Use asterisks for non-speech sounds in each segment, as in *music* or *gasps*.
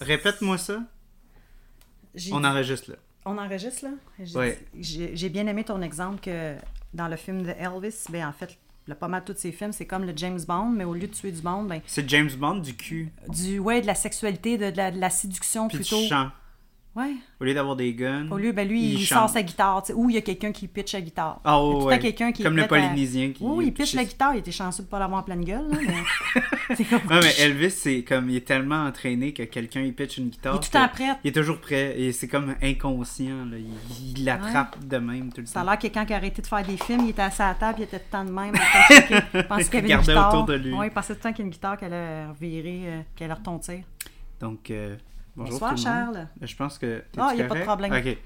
Répète-moi ça. On enregistre là. On enregistre, là? J'ai bien aimé ton exemple que dans le film de Elvis, ben, en fait, le, pas mal tous ces films, c'est comme le James Bond, mais au lieu de tuer du monde, ben, C'est James Bond du cul. du, ouais, de la sexualité, de, de la, de la séduction Puis plutôt. du chant. Ouais. Au lieu d'avoir des guns. Au lieu, ben lui, il, chante. sort sa guitare, ou il y a quelqu'un qui pitch la guitare. Ah, il y a temps ouais. quelqu'un qui est Comme le prêt à- Polynésien qui. Oui, il pitch la guitare, il était chanceux de pas l'avoir en pleine gueule, là, mais... *laughs* c'est comme... Ouais, mais Elvis, c'est comme. Il est tellement entraîné que quelqu'un, il pitch une guitare. Il est tout le temps que prêt. Il est toujours prêt. Et c'est comme inconscient, là. Il- Il l'attrape de même tout le Ça a temps. l'air que quand il a arrêté de faire des films, il était assis à la table, il était tout le temps de même. en. Il pensait qu'il *laughs* y avait une Regardait guitare. autour de lui. Ouais, il pensait tout le temps qu'il y a une guitare qu'elle allait revirer, euh, qu'elle allait. Donc, euh, bonjour Bonsoir, tout le monde. Charles. Je pense que. Ah, il y a pas de problème. Ok.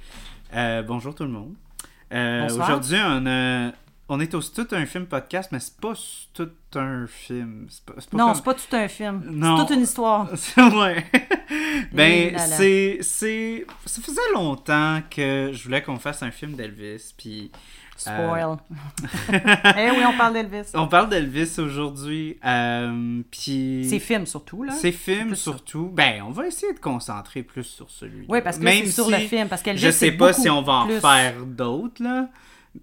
Euh, bonjour tout le monde. Euh. Aujourd'hui, on, a- on est aussi tout un film podcast, mais c'est pas tout un film. Pas, Non, comme- c'est pas tout un film. C'est toute une histoire. *laughs* ouais. *laughs* Ben, c'est, c'est. Ça faisait longtemps que je voulais qu'on fasse un film d'Elvis, puis. Spoil. *laughs* eh oui, on parle d'Elvis. On parle d'Elvis aujourd'hui, euh, puis. Ses films surtout, là. Ses films surtout. Ben, on va essayer de concentrer plus sur celui-là. Oui, parce que Même sur le film. Parce qu'Elvis, Je sais pas si on va en faire d'autres, là.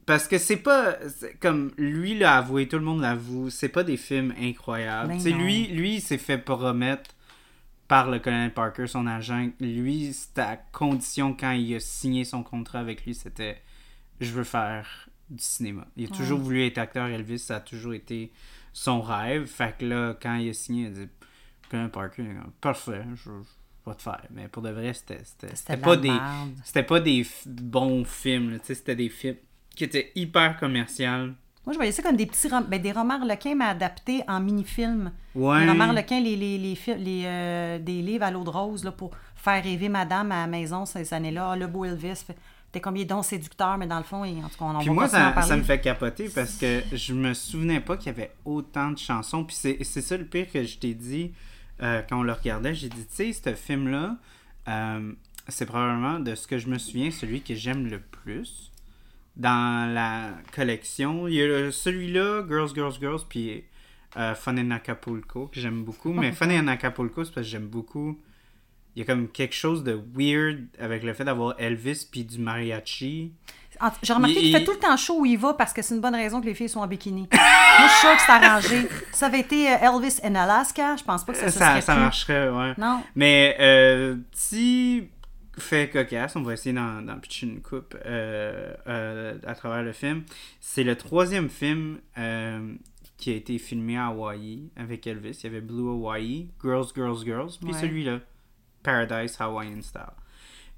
Parce que c'est pas. comme lui l'a avoué, tout le monde l'avoue, c'est pas des films incroyables. Ben lui, lui il s'est fait promettre par le colonel Parker, son agent. Lui, c'était à condition quand il a signé son contrat avec lui, c'était je veux faire du cinéma. Il a toujours voulu être acteur, Elvis, ça a toujours été son rêve. Fait que là, quand il a signé, il a dit colonel Parker, parfait, je, je vais te faire. Mais pour de vrai, c'était de pas des. C'était pas des bons films, c'était des films qui étaient hyper commerciaux. Moi, je voyais ça comme des petits rom- ben, des romans harlequins, mais adaptés en mini-films. Ouais. Les romans harlequins, les, les, les, euh, des livres à l'eau de rose là, pour faire rêver madame à la maison ces années-là. Ah, le beau Elvis. fait- T'es comme il est donc séducteur, mais dans le fond, il- en tout cas, on en Puis va moi, en ça, me fait capoter parce que je me souvenais pas qu'il y avait autant de chansons. Puis c'est ça le pire que je t'ai dit euh, quand on le regardait. J'ai dit, tu sais, ce film-là, euh, c'est probablement de ce que je me souviens, celui que j'aime le plus dans la collection. Il y a celui-là, Girls, Girls, Girls, puis euh, Fun in Acapulco, que j'aime beaucoup. Mais *laughs* Fun in Acapulco, c'est parce que j'aime beaucoup. Il y a comme quelque chose de weird avec le fait d'avoir Elvis puis du mariachi. En- J'ai remarqué Il- qu'il fait tout le temps chaud où il va parce que c'est une bonne raison que les filles sont en bikini. Moi, je suis sûre que c'est arrangé. Ça avait été euh, Elvis in Alaska, je pense pas que ça se ça, serait ça pu. marcherait, ouais. Non. Mais euh, petit fait cocasse, on va essayer d'en pitcher une coupe euh, euh, à travers le film. C'est le troisième film qui a été filmé à Hawaï avec Elvis. Il y avait Blue Hawaii, Girls, Girls, Girls, puis Ouais. celui-là, Paradise Hawaiian Style.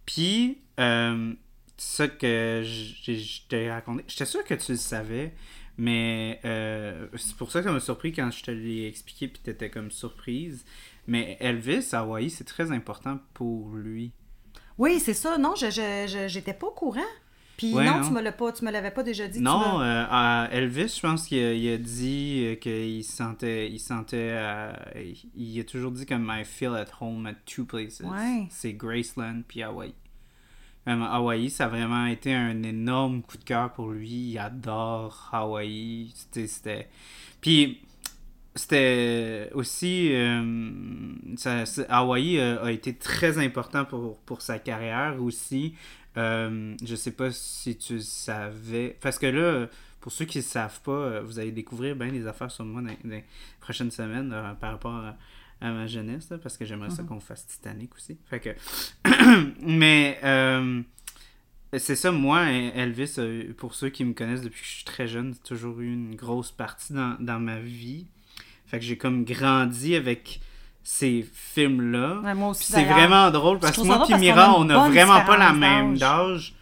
Puis, euh, ça que je t'ai raconté, j'étais sûr que tu le savais, mais euh, c'est pour ça que ça m'a surpris quand je te l'ai expliqué, puis t'étais comme surprise. Mais Elvis, à Hawaï, c'est très important pour lui. Oui, c'est ça. Non, je, je, je- pas au courant. Puis Ouais, non, non. tu me l'as pas, tu me l'avais pas déjà dit. Non, euh, à Elvis, je pense qu'il a, il a dit euh, qu'il se sentait, il sentait, euh, il- a toujours dit comme I feel at home at two places. Ouais. C'est Graceland puis Hawaii. Même Hawaii, ça a vraiment été un énorme coup de cœur pour lui. Il adore Hawaii. C'était, c'était... Puis c'était aussi euh, ça- Hawaï euh, a été très important pour, pour sa carrière aussi. Euh, je sais pas si tu savais. Parce que là, pour ceux qui ne savent pas, euh, vous allez découvrir bien des affaires sur moi dans, dans les prochaines semaines euh, par rapport à, à ma jeunesse, là, parce que j'aimerais ça qu'on fasse Titanic aussi. Fait que. *coughs* Mais. euh, c'est ça, moi, Elvis, pour ceux qui me connaissent depuis que je suis très jeune, c'est toujours eu une grosse partie dans, dans ma vie. Fait que j'ai comme grandi avec ces films-là. Ouais, moi aussi, Puis c'est vraiment drôle parce que moi puis Mira, on a bonne vraiment pas la même d'âge.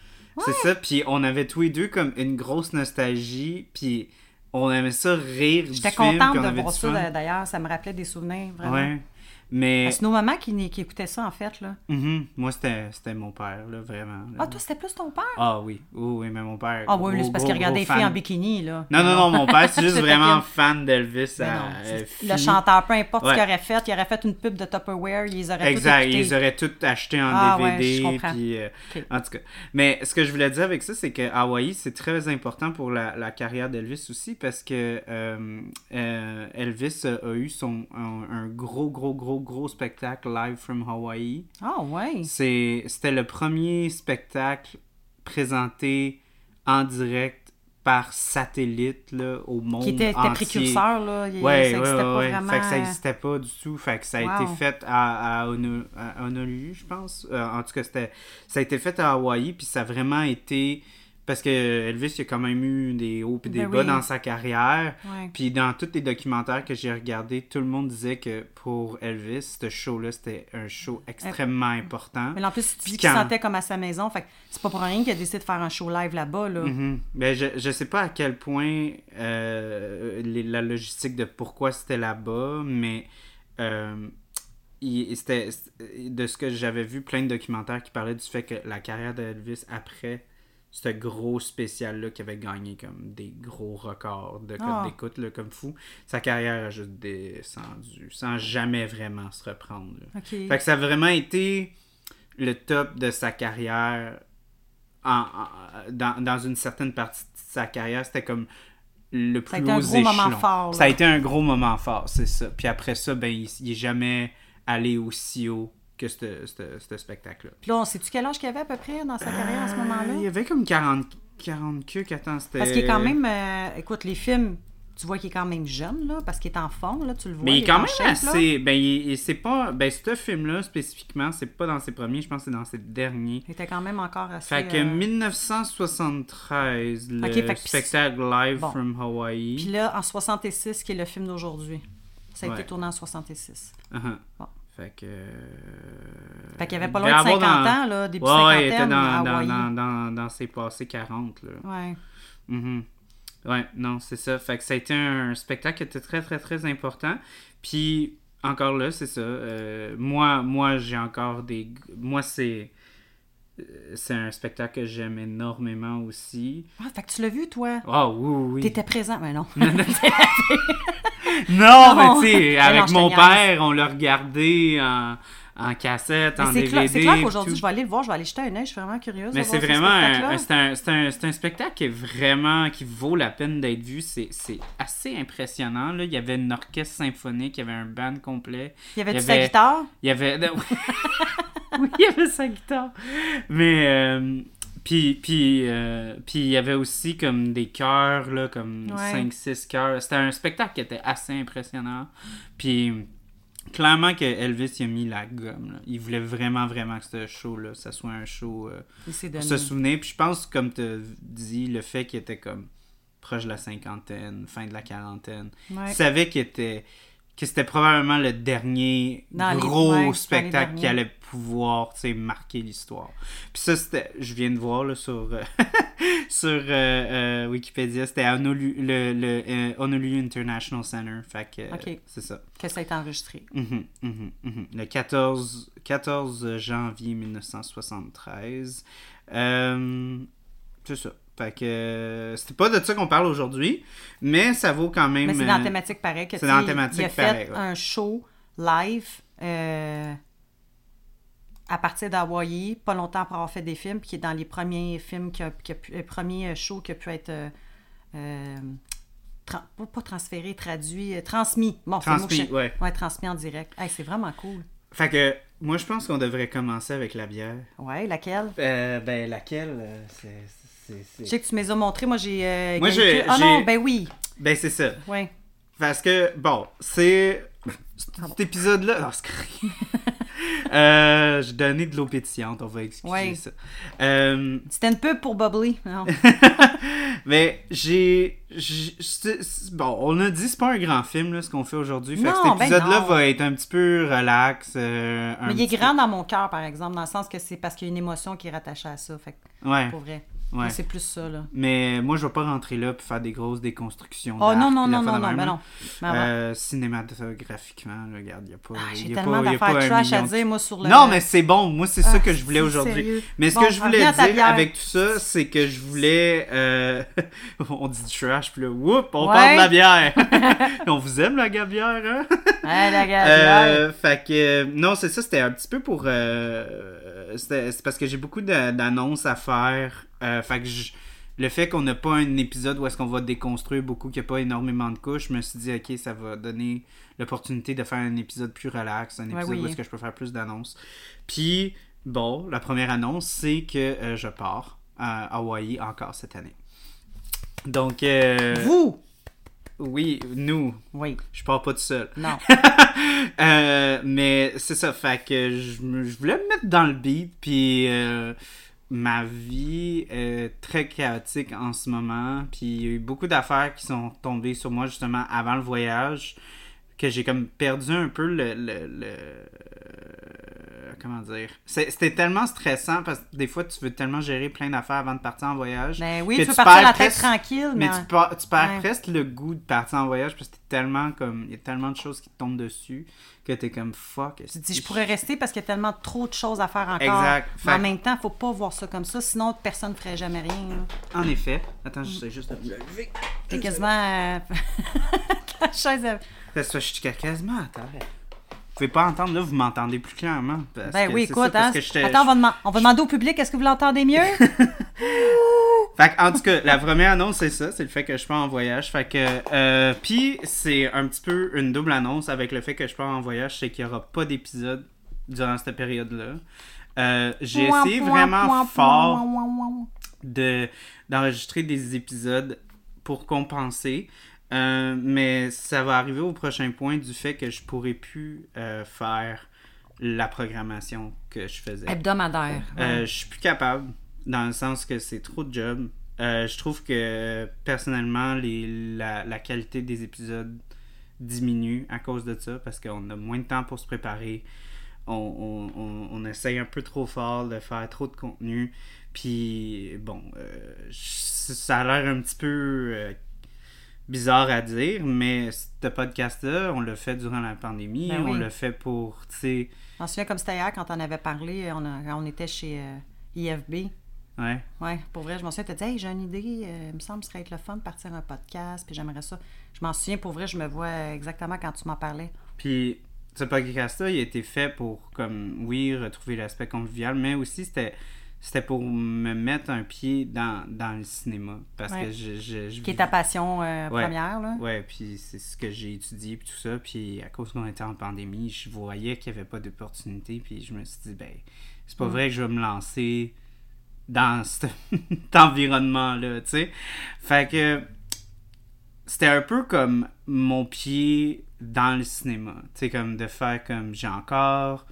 C'est ça, puis on avait tous les deux comme une grosse nostalgie, puis on aimait ça rire du J'étais film, contente on de voir ça d'ailleurs. Ça me rappelait des souvenirs, vraiment. Ouais. Mais C'est nos mamans qui, qui écoutaient ça, en fait, là. mhm, moi, c'était mon père, là, vraiment. là. Ah, toi, c'était plus ton père? Ah oui, oui, oui, mais mon père. Ah oui, c'est parce qu'il regardait les filles en bikini, là. Non, non, non, mon père, c'est *laughs* juste vraiment fan d'Elvis. Euh, fini. le chanteur, peu importe ce qu'il aurait fait, il aurait fait une pub de Tupperware, ils auraient Exact, tout ils auraient tout acheté en Ah DVD. comprends. puis, euh. En tout cas. Mais ce que je voulais dire avec ça, c'est que Hawaii, c'est très important pour la, la carrière d'Elvis aussi parce que euh, euh, Elvis a, a eu son, un, un gros, gros, gros, gros spectacle live from Hawaii. Ah, ouais. C'est- C'était le premier spectacle présenté en direct par satellite là, au monde Qui était, était entier. précurseur, là. Il, Ouais, ça ouais, existait ouais, pas ouais. vraiment. Fait que ça n'existait pas du tout. Fait que ça a Wow. été fait à, à, Hono- à Honolulu, je pense. Euh, en tout cas, c'était, ça a été fait à Hawaï, puis ça a vraiment été... Parce que Elvis, il a quand même eu des hauts et des Ben bas oui. dans sa carrière. Ouais. Puis dans tous les documentaires que j'ai regardés, tout le monde disait que pour Elvis, ce show-là, c'était un show extrêmement important. Mais en plus, qu'il quand- sentait comme à sa maison. Fait que c'est pas pour rien qu'il a décidé de faire un show live là-bas, là. Mhm. Ben, je, je sais pas à quel point euh, les- la logistique de pourquoi c'était là-bas, mais euh, il- c'était de ce que j'avais vu plein de documentaires qui parlaient du fait que la carrière d'Elvis après ce gros spécial-là qui avait gagné comme des gros records de code Ah. d'écoute là, comme fou, sa carrière a juste descendu sans jamais vraiment se reprendre. Fait que ça a vraiment été le top de sa carrière en, en- dans, dans une certaine partie de sa carrière. C'était comme le plus Ça a été un haut gros moment échelon. fort. Ça a été un gros moment fort, c'est ça. Puis après ça, ben, il, il est jamais allé aussi haut que ce spectacle-là. Puis là, on sait-tu quel âge qu'il avait à peu près dans sa carrière à ce moment-là? Euh, Il y avait comme 40, 40 queues, attends, c'était... Parce qu'il est quand même. euh, écoute, les films, tu vois qu'il est quand même jeune, là, parce qu'il est en forme, là, tu le vois. Mais il est quand même là. assez... Ben, il, c'est pas... Ben, ce film-là, spécifiquement, c'est pas dans ses premiers, je pense que c'est dans ses derniers. Il était quand même encore assez. Fait que euh, 1973, le Ok, fait que- spectacle live Bon. from Hawaii. Puis là, en 66, qui est le film d'aujourd'hui. Ça a Ouais. été tourné en 66. Uh-huh. Bon. Fait que. euh, Fait qu'il avait pas loin de devait 50 avoir dans- ans, là, début Ouais, ouais, il était dans, dans, ses passés 40, là. Ouais. Mhm. Ouais, non, c'est ça. Fait que ça a été un spectacle qui était très, très, très important. Puis, encore là, c'est ça. euh, moi, moi j'ai encore des. Moi, c'est. Euh, C'est un spectacle que j'aime énormément aussi. Ah, fait que tu l'as vu, toi? Ah oui, oui, oui. T'étais présent, *laughs* *laughs* mais non. Non, Non. mais tu sais, Mais avec mon père, on l'a regardé en, en cassette, Mais en DVD. c'est clair qu'aujourd'hui, je vais aller le voir, je vais aller jeter un œil, je suis vraiment curieuse. Mais c'est ce vraiment un, un- c'est un, un- spectacle qui est vraiment, qui vaut la peine d'être vu. C'est assez impressionnant. Là. Il y avait une orchestre symphonique, il y avait un band complet. Il y avait il y du sa avait- guitare? Il y avait... *laughs* *laughs* oui, il y avait sa guitare. Mais... euh, puis, puis, euh, puis il y avait aussi comme des chœurs, là, comme Ouais. 5-6 chœurs. C'était un spectacle qui était assez impressionnant. Puis clairement que Elvis il a mis la gomme. là. Il voulait vraiment, vraiment que ce show-là, ça soit un show euh, pour se souvenir. Puis je pense, comme tu as dit, le fait qu'il était comme proche de la cinquantaine, fin de la quarantaine. Ouais. Il savait qu'il était que c'était probablement le dernier Dans les- gros ouais, spectacle qui allait pouvoir marquer l'histoire. Puis ça, c'était, je viens de voir là, sur, euh, *laughs* sur euh, euh, Wikipédia, c'était à Honolulu, le, le Honolulu International Center. Fait que c'est ça. Que ça a été enregistré. Mhm, mhm, mhm. Le 14, 14 janvier 1973. Euh, c'est ça. Fait que euh, c'était pas de ça qu'on parle aujourd'hui, mais ça vaut quand même. Mais c'est dans la euh, thématique pareil. que, c'est tu dans la thématique Il a fait ouais. un show live euh, à partir d'Hawaii, pas longtemps après avoir fait des films, puis qui est dans les premiers films, qui a, qui a pu- les premiers shows qui a pu être. euh, pas, transféré, traduit, transmis. Bon, c'est Transmis, je- ouais. Ouais, transmis en direct. Hey, c'est vraiment cool. Fait que moi, je pense qu'on devrait commencer avec la bière. Ouais, laquelle? Euh, ben, laquelle c'est, c'est, c'est- Je sais que tu me les as montrés, moi j'ai. euh, Moi, j'ai- Ah j'ai- non, ben oui. Ben, c'est ça. Ouais. Parce que, bon, c'est. Ah Cet épisode-là. Non, c'est correct. *laughs* euh, j'ai donné de l'eau pétillante, on va excuser Ouais. ça. Euh, C'était une pub pour Bubbly. Non? *laughs* mais j'ai. c'est- c'est- Bon, on a dit c'est pas un grand film, là, ce qu'on fait aujourd'hui. Fait que cet ben épisode-là va être un petit peu relax. euh, un Mais il est grand dans mon cœur, par exemple, dans le sens que c'est parce qu'il y a une émotion qui est rattachée à ça. Fait que, Ouais. pour vrai. Ouais. C'est plus ça, là. Mais moi, je vais pas rentrer là puis faire des grosses déconstructions. Oh non, non, non, non, non, ben non. Euh, cinématographiquement, regarde, il n'y a pas. Ah, J'ai tellement d'affaires trash à dire, moi, sur le... Non, mais c'est bon. Moi, c'est ça Ah, que je voulais aujourd'hui. Mais ce Bon, que je voulais dire avec tout ça, c'est que je voulais. euh, *laughs* on dit trash, puis là, whoop, on Ouais. parle de la bière. *laughs* *laughs* on vous aime, la gabière, hein? Ouais, la gueule. Euh, fait que euh, non, c'est ça, c'était un petit peu pour. Euh, c'est parce que j'ai beaucoup d'annonces à faire. Euh, fait que je- le fait qu'on n'a pas un épisode où est-ce qu'on va déconstruire beaucoup, qu'il n'y a pas énormément de couches, je me suis dit, ok, ça va donner l'opportunité de faire un épisode plus relax, un Ouais, épisode oui. où est-ce que je peux faire plus d'annonces. Puis, bon, la première annonce, c'est que euh, je pars à Hawaï encore cette année. Donc, euh, Vous! Oui, nous, Oui. je pars pas tout seul. Non. *laughs* Euh, mais c'est ça, fait que je, je voulais me mettre dans le beat, puis euh, ma vie est très chaotique en ce moment, puis il y a eu beaucoup d'affaires qui sont tombées sur moi justement avant le voyage, que j'ai comme perdu un peu le... le- le- comment dire? C'était tellement stressant parce que des fois tu veux tellement gérer plein d'affaires avant de partir en voyage. Ben oui, tu peux tu partir la tête presque- tranquille, Mais mais... tu, perds- tu perds Ouais. presque le goût de partir en voyage parce que t'es tellement comme. Il y a tellement de choses qui te tombent dessus que t'es comme fuck. Tu dis, je pourrais rester parce qu'il y a tellement trop de choses à faire encore. Exact. Mais en même temps, faut pas voir ça comme ça, sinon personne ne ferait jamais rien. là. En effet. Attends, j'essaie juste de me lever. T'es quasiment... euh, *laughs* Ta chaise... elle- que je suis quasiment à terre. Vous pouvez pas entendre, là, vous m'entendez plus clairement. parce Ben que oui, ça, écoute, parce hein. que Attends, on va, demand- on va demander au public, est-ce que vous l'entendez mieux? *laughs* Fait que, en tout cas, la première annonce, c'est ça, c'est le fait que je pars en voyage. Fait que, euh, puis c'est un petit peu une double annonce avec le fait que je pars en voyage, c'est qu'il y aura pas d'épisode durant cette période-là. Euh, j'ai essayé vraiment fort de d'enregistrer des épisodes pour compenser. Euh, mais ça va arriver au prochain point du fait que je pourrai plus euh, faire la programmation que je faisais. Hebdomadaire. Euh, ouais. je suis plus capable, dans le sens que c'est trop de job. Je trouve que personnellement, les, la, la qualité des épisodes diminue à cause de ça, parce qu'on a moins de temps pour se préparer. On, on, on, on essaye un peu trop fort de faire trop de contenu. Puis, bon, ça a l'air un petit peu bizarre à dire, mais ce podcast-là, on l'a fait durant la pandémie. Ben oui. On l'a fait pour, tu sais, Je me souviens comme c'était hier quand on avait parlé, on, a- on était chez euh, IFB. ouais. Ouais, pour vrai, je m'en souviens, tu dit, hey, j'ai une idée, euh, il me semble que ce serait être le fun de partir un podcast, puis j'aimerais ça. Je m'en souviens, pour vrai, je me vois exactement quand tu m'en parlais. Puis ce podcast-là, il a été fait pour, comme, oui, retrouver l'aspect convivial, mais aussi c'était c'était pour me mettre un pied dans, dans le cinéma. Parce Ouais. que je. je, je Qui est ta passion euh, Ouais. première, là? Ouais, puis c'est ce que j'ai étudié, puis tout ça. Puis à cause qu'on était en pandémie, je voyais qu'il n'y avait pas d'opportunité, puis je me suis dit, ben, c'est pas Mm. vrai que je vais me lancer dans *laughs* cet environnement-là, tu sais. Fait que c'était un peu comme mon pied dans le cinéma. Tu sais, comme de faire comme j'ai encore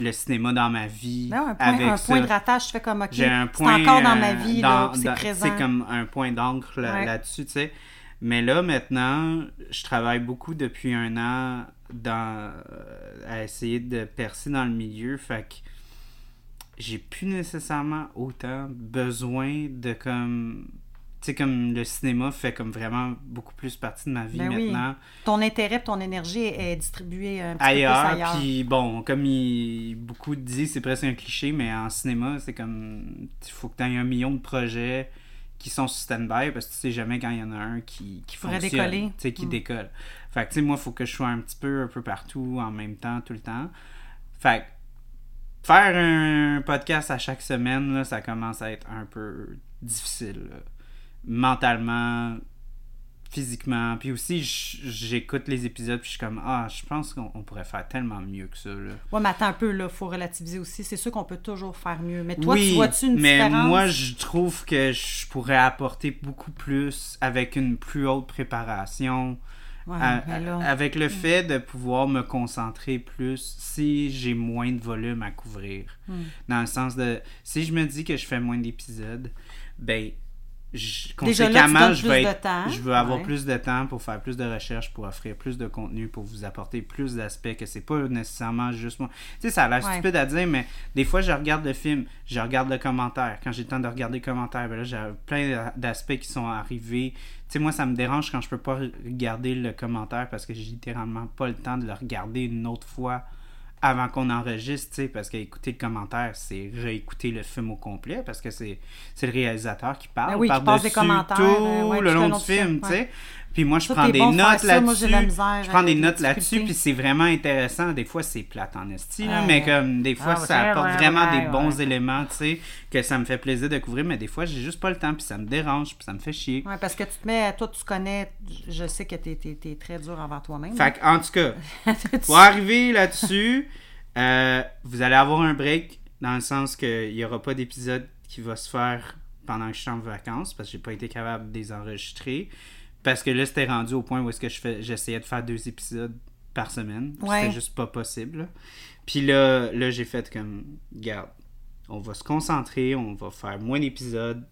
le cinéma dans ma vie. Non, un point, avec un point de rattache, tu fais comme, OK, J'ai un c'est point. encore dans ma euh, vie, dans- là, c'est présent. C'est comme un point d'encre là- Ouais. là-dessus, tu sais. Mais là, maintenant, je travaille beaucoup depuis un an dans, euh, à essayer de percer dans le milieu. Fait que j'ai plus nécessairement autant besoin de comme. Tu sais, comme le cinéma fait comme vraiment beaucoup plus partie de ma vie Ben oui. maintenant Ton intérêt ton énergie est distribuée un petit ailleurs, peu plus ailleurs. puis bon, comme il, beaucoup disent, c'est presque un cliché, mais en cinéma, c'est comme, il faut que tu aies un million de projets qui sont sur stand-by, parce que tu sais jamais quand il y en a un qui, qui fonctionne, décoller. tu sais, qui Mm. décolle. Fait que, tu sais, moi, il faut que je sois un petit peu, un peu partout, en même temps, tout le temps. Fait que, faire un podcast à chaque semaine, là, ça commence à être un peu difficile, là. Mentalement, physiquement. Puis aussi, j'écoute les épisodes, puis je suis comme, ah, je pense qu'on on pourrait faire tellement mieux que ça. Là. Ouais, mais attends un peu, là, faut relativiser aussi. C'est sûr qu'on peut toujours faire mieux. Mais toi, oui, tu vois-tu une mais différence? moi, je trouve que je pourrais apporter beaucoup plus avec une plus haute préparation. Ouais, à- mais là- avec le fait de pouvoir me concentrer plus si j'ai moins de volume à couvrir. Hmm. Dans le sens de, si je me dis que je fais moins d'épisodes, ben, je- conséquemment, je vais de être- temps. je veux avoir Ouais. plus de temps pour faire plus de recherches, pour offrir plus de contenu, pour vous apporter plus d'aspects que c'est pas nécessairement juste moi. Tu sais, ça a l'air Ouais. stupide à dire, mais des fois, je regarde le film, je regarde le commentaire. Quand j'ai le temps de regarder le commentaire, ben là, j'ai plein d'aspects qui sont arrivés. Tu sais, moi, ça me dérange quand je peux pas regarder le commentaire parce que j'ai littéralement pas le temps de le regarder une autre fois avant qu'on enregistre, tu sais, parce qu'écouter le commentaire, c'est réécouter le film au complet, parce que c'est le réalisateur qui parle Ben oui, par-dessus des commentaires, tout euh, ouais, tout long le du long du film, film, tu sais. ouais. Puis moi, je prends des bon notes là-dessus. Je prends des notes là-dessus, puis c'est vraiment intéressant. Des fois, c'est plate en esti, mais comme des fois, Ah, ça ouais, apporte ouais, vraiment ouais, des bons éléments, tu sais, que ça me fait plaisir de couvrir, mais des fois, j'ai juste pas le temps, puis ça me dérange, puis ça me fait chier. Ouais, parce que tu te mets, toi, tu connais, je sais que t'es es, très dur envers toi-même. Fait que, en tout cas, *laughs* Pour arriver là-dessus, euh, vous allez avoir un break dans le sens qu'il n'y aura pas d'épisode qui va se faire pendant que je suis en vacances parce que j'ai pas été capable de les enregistrer. Parce que là, c'était rendu au point où est-ce que je fais, j'essayais de faire deux épisodes par semaine. Ouais. C'était juste pas possible. Puis là, là j'ai fait comme, garde, on va se concentrer, on va faire moins d'épisodes,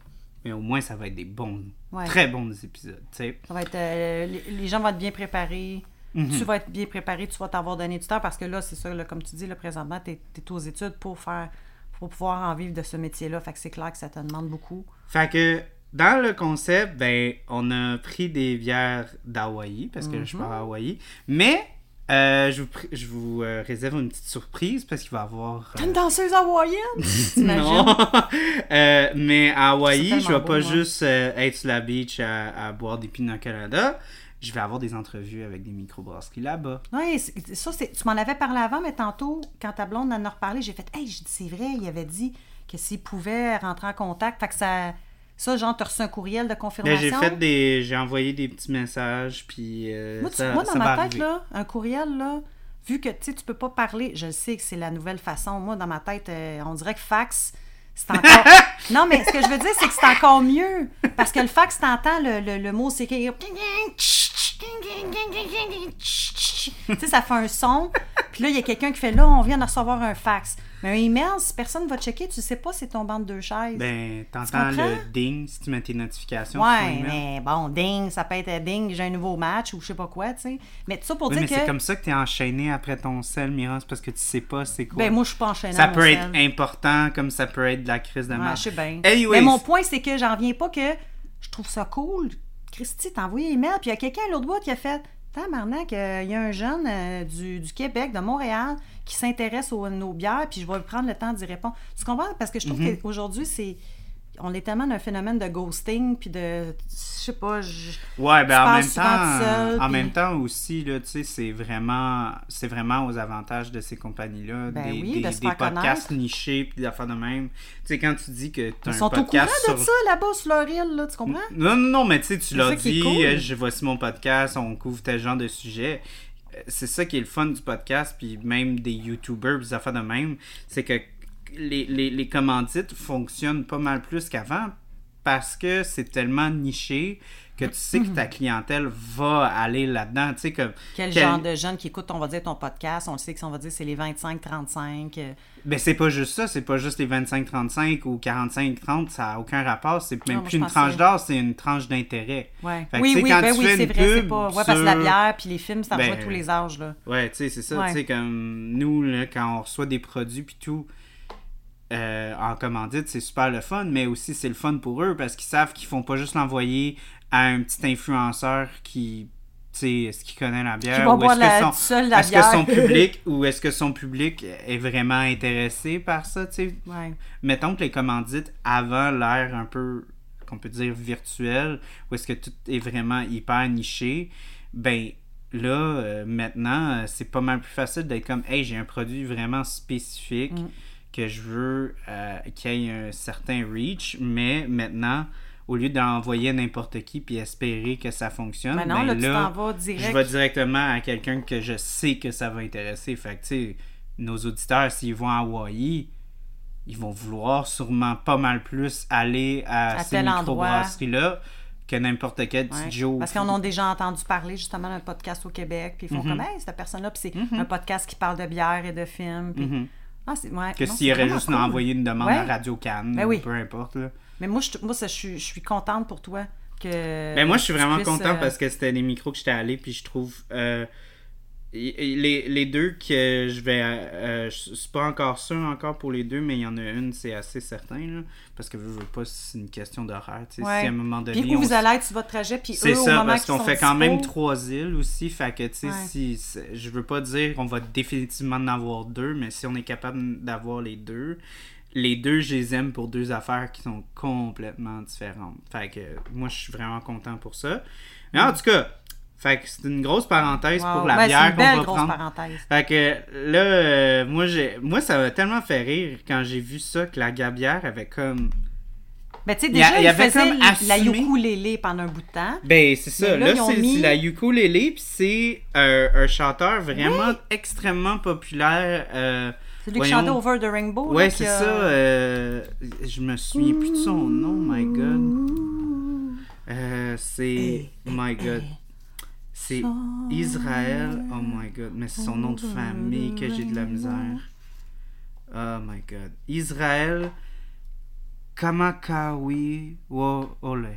mais au moins ça va être des bons, Ouais. très bons épisodes. Ça va être, euh, les, les gens vont être bien préparés. Mhm. Tu vas être bien préparé, tu vas t'avoir donné du temps parce que là, c'est ça, là, comme tu dis, là, présentement, tu es, aux études pour faire pour pouvoir en vivre de ce métier-là. Fait que c'est clair que ça te demande beaucoup. Fait que dans le concept, ben, on a pris des bières d'Hawaï parce que je Mhm. pars à Hawaï. Mais euh, je vous, je vous euh, réserve une petite surprise parce qu'il va y avoir. T'es euh, une danseuse hawaïenne! *laughs* Non! Euh, mais à Hawaï, je vais pas hein. juste euh, être sur la beach à, à boire des pina colada. Je vais avoir des entrevues avec des microbrasseries là-bas. Oui, ça, c'est, tu m'en avais parlé avant, mais tantôt, quand ta blonde en a reparlé, j'ai fait Hey, c'est vrai, il avait dit que s'il pouvait rentrer en contact. Fait que ça. Ça, genre, tu reçu un courriel de confirmation. j'ai fait des. J'ai envoyé des petits messages, puis. euh, Moi, tu- ça, moi, dans ça ma tête, arriver. là, un courriel, là, vu que tu sais, tu peux pas parler, je sais que c'est la nouvelle façon. Moi, dans ma tête, euh, on dirait que fax, c'est encore. non, mais ce que je veux dire, c'est que c'est encore mieux. Parce que le fax, t'entends le, le, le mot, c'est que. Tu sais, ça fait un son. Puis là, il y a quelqu'un qui fait là, on vient de recevoir un fax. Mais un email, si personne va checker, tu sais pas c'est ton banc de deux chaises. Ben, t'entends le ding si tu mets tes notifications. ouais, mais bon, ding, ça peut être ding, j'ai un nouveau match ou je sais pas quoi, tu sais. Mais tout ça pour Oui, mais dire c'est que. comme ça que t'es enchaîné après ton sel, Mira, c'est parce que tu sais pas c'est quoi. Ben, moi, je suis pas enchaînée. ça peut sel. être important comme ça peut être de la crise de Ouais, marde. je sais bien. Anyways, Mais mon point, c'est que j'en reviens pas que je trouve ça cool. Christy, t'as envoyé un email, puis il y a quelqu'un à l'autre bout qui a fait Tabarnak, euh, il y a un jeune euh, du, du Québec, de Montréal, qui s'intéresse aux nos bières, puis je vais prendre le temps d'y répondre. Tu comprends? Parce que je Mhm. trouve qu'aujourd'hui, c'est. On est tellement dans un phénomène de ghosting, puis de. Je sais pas. je- Ouais, Tu ben en même temps, seul, en puis- même temps aussi là, tu sais, c'est vraiment, c'est vraiment aux avantages de ces compagnies-là, Ben des, oui, des, de se des podcasts nichés puis des affaires de même. Tu sais, quand tu dis que t'as Ils un sont au courant podcast de sur ça là-bas sur leur île, là, tu comprends? Non, non, non, mais tu sais, tu leur dis, cool. euh, je voici mon podcast, on couvre tel genre de sujet. Euh, C'est ça qui est le fun du podcast, puis même des YouTubers, des affaires de même, c'est que les, les, les commandites fonctionnent pas mal plus qu'avant parce que c'est tellement niché que tu sais que ta clientèle va aller là-dedans. Tu sais. Quel, quel- genre de jeunes qui écoutent, on va dire, ton podcast? On le sait que on va dire, c'est les 25-35. euh, Ben, c'est pas juste ça, c'est pas juste les 25-35 ou 45-30, ça a aucun rapport, c'est même plus une pensais- tranche d'or, c'est une tranche d'intérêt. Ouais. Fait que, oui, oui, quand ben tu oui, c'est vrai, c'est pas. Ouais, parce que la bière puis les films, ça rejoint Ben, tous les âges, là. Ouais, tu sais, c'est ça. Ouais. Tu sais, comme nous, là, quand on reçoit des produits puis tout euh, en commandite, c'est super le fun, mais aussi c'est le fun pour eux parce qu'ils savent qu'ils font pas juste l'envoyer à un petit influenceur qui, est-ce qu'il connaît la bière ou est-ce la- que son, est-ce que son public ou est-ce que son public est vraiment intéressé par ça, tu sais? Ouais. Mettons que les commandites avant l'ère un peu qu'on peut dire virtuelle, où est-ce que tout est vraiment hyper niché, ben là, euh, maintenant, euh, c'est pas mal plus facile d'être comme, hey, j'ai un produit vraiment spécifique Mm. Que je veux euh, qu'il ait un certain reach, mais maintenant, au lieu d'envoyer à n'importe qui puis espérer que ça fonctionne, Mais non, ben là, tu t'en vas direct. je vais directement à quelqu'un que je sais que ça va intéresser. Fait que, tu sais, nos auditeurs, s'ils vont à Hawaii, ils vont vouloir sûrement pas mal plus aller à, À ces microbrasseries-là que n'importe quel petit Ouais. Joe. Parce qu'on a déjà entendu parler justement d'un podcast au Québec, puis ils font Mhm. comme, hey, cette personne-là, puis c'est Mhm. un podcast qui parle de bière et de films. puis-. Ah, c'est... Ouais, Que s'il aurait juste cool. envoyé une demande Ouais. à Radio Cannes, Ben oui. peu importe. Là. Mais moi, je, moi ça, je, suis, je suis contente pour toi que... Ben moi, je suis vraiment puisses, content euh, parce que c'était les micros que j'étais allé, puis je trouve. euh, les, les deux que je vais. Euh, je suis pas encore sûr encore pour les deux, mais il y en a une, c'est assez certain. Là, parce que je veux pas, c'est une question d'horaire. Ouais. Si à un moment donné. Puis où on vous allez être sur votre trajet, puis C'est au ça, parce qu'on fait quand même trois îles aussi. Fait que, tu sais, Ouais. si, je veux pas dire qu'on va définitivement en avoir deux, mais si on est capable d'avoir les deux, les deux, je les aime pour deux affaires qui sont complètement différentes. Fait que, moi, je suis vraiment content pour ça. Mais en tout cas, fait que c'est une grosse parenthèse Wow. pour la Ben, c'est bière une qu'on va grosse prendre. parenthèse. Fait que là, euh, moi, j'ai, moi, ça m'a tellement fait rire quand j'ai vu ça que la gabière avait comme. Ben, tu sais, Il y a- déjà, il avait faisaient comme la assumé- ukulélé pendant un bout de temps. Ben, c'est ça. Là, c'est mis- la ukulélé, puis c'est euh, un chanteur vraiment extrêmement populaire. euh, C'est lui qui chantait Over the Rainbow. Ouais, c'est a- ça. euh, je me souviens plus de son nom, my god. Euh, c'est. My god. C'est Israël. Oh my god. Mais c'est son nom de famille que j'ai de la misère. Oh my god. Israël Kamakawi Ole.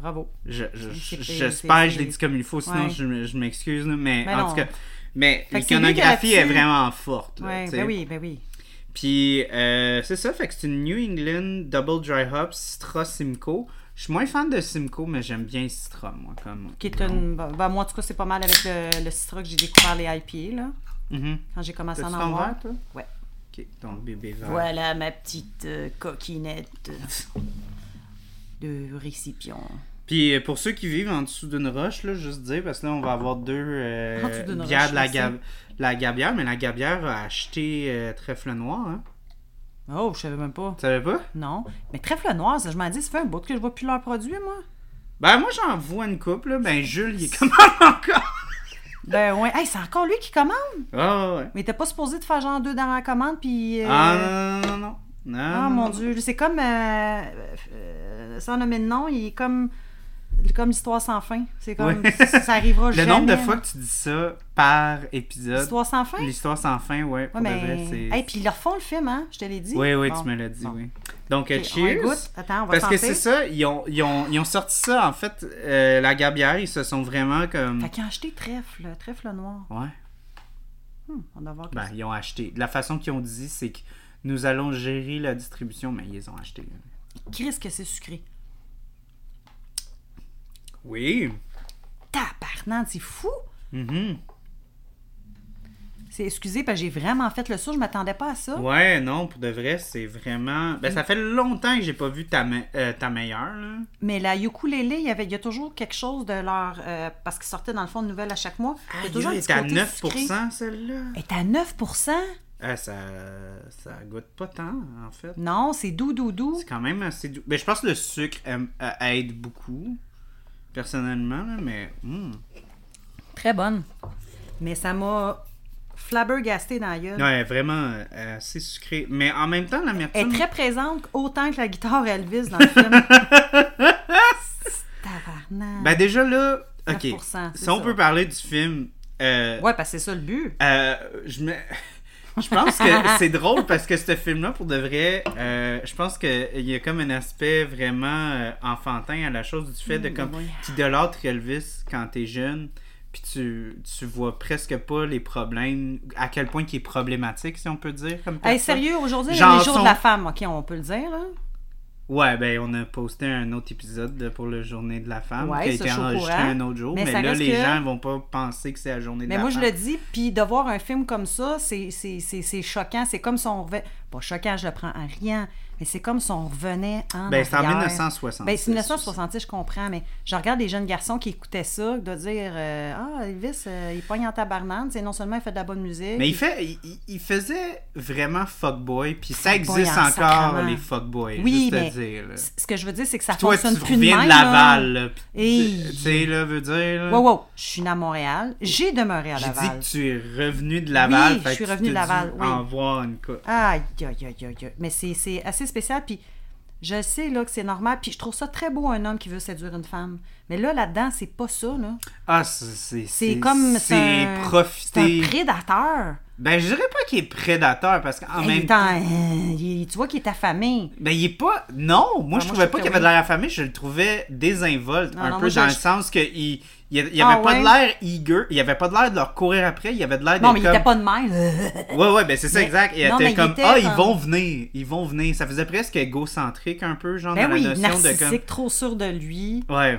Bravo. Je- je- J'espère que je l'ai dit comme il faut, sinon Ouais. je, me- je m'excuse. Mais en non. tout cas, mais l'iconographie est vraiment forte. là, Ouais, tu sais. ben oui, ben oui. Puis euh, c'est ça, fait que c'est une New England Double Dry Hop Citra Simcoe. Je suis moins fan de Simcoe, mais j'aime bien Citra, moi. Comme... Qui est une... ben, ben, moi, en tout cas, c'est pas mal avec le, le Citra que j'ai découvert les IPA, là, Mhm. quand j'ai commencé à en avoir. verre, toi? Ouais. Ok, ton bébé vert. Voilà ma petite euh, coquinette de récipient. Puis euh, pour ceux qui vivent en dessous d'une roche, là, juste dire, parce que là, on va avoir deux euh, En dessous d'une bières roche, de la, gab- la Gabière, mais la Gabière a acheté euh, Trèfle Noir. Hein? Oh, je savais même pas. Tu savais pas? Non. Mais trèfle noir, ça, je m'en dis, ça fait un bout que je vois plus leurs produits, moi. Ben, moi, j'en vois une couple, là. Ben, Jules, il est *laughs* comment encore? Ben ouais. Hey, c'est encore lui qui commande? Ah, ouais. Mais t'es pas supposé de faire genre deux dans la commande, puis. euh, Ah, non, non, non, non. Non, Ah, mon non. Dieu, c'est comme. euh, euh, sans nommer de nom, il est comme. Comme l'histoire sans fin. C'est comme. Ouais. ça, arrivera Le jamais. nombre de fois que tu dis ça par épisode. L'histoire sans fin? L'histoire sans fin, ouais, Ouais, mais. Hey, puis ils leur font le film, hein? Je te l'ai dit. Oui, oui, Bon. tu me l'as dit, Bon. oui. Donc, Ok, on cheers! goûte. Attends, on va Parce que c'est ça, ils ont, ils, ont, ils ont sorti ça, en fait, euh, la gabière, ils se sont vraiment comme... Fait qu'ils ont acheté trèfle, trèfle noir. Ouais, Hmm, on doit voir que ben, ils ont acheté. La façon qu'ils ont dit, c'est que nous allons gérer la distribution, mais ils les ont acheté. Chris que c'est sucré. Oui! Tabarnak, c'est fou! Mhm. C'est excusez, parce que j'ai vraiment fait le saut, je m'attendais pas à ça. Ouais, non, pour de vrai, c'est vraiment... Ben, ça fait longtemps que j'ai pas vu ta, me- euh, ta meilleure, là. Mais la ukulélé, il y, avait, il y a toujours quelque chose de leur. euh, parce qu'ils sortaient dans le fond de nouvelles à chaque mois. Il y a toujours un elle petit est à côté 9%, sucré. celle-là. Elle est à 9 Ah, ça, ça goûte pas tant, en fait. Non, c'est doux, doux, doux. C'est quand même assez doux. Ben, je pense que le sucre euh, aide beaucoup, personnellement, là, mais... hmm. Très bonne. Mais ça m'a flabbergasté dans la gueule. Ouais, vraiment euh, assez sucré. Mais en même temps, Elle l'amertume... est très présente, autant que la guitare Elvis dans le film. *laughs* Tabarnak. Ben déjà là, ok. 9%, c'est Si on peut parler du film, euh, ouais, parce que c'est ça le but. euh, je me... *laughs* Je pense que c'est drôle parce que ce film-là, pour de vrai, euh, je pense qu'il y a comme un aspect vraiment euh, enfantin à la chose du fait de Mm, comme oui. t'idolâtres Elvis quand t'es jeune, puis tu, tu vois presque pas les problèmes, à quel point il est problématique, si on peut dire. Comme Hey, sérieux, aujourd'hui, les jours son- de la femme, ok, on peut le dire, là. Ouais, ben on a posté un autre épisode de- pour la journée de la femme Ouais, qui a été enregistré courant. un autre jour. Mais Mais, là, les que- gens vont pas penser que c'est la journée de Mais la moi, je femme. le dis, puis de voir un film comme ça, c'est choquant. C'est comme si on revenait... Pas choquant, je le prends en riant, mais c'est comme si on revenait en Ben, c'est en arrière. 1966. Ben, c'est 1966, je comprends, mais je regarde les jeunes garçons qui écoutaient ça, de dire euh, Ah, Elvis, euh, il pogne en tabarnane, c'est non seulement il fait de la bonne musique. Mais il, fait, il, faisait vraiment fuckboy, puis ça existe en encore, sacrement. les fuckboys, Oui, juste mais te dire. Ce que je veux dire, c'est que ça Toi, tu fonctionne plus de même. de. Laval, là, tu sais, là, veut dire... là, Wow, wow, je suis née à Montréal. J'ai demeuré à J'ai dit Laval. que tu es revenu de Laval, Oui, fait je suis revenu tu de Laval, oui. en voir une coupe. Aïe, aïe, aïe, aïe. Mais c'est c'est assez spécial, puis je sais là, que c'est normal, puis je trouve ça très beau, un homme qui veut séduire une femme. Mais là, là-dedans, c'est pas ça, là. Ah, c'est... C'est comme... C'est un- C'est profiter... un prédateur. Ben, je dirais pas qu'il est prédateur parce qu'en même en- euh, il- tu vois qu'il est affamé. Ben, il est pas. Non, moi, Ah, je trouvais pas qu'il avait de l'air affamé, je le trouvais désinvolte, Non, un non, peu je- dans le sens qu'il il, il avait Ah, pas de l'air eager, il avait pas de l'air de leur courir après, il avait de l'air Non, d'être mais il comme. était pas de même. *laughs* Ouais, ouais, ben c'est ça, Mais- exact. Il non, était il comme, était ah, ils vont venir, ils vont venir. Ça faisait presque égocentrique un peu, genre, Ben dans oui, la notion de comme. narcissique, trop sûr de lui. Ouais.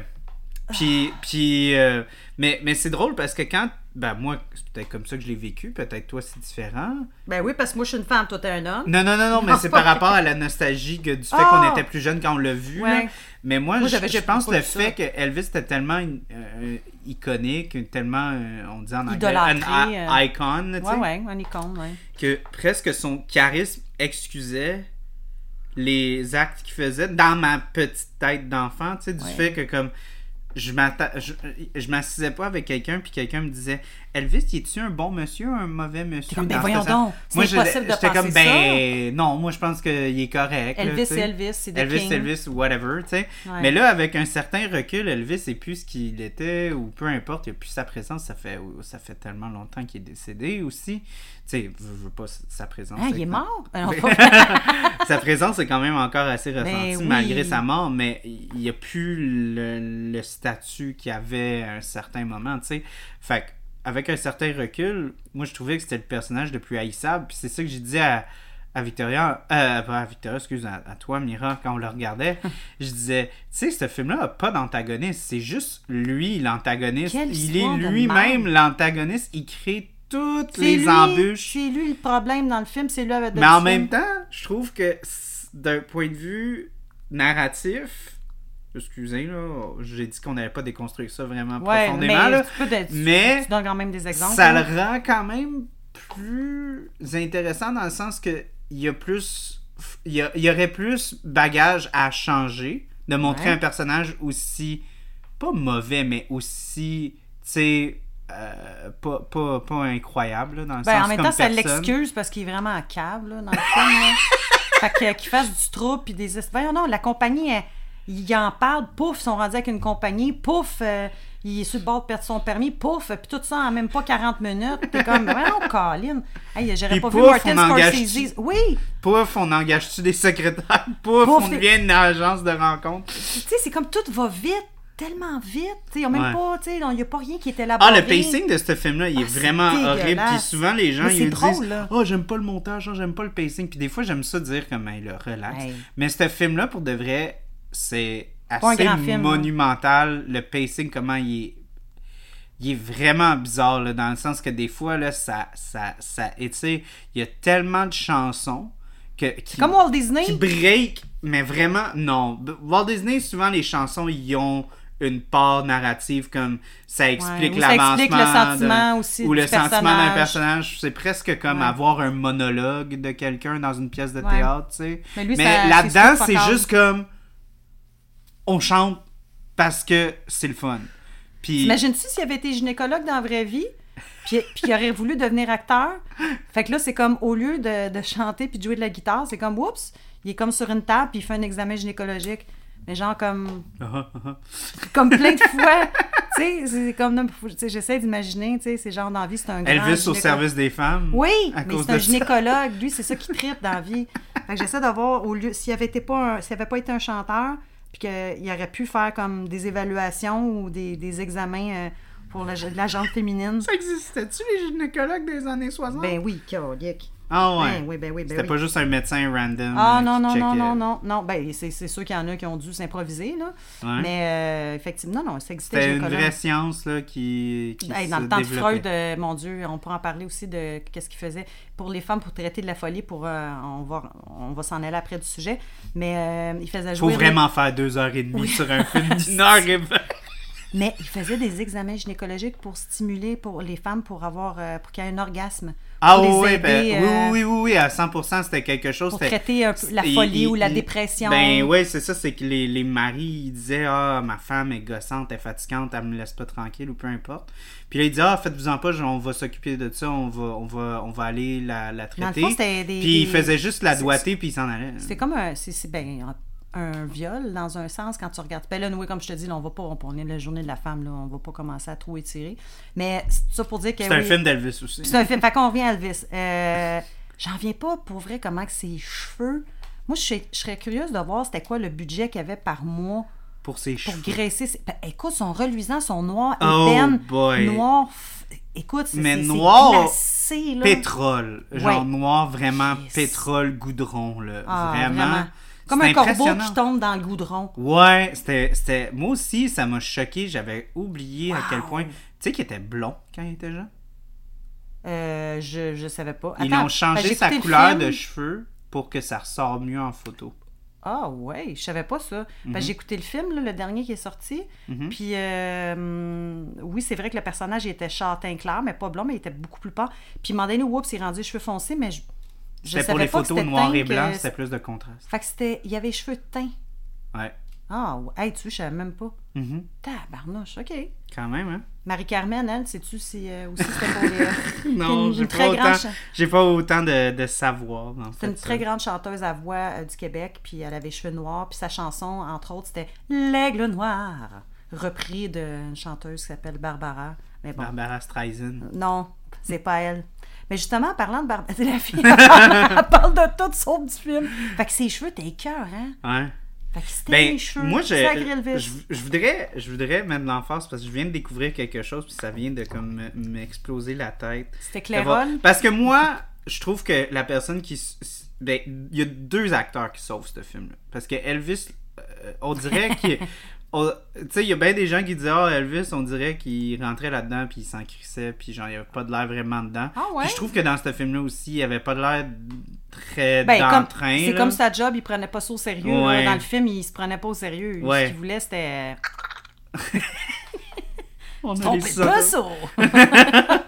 Puis, puis euh, mais, mais c'est drôle parce que quand, ben moi, c'est peut-être comme ça que je l'ai vécu, peut-être toi c'est différent. Ben oui, parce que moi, je suis une femme, toi, t'es un homme. Non, non, non, non, mais c'est par *laughs* rapport à la nostalgie que- du fait Ah! qu'on était plus jeune quand on l'a vu. là. Mais moi, Moi, je, je pense le fait que Elvis était tellement euh, iconique, tellement, euh, on dit en anglais, un euh. icon, tu sais, Ouais, ouais, un icône, ouais. que presque son charisme excusait les actes qu'il faisait dans ma petite tête d'enfant, tu sais, du Ouais. fait que comme je m'atta- je, je m'assisais pas avec quelqu'un puis quelqu'un me disait Elvis, es-tu un bon monsieur ou un mauvais monsieur comme, ben voyons ce donc, c'est impossible de j'étais comme penser ben non, moi je pense qu'il est correct. là, Elvis, c'est Elvis, c'est The Elvis, King. Elvis, whatever, tu sais. Ouais. Mais là, avec un certain recul, Elvis est plus ce qu'il était, ou peu importe, il n'y a plus sa présence. Ça fait, ça fait tellement longtemps qu'il est décédé aussi. Tu sais, je veux pas sa présence. Ah, il est mort? Alors, *laughs* sa présence est quand même encore assez ressentie Ben oui. malgré sa mort, mais il n'y a plus le, le statut qu'il avait à un certain moment, tu sais. Fait que, avec un certain recul, moi je trouvais que c'était le personnage le plus haïssable, puis c'est ça que j'ai dit à, à Victoria, euh, pas à Victoria, excuse, à, à toi, Mira, quand on le regardait, *laughs* je disais, tu sais, ce film-là n'a pas d'antagoniste, c'est juste lui l'antagoniste. Il est lui-même l'antagoniste, il crée toutes les lui- embûches. C'est lui le problème dans le film, c'est lui avec Mais en même temps, je trouve que d'un point de vue narratif, excusez là, j'ai dit qu'on n'allait pas déconstruire ça vraiment Ouais, profondément, mais là, tu, peux te- tu- mais tu donnes quand même des exemples. ça le rend quand même plus intéressant dans le sens que il y a plus, il y, a- il y aurait plus bagage à changer de montrer Ouais. un personnage aussi pas mauvais, mais aussi, tu sais. euh, pas, pas, pas incroyable là, dans le Ben, sens en même temps, ça l'excuse parce qu'il est vraiment à cave là, dans le film. là. *laughs* fait qu'il fasse du trouble puis des. Voyons, non, la compagnie, elle- il en parle, pouf, ils sont rendus avec une compagnie, pouf, euh, il est sur le bord de perdre son permis, pouf, puis tout ça en même pas 40 minutes. T'es comme, non, Colin. Hey, j'aurais pas pouf, vu Martin Scorsese. Oui, Pouf, on engage-tu des secrétaires? *laughs* Pouf, Pouf, on devient une agence de rencontre. tu sais, c'est comme tout va vite, tellement vite. Tu sais, ils ont même Ouais. pas, tu sais, il n'y a pas rien qui est Ah, élaboré. le pacing de ce film-là, il est Ah, vraiment horrible. Puis souvent, les gens, ils drôle, disent là. Oh, j'aime pas le montage, oh, j'aime pas le pacing. Puis des fois, j'aime ça dire comme, hey, là, relax. Hey. Mais ce film-là, pour de vrai, c'est assez hein. monumental. Le pacing, comment il est. Il est vraiment bizarre, là, dans le sens que des fois, là, ça, ça, ça étire. Il y a tellement de chansons que. qui- Comme Walt Disney. qui break, mais vraiment, non. Walt Disney, souvent, les chansons, ils ont une part narrative comme ça explique ou ça l'avancement. explique le sentiment aussi Ou le sentiment d'un personnage. C'est presque comme Ouais. avoir un monologue de quelqu'un dans une pièce de Ouais. théâtre, tu sais. Mais lui, Mais là-dedans, c'est juste comme. On chante parce que c'est le fun. Puis. T'imagines-tu s'il avait été gynécologue dans la vraie vie, puis, puis il aurait voulu devenir acteur? Fait que là, c'est comme, au lieu de, de chanter puis de jouer de la guitare, c'est comme, oups, il est comme sur une table puis il fait un examen gynécologique. Mais genre comme, *laughs* comme plein de fois. tu sais, c'est comme, j'essaie d'imaginer, tu sais, c'est genre dans la vie, c'est un grand Elvis au service des femmes. Oui, mais c'est un ça. gynécologue. Lui, c'est ça qui tripe dans la vie. Fait que j'essaie de voir, au lieu, s'il avait été pas un- s'il avait pas été un chanteur, puis qu'il aurait pu faire comme des évaluations ou des, des examens euh, pour la, la jante féminine. Ça existait-tu, les gynécologues des années 60? Ben oui, calique. Ah ouais. Ben oui, ben oui, ben C'était oui. pas juste un médecin random. Ah non, non, non, non, non, non. Ben, c'est sûr qu'il y en a qui ont dû s'improviser, là. Ouais. Mais euh, effectivement, non, ça existait. C'était une vraie science là, qui, qui Hey, dans se le temps de. Freud, euh, mon Dieu, on pourra en parler aussi de qu'est-ce qu'il faisait pour les femmes pour traiter de la folie. Pour, euh, on va, on va s'en aller après du sujet. Mais il faisait Faut jouer. vraiment faire deux heures et demie sur un *laughs* film d'une heure et. Mais il faisait des examens gynécologiques pour stimuler pour les femmes pour avoir pour qu'il y ait un orgasme. Ah oui, oui, ben, oui, euh, oui, oui, oui, à 100%, c'était quelque chose. Pour traiter un peu la folie il- ou la il- dépression. Ben oui, c'est ça, c'est que les, les maris, ils disaient Ah, ma femme est gossante, elle est fatigante, elle me laisse pas tranquille ou peu importe. Puis là, ils disaient Ah, faites-vous-en pas, on va s'occuper de ça, on va, on va, on va aller la, la Dans le traiter. fond, des- puis ils des- faisaient juste la doigter, puis ils s'en allaient. C'est comme un, c'est, c'est- ben, un- viol dans un sens quand tu regardes. Ben là, nous, comme je te dis, là, on va pas, on est la journée de la femme, là, on va pas commencer à trop étirer. Mais c'est ça pour dire que. C'est un film d'Elvis aussi. C'est un film. Fait qu'on revient à Elvis. Euh, J'en viens pas pour vrai comment que ses cheveux. Moi, je serais, je serais curieuse de voir c'était quoi le budget qu'il y avait par mois Pour ses pour cheveux. graisser. ses- Ben, écoute, son reluisant, son noir Oh ébène, boy. noir. f- Écoute, c'est Mais noir, glacé, là. Pétrole. Genre Ouais. noir, vraiment Yes. pétrole goudron, là. Ah, vraiment. Comme un corbeau qui tombe dans le goudron. Ouais, c'était. Moi aussi, ça m'a choqué. J'avais oublié à quel point. Tu sais qu'il était blond quand il était jeune? Euh, je, je savais pas. Ils ont changé ben, sa couleur de cheveux pour que ça ressort mieux en photo. Ah ouais, je savais pas ça. Ben, Mhm. j'ai écouté le film, là, le dernier qui est sorti. Mhm. Puis euh, oui, c'est vrai que le personnage il était châtain clair, mais pas blond, mais il était beaucoup plus pâle. Puis donné, oups, il est rendu les cheveux foncés, mais je C'était pour les photos noir et blanc, que- c'était plus de contraste. Fait que c'était. Il y avait les cheveux teints. Ouais. Ah, ouais. hey, tu sais, je savais même pas. Mhm. Tabarnouche, OK. Quand même, hein? Marie-Carmen, elle, sais-tu si euh, aussi c'était pour les. *laughs* Non, *laughs* une- j'ai pas, autant, j'ai pas autant de, de savoir. C'est une ça. très grande chanteuse à voix euh, du Québec, puis elle avait les cheveux noirs, puis sa chanson, entre autres, c'était L'Aigle Noir, repris d'une chanteuse qui s'appelle Barbara. Mais bon, Barbara Streisand. non, c'est pas elle. Mais justement, en parlant de Barbara, la fille, *laughs* *laughs* elle parle de tout sauf du film. Fait que ses cheveux, t'es cœur, hein? Ouais. Fait que c'était Ben, les cheveux, moi, je, je, je voudrais, je voudrais mettre l'emphase parce que je viens de découvrir quelque chose puis ça vient de comme me- m'exploser la tête. C'était Clairol. Parce que moi, je trouve que la personne qui. Ben, il y a deux acteurs qui sauvent ce film-là. Parce que Elvis, euh, on dirait qu'il. *laughs* Tu sais, il y a bien des gens qui disent Ah, Elvis, on dirait qu'il rentrait là-dedans puis il s'en crissait puis genre, il n'y avait pas de l'air vraiment dedans. Ah ouais? Puis je trouve que dans ce film-là aussi, il n'y avait pas de l'air très Ben, d'entrain. c'est comme sa job, il prenait pas ça au sérieux. là. Dans le film, il se prenait pas au sérieux. Ouais. Ce qu'il voulait, c'était. On *laughs* a pas ça. *laughs*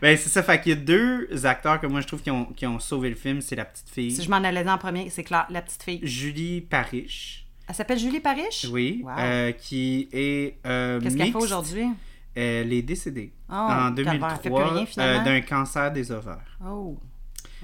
Ben, c'est ça. Fait qu'il y a deux acteurs que moi je trouve qui ont, qui ont sauvé le film. C'est la petite fille. si je m'en allais dans en premier, c'est clair, la petite fille. Julie Parrish. Elle s'appelle Julie Parrish? Oui. Wow. euh, qui est. Euh, Qu'est-ce qu'elle fait aujourd'hui? Elle est décédée Oh, en calvaire. 2003 Elle fait plus rien, finalement? euh, d'un cancer des ovaires. Oh.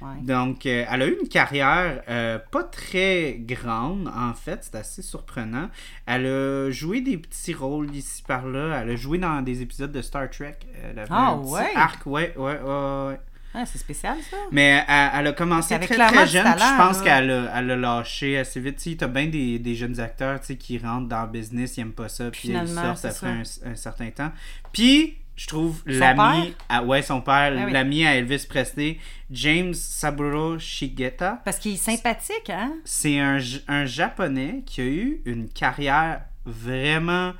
Ouais. Donc, euh, elle a eu une carrière euh, pas très grande, en fait, c'est assez surprenant. Elle a joué des petits rôles ici par là. Elle a joué dans des épisodes de Star Trek. Elle avait Ah, un ouais? arc, ouais, ouais, ouais, ouais. Ah, c'est spécial, ça. Mais elle, elle a commencé très très jeune. je pense qu'elle a, elle a lâché assez vite. Tu t'as bien des, des jeunes acteurs qui rentrent dans le business, ils aiment pas ça, puis ils sortent après un, un certain temps. Puis, je trouve l'ami, à- ouais, son père, Ah oui. l'ami à Elvis Presley, James Saburo Shigeta, Parce qu'il est sympathique, hein? c'est un, un japonais qui a eu une carrière vraiment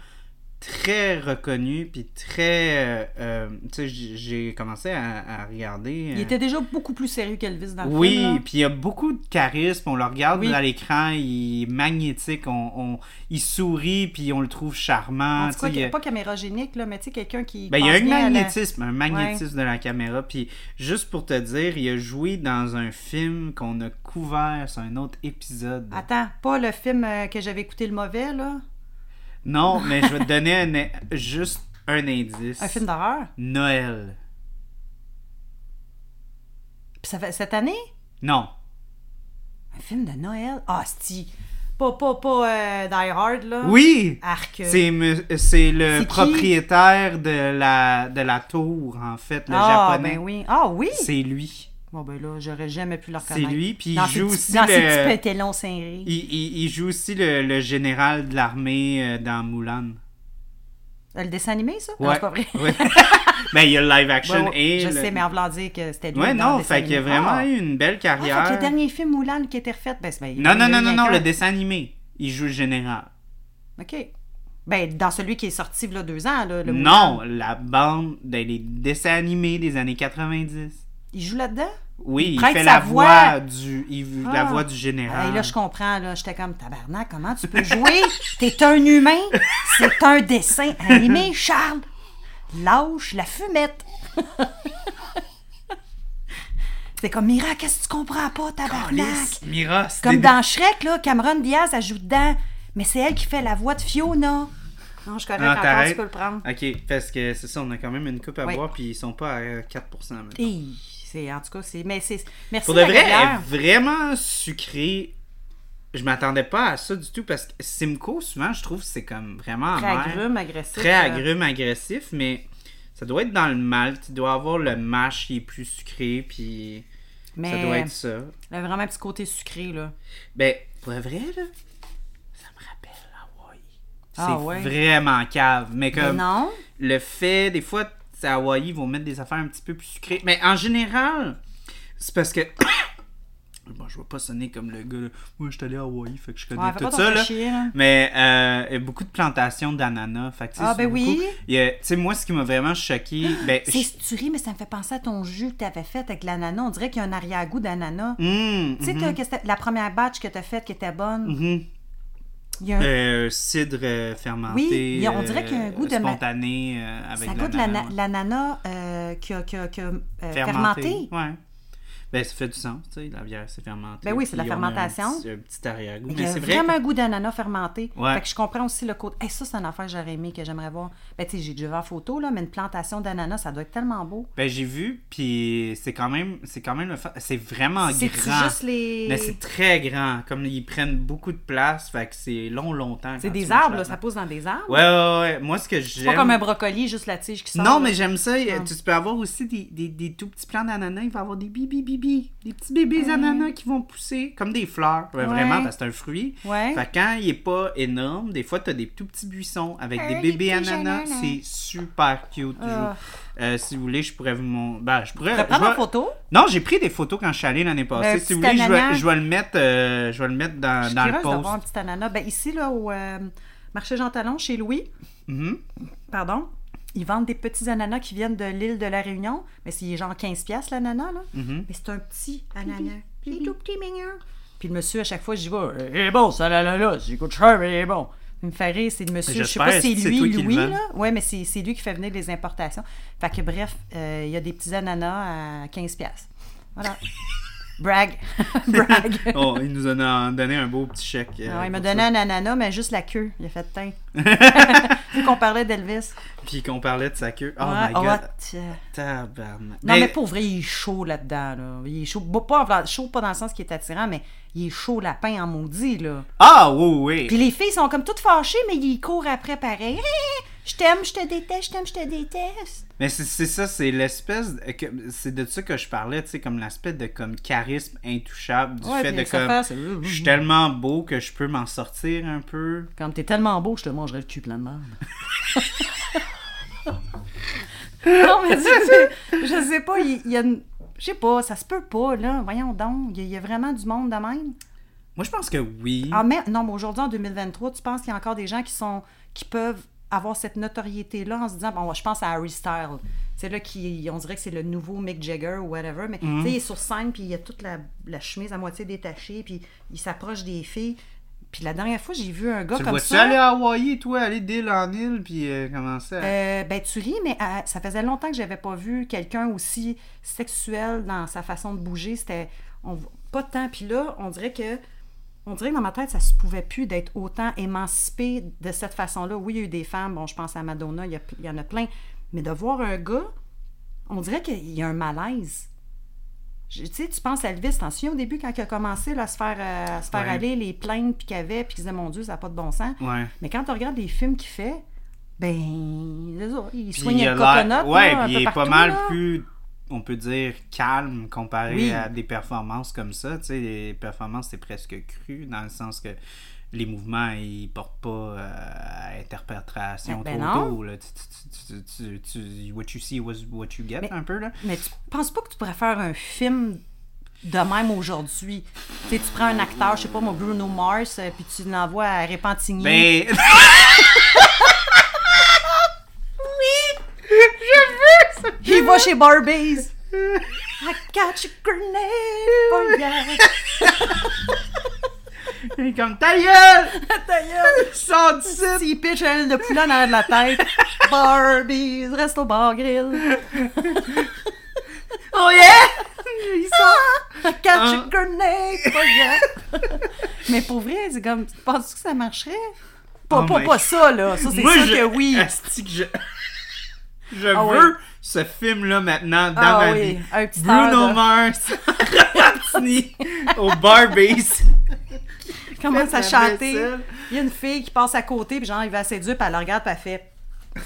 très reconnue, puis très. euh, euh, tu sais, j'ai commencé à, à regarder. Il euh, était déjà beaucoup plus sérieux qu'Elvis dans le oui, film. puis il y a beaucoup de charisme. On le regarde Oui. à l'écran, il est magnétique. On, on- il sourit, puis on le trouve charmant. En tout cas, il pas camérogénique, là, mais tu sais, quelqu'un qui. ben, il y a un la- magnétisme, un magnétisme de la caméra. Puis juste pour te dire, il a joué dans un film qu'on a couvert sur un autre épisode. Attends, pas le film que j'avais écouté le mauvais, là? Non, mais je vais te donner un juste un indice. Un film d'horreur? Noël. Puis ça fait cette année? Non. Un film de Noël? Ah, c'est Pas, pas, pas euh, Die Hard, là. Oui! Arc. C'est le propriétaire de la, de la tour, en fait, le ah, japonais. ben oui. Ah, oui? C'est lui. Bon, ben là, j'aurais jamais pu le C'est reconnaître. lui, puis il joue aussi Dans ses le-. Il, il- il joue aussi le, le général de l'armée euh, dans Mulan. Euh, Le dessin animé, ça? Non, Ouais. c'est pas vrai. *laughs* Ouais. *laughs* ben, il y a le live action Ouais, et. je le- sais, mais en voulant dire que c'était lui. Ouais, non, fait qu'il a vraiment Ah. eu une belle Ah, fait carrière. que le dernier film Moulin qui a été refait, ben, c'est- ben, Non, non, non, non, non, le dessin animé. Il joue le général. OK. Ben, dans celui qui est sorti il y a deux ans, là, le non, Moulin. la bande des dessins animés des années 90. Il joue là-dedans? Oui, il, fait la voix, voix. du il- la Ah. voix du général. Et là, je comprends, là. J'étais comme, tabarnak, comment tu peux jouer? *laughs* T'es un humain, c'est un dessin animé, *laughs* Charles. Lâche la fumette. C'est comme, Mira, qu'est-ce que tu comprends pas, tabarnak? Calisse, Mira, c'est Comme des- dans Shrek, là, Cameron Diaz ajoute dedans. Mais c'est elle qui fait la voix de Fiona. Non, je connais Non, encore, t'arrêtes. tu peux le prendre. Ok, parce que c'est ça, on a quand même une coupe à boire, puis ils sont pas à 4%. maintenant. Hi, c'est, en tout cas, c'est. Mais c'est. Merci Pour de vrai, elle est vraiment sucrée. je m'attendais pas à ça du tout parce que Simcoe, souvent, je trouve c'est comme vraiment Très amer. agrume, agressif. Très euh, agrume, agressif, mais ça doit être dans le malt. Il doit avoir le mash qui est plus sucré, puis Mais ça doit être ça. il a vraiment un petit côté sucré, là. Ben, pour vrai, là, ça me rappelle. C'est Ah ouais? vraiment cave. Mais Mais comme non. le fait, des fois, c'est Hawaï, ils vont mettre des affaires un petit peu plus sucrées. Mais en général, c'est parce que. *coughs* Bon, je vais pas sonner comme le gars. Moi, je suis allé à Hawaï, fait que je connais Ouais, tout ça. Là. chier, là. Mais euh, il y a beaucoup de plantations d'ananas. Fait que, Ah, ben oui. Tu sais, moi, ce qui m'a vraiment choqué. *gasps* Ben, C'est je- mais ça me fait penser à ton jus que tu avais fait avec l'ananas. On dirait qu'il y a un arrière-goût d'ananas. Hum, Tu sais, c'était la première batch que tu as faite qui était bonne? mhm. Il y a un- Euh, cidre euh, fermenté. Oui, a- on dirait qu'il y a un euh, goût de spontané euh, avec ça goûte l'ananas, euh, qui a, qui a- qui a, euh, fermenté. Ouais. Ben, ça fait du sens, tu sais, la bière, c'est fermenté. Ben oui, c'est la puis on a un fermentation. petit- Un petit, arrière-goût. Mais c'est vrai. vraiment un goût d'ananas fermenté. Ouais. Fait que je comprends aussi le côté. Hey, ça, c'est une affaire que j'aurais aimé, que j'aimerais voir. Ben, tu sais, j'ai déjà vu en photo, là, mais une plantation d'ananas, ça doit être tellement beau. Ben, j'ai vu, puis c'est quand même, c'est quand même fa- C'est vraiment C'est grand. juste les. Mais c'est très grand. Comme ils prennent beaucoup de place, fait que c'est long, longtemps. C'est des arbres, là, ça pousse dans des arbres? Ouais, ouais, ouais. Moi, ce que C'est j'aime. pas comme un brocoli, juste la tige qui sort. Non, là. mais j'aime ça. Ah. Tu peux avoir aussi des, des, des tout petits plants d'ananas. Il va avoir des bibi bibi. Des petits bébés ananas qui vont pousser comme des fleurs. Ouais. Vraiment, parce que c'est un fruit. Ouais. Fait quand il est pas énorme, des fois, tu as des tout petits buissons avec des bébés ananas. C'est super cute. Euh, si vous voulez, je pourrais vous mon... Ben, je pourrais. Tu vais- photo? Non, j'ai pris des photos quand je suis allé l'année passée. Si vous voulez, je vais, ananas. je vais le mettre, euh, je vais le mettre dans, Je suis dans le post. un petit ananas. Ben, ici, là, au euh, marché Jean Talon, chez Louis, Mhm. pardon, ils vendent des petits ananas qui viennent de l'île de la Réunion. Mais c'est genre 15$ piastres, l'ananas, là. Mhm. Mais c'est un petit ananas. Il est tout petit, mignon. Puis le monsieur, à chaque fois, j'y vais. Il est bon, ça, là, là, là. Il coûte cher, mais il est bon. Il me fait rire, c'est le monsieur. Je sais pas si c'est lui, Louis, là. Ouais, mais c'est c'est lui qui fait venir les importations. Fait que bref, euh, il y a des petits ananas à 15$. piastres. Voilà. *laughs* Brag. *laughs* Brag. Oh, il nous en a donné un beau petit chèque. euh, Ah, il m'a donné ça. un ananas, mais juste la queue. Il a fait teint. *laughs* Vu qu'on parlait d'Elvis. Puis qu'on parlait de sa queue. Oh Ouais, my god. Tabarnak. Non, mais pour vrai, il est chaud là-dedans. Là. Il est chaud. Bon, Pas chaud, pas dans le sens qui est attirant, mais il est chaud lapin en maudit. Là. Ah, oui, oui. Puis les filles sont comme toutes fâchées, mais ils courent après pareil. Je t'aime, je te déteste, je t'aime, je te déteste. Mais c'est ça, c'est l'espèce. C'est de ça que je parlais, tu sais, comme l'aspect de comme charisme intouchable, du Ouais, fait de comme. Je suis tellement beau que je peux m'en sortir un peu. Comme t'es tellement beau, je te mangerai le cul plein de merde. *laughs* non, mais tu sais, je sais pas, il y a une. Je sais pas, ça se peut pas, là. Voyons donc. Il y y, a vraiment du monde de même. Moi, je pense que oui. Ah, mais, non, mais aujourd'hui, en 2023, tu penses qu'il y a encore des gens qui sont qui peuvent avoir cette notoriété-là en se disant, bon, je pense à Harry Styles. C'est là qui, on dirait que c'est le nouveau Mick Jagger ou whatever, mais Mhm. tu sais, il est sur scène, puis il a toute la, la chemise à moitié détachée, puis il s'approche des filles. Puis la dernière fois, j'ai vu un gars tu comme ça. aller à Hawaï, toi, aller d'île en île, puis euh, commencer à. Euh, ben, tu ris, mais euh, ça faisait longtemps que j'avais pas vu quelqu'un aussi sexuel dans sa façon de bouger. C'était on- pas de temps. Puis là, on dirait que on dirait que dans ma tête, ça se pouvait plus d'être autant émancipé de cette façon-là. Oui, il y a eu des femmes, bon, je pense à Madonna, il y, a- il y en a plein. Mais de voir un gars, on dirait qu'il y a un malaise. Je- Tu sais, tu penses à Elvis, t'en souviens au début quand il a commencé là, à se faire, euh, à se faire Ouais. aller les plaintes puis qu'il avait, puis qu'il disait, mon Dieu, ça n'a pas de bon sens. Ouais. Mais quand tu regardes les films qu'il fait, ben, il soigne le coconut. Ouais, là, un puis peu il est pas mal là. plus, on peut dire, calme comparé Oui. à des performances comme ça. Tu sais, les performances, c'est presque cru, dans le sens que les mouvements, ils portent pas euh, à interprétation Ben, ben trop non. tôt. Là. Tu, tu- tu- tu- tu- what you see was what you get, Mais- un peu. Là. Mais tu penses pas que tu pourrais faire un film de même aujourd'hui? Tu sais, tu prends un acteur, je sais pas moi, Bruno Mars, euh, puis tu l'envoies à Repentigny. Ben... *laughs* Il va chez Barbies. *laughs* I got your grenade for ya. *laughs* Il est comme ta gueule! *laughs* Ta gueule. Sors d'ici! S'il pitch un aile de poulet en arrière de la tête. Barbies, reste au bar grill. Oh yeah! Il sort! I got your Hein? grenade for ya. Mais pour vrai, c'est comme, tu penses que ça marcherait? Pas, Oh pas, pas ça, là. Ça, c'est sûr que oui. Asti que je... Je Ah veux oui. ce film-là maintenant dans Ah ma oui, vie. un petit Bruno Mars, *laughs* Rapatini, au Barbies. *laughs* commence à la chanter. vaisselle. Il y a une fille qui passe à côté, puis genre, il va séduire, puis elle le regarde, puis elle fait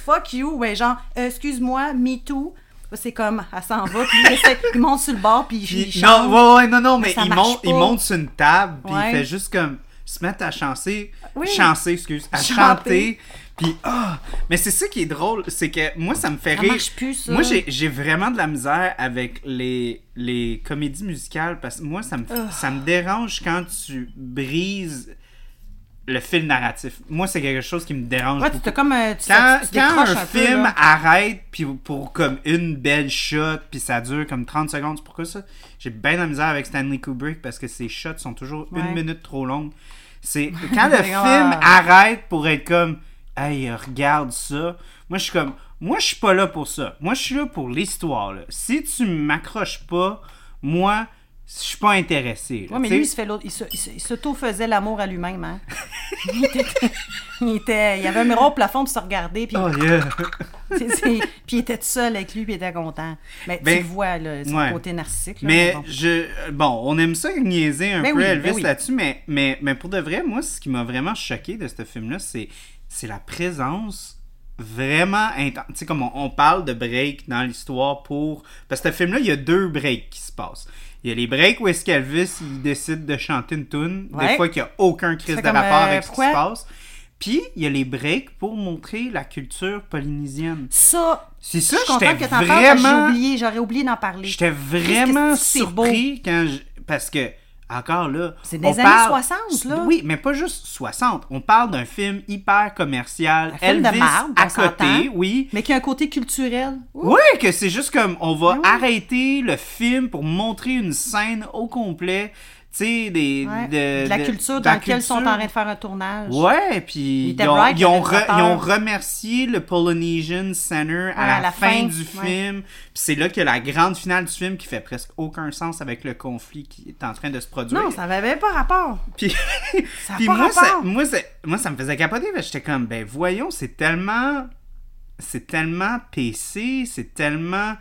Fuck you, ouais, genre, excuse-moi, me too. C'est comme, elle s'en va, puis il, essaie- il monte sur le bord, puis il, chante. non, ouais, ouais, non, non, mais, il, monte, il pas. monte sur une table, puis Ouais. il fait juste comme se mettre à chanter, Oui. chanter, excuse, à Chanter. chanter. Puis, ah! Mais c'est ça qui est drôle, c'est que moi, ça me fait Ça rire. marche plus, ça. Moi, j'ai vraiment de la misère avec les, les comédies musicales parce que moi, ça me, ça me dérange quand tu brises le fil narratif. Moi, c'est quelque chose qui me dérange Ouais, beaucoup. tu comme. euh, Tu, Quand, tu quand un, un peu, film là. arrête puis pour comme une belle shot puis ça dure comme 30 secondes, c'est pourquoi ça? J'ai bien de la misère avec Stanley Kubrick parce que ses shots sont toujours Ouais. une minute trop longues. C'est *laughs* quand le film arrête pour être comme Hey, regarde ça. Moi je suis comme moi je suis pas là pour ça. Moi je suis là pour l'histoire. là. Si tu m'accroches pas, moi je suis pas intéressé. là. Ouais, mais lui, il se fait l'autre. Il se- il se- il s'auto-faisait l'amour à lui-même, hein. *laughs* il, était, il, était- il avait un miroir au plafond pour se regarder, puis, Oh, yeah. *laughs* c'est- c'est- puis il était tout seul avec lui, puis il était content. Mais Ben, tu le vois, là, ouais. côté narcissique. Là, Mais bon. je bon, on aime ça niaiser un Ben peu oui, Elvis ben oui. là-dessus, mais, mais, mais pour de vrai, moi, ce qui m'a vraiment choqué de ce film-là, c'est, c'est la présence vraiment intense. Tu sais, comme on, on parle de break dans l'histoire pour. Parce que ce film-là, il y a deux breaks qui se passent. Il y a les breaks où est-ce qu'Elvis il décide de chanter une tune, des fois qu'il n'y a aucun crise de rapport euh, avec ce qui pourquoi? se passe. Puis, il y a les breaks pour montrer la culture polynésienne. Ça, C'est je ça, suis contente j'étais que t'en parles, j'ai vraiment... oublié, j'aurais oublié d'en parler. J'étais vraiment surpris quand je... Parce que, encore là... C'est des années parle- 60, là. Oui, mais pas juste 60. On parle d'un film hyper commercial. Un film de à côté, oui. Mais qui a un côté culturel. Ouh. Oui, que c'est juste comme, on va oui. arrêter le film pour montrer une scène au complet, sais, des... Ouais. De, De la culture de la dans laquelle ils sont en culture. train de faire un tournage. Ouais, puis ils ont, right, ils ont re- ils remercié le Polynesian Center à, Ouais, la, à la fin, fin, du ouais. film. Puis c'est là que la grande finale du film qui fait presque aucun sens avec le conflit qui est en train de se produire. Non, ça n'avait pas rapport. Puis, Ça *laughs* puis pas moi, ça, rapport. moi, c'est- moi, ça me faisait capoter. J'étais comme, ben voyons, c'est tellement... C'est tellement PC, c'est tellement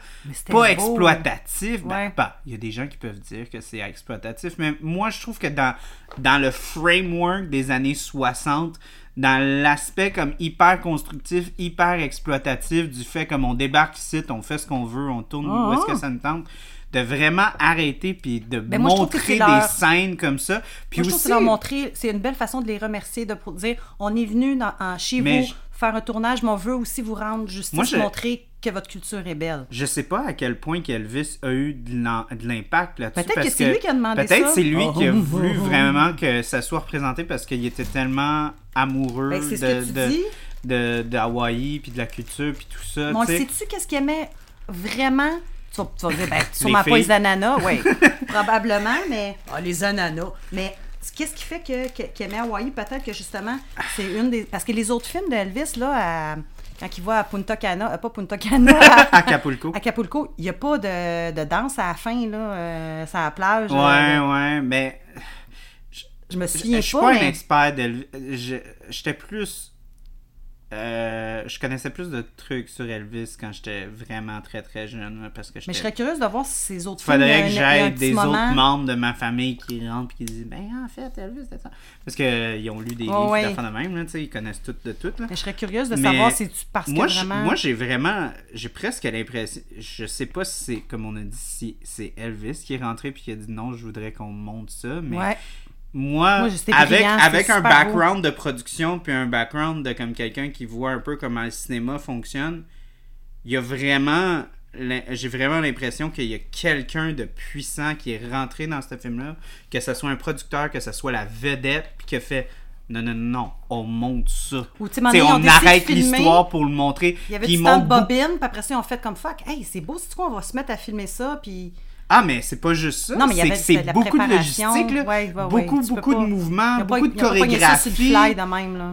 pas beau. exploitatif. Ben, Ouais. bah, il y a des gens qui peuvent dire que c'est exploitatif, mais moi, je trouve que dans, dans le framework des années 60, dans l'aspect comme hyper constructif, hyper exploitatif du fait comme on débarque ici, on fait ce qu'on veut, on tourne où est-ce que ça nous tente, de vraiment arrêter puis de Ben, moi, montrer leur- des scènes comme ça. Puis Moi, je trouve que aussi, leur montrer, c'est une belle façon de les remercier, de pour dire on est venu dans- en- chez Mais vous je- faire un tournage, mais on veut aussi vous rendre justice, Moi, je- montrer que votre culture est belle. Je sais pas à quel point qu'Elvis a eu de l'impact là-dessus. Peut-être que c'est lui qui a demandé Peut-être ça. c'est lui qui a Oh. voulu vraiment que ça soit représenté parce qu'il était tellement amoureux Ben, ce de, que tu de, dis. de, de Hawaï puis de la culture puis tout ça. Mais on sait-tu qu'est-ce qu'il aimait vraiment? Tu vas, tu vas dire, ben, *laughs* sûrement pas les ananas, oui, *laughs* probablement, mais... Ah, les ananas. Mais qu'est-ce qui fait que, que- Hawaï? Peut-être que, justement, c'est une des... Parce que les autres films d'Elvis, là, à- quand il va à Punta Cana, euh, pas Punta Cana, *laughs* à, Acapulco. Acapulco, il n'y a pas de, de danse à la fin, là, euh, sur la plage. Ouais, euh, ouais, mais je me je souviens je suis pas, pas un expert d'Elvis. Je- J'étais plus. Euh, je connaissais plus de trucs sur Elvis quand j'étais vraiment très très jeune parce que Mais je serais curieuse de voir si ces autres films... faudrait que j'aille des moment- autres membres de ma famille qui rentrent et qui disent ben en fait Elvis c'était ça parce qu'ils ont lu des Ouais, livres ouais. de même là, tu sais, ils connaissent tout de tout là. Mais je serais curieuse de Mais savoir si tu... Parce moi que vraiment... moi j'ai vraiment j'ai presque l'impression je sais pas si c'est comme on a dit si c'est Elvis qui est rentré puis qui a dit non je voudrais qu'on monte ça mais Ouais. Moi, avec, brillant, avec un beau. background de production puis un background de comme quelqu'un qui voit un peu comment le cinéma fonctionne, il y a vraiment j'ai vraiment l'impression qu'il y a quelqu'un de puissant qui est rentré dans ce film-là, que ce soit un producteur, que ce soit la vedette, puis qui a fait non, non, non, on monte ça. Ou, on arrête l'histoire pour le montrer. Il y avait du temps de bobine, puis après ça, ont fait comme fuck. Hey, c'est beau, c'est quoi, on va se mettre à filmer ça, puis. Ah, mais c'est pas juste ça. Non, mais il y avait c'est de beaucoup de logistique, là. Ouais, ouais, ouais, beaucoup, beaucoup pas- de mouvements, beaucoup de chorégraphie.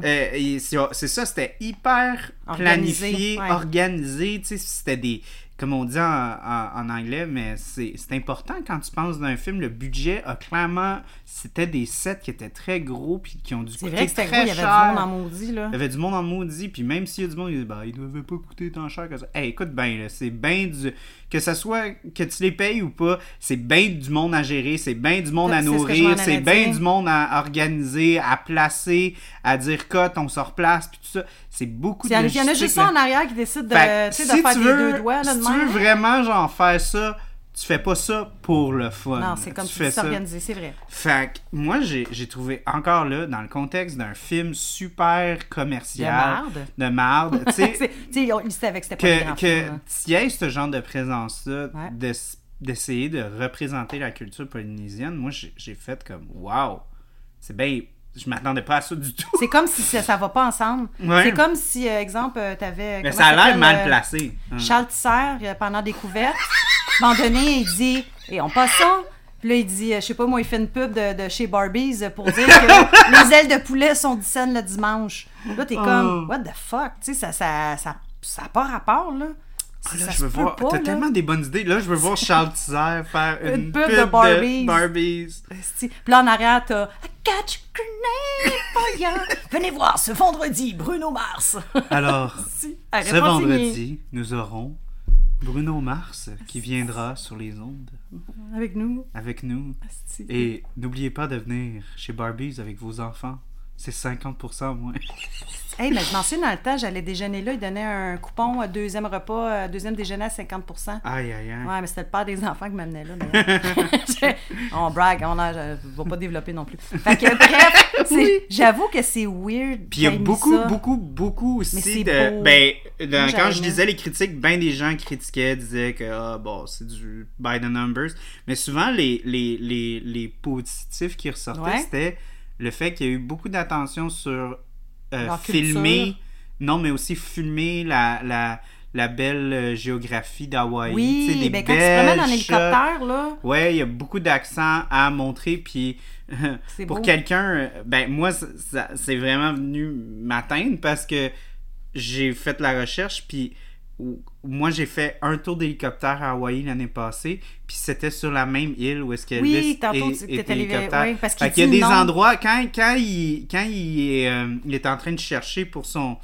Euh, c'est ça, c'était hyper Organisé, planifié, organisé. C'était des comme on dit en, en- en anglais, mais c'est c'est important quand tu penses d'un film. Le budget a clairement. C'était des sets qui étaient très gros puis qui ont dû coûter vrai que très gros, il y avait cher. du monde en maudit, là. Il y avait du monde en maudit, puis même s'il y a du monde, il dit, bah, ils ne devaient pas coûter tant cher que ça. Hey, écoute bien, là, c'est bien du. Que ça soit que tu les payes ou pas, c'est bien du monde à gérer, c'est bien du monde à C'est ce nourrir, c'est bien dire. du monde à organiser, à placer, à dire cut, on se replace, puis tout ça. C'est beaucoup de il y en a juste ça en arrière qui décide de, Fait faire tu des veux, deux doigts, là, de si tu veux vraiment, genre, faire ça, tu fais pas ça pour le fun. Non, c'est comme tu tu fais s'organiser, c'est vrai. fait que moi, j'ai trouvé encore là, dans le contexte d'un film super commercial. De marde. De marde. tu sais, *laughs* C'est- Tu sais, il savait que c'était pas que, que tu y aies ce genre de présence-là, Ouais. d'essayer de représenter la culture polynésienne, moi, j'ai fait comme, wow, c'est bien. Je m'attendais pas à ça du tout. C'est comme si ça, ça va pas ensemble. Ouais. C'est comme si, euh, exemple, euh, t'avais... Mais comment ça a l'air mal euh, placé. Hein. Charles Tisser, pendant à un moment donné, il dit Et on passe ça Puis là, il dit Je sais pas, moi, il fait une pub de, de chez Barbies pour dire que *laughs* les ailes de poulet sont 10 cents le dimanche. Là, t'es Oh. comme What the fuck? Tu sais, ça ça, ça, ça pas rapport, là. Ah, là, ça je veux voir. T'as tellement des bonnes idées. Là, je veux voir Charles Tisser faire une, Une pub de Barbies. Barbies. Esti. Puis là, en arrière, t'as catch grenade. Venez voir ce vendredi, Bruno Mars. Alors, *laughs* Si, arrête ce de vendredi, nous aurons Bruno Mars qui viendra sur les ondes Avec nous. avec nous. Et n'oubliez pas de venir chez Barbies avec vos enfants. C'est 50% moins. *laughs* Hey, mais je m'en souviens dans le temps, j'allais déjeuner là, ils donnaient un coupon euh, deuxième repas, euh, deuxième déjeuner à 50 Aïe, aïe, aïe. Ouais, mais c'était le père des *laughs* enfants qui m'amenait là. d'ailleurs. *laughs* on brag, on a, je vais pas développer non plus. Fait que bref, c'est- Oui. j'avoue que c'est weird. Puis il y a beaucoup, ça. beaucoup, beaucoup aussi Mais de. beau. Ben, Moi, quand je lisais les critiques, ben des gens critiquaient, disaient que ah, bon, c'est du by the numbers. Mais souvent, les, les, les, les positifs qui ressortaient, Ouais. c'était le fait qu'il y a eu beaucoup d'attention sur euh, filmer. Non, mais aussi filmer la, la, la belle euh, géographie d'Hawaï. tu sais, Oui, des ben quand tu te promènes en hélicoptère, là, Ouais, il y a beaucoup d'accents à montrer, puis *laughs* pour quelqu'un, euh, ben moi, c'est vraiment venu m'atteindre parce que j'ai fait la recherche, puis moi j'ai fait un tour d'hélicoptère à Hawaï l'année passée, puis c'était sur la même île où est-ce que Oui, tantôt, est- tu- est hélicoptère. parce qu'il y a des non. endroits, quand, quand, il, quand il, est, euh, il est en train de chercher pour son,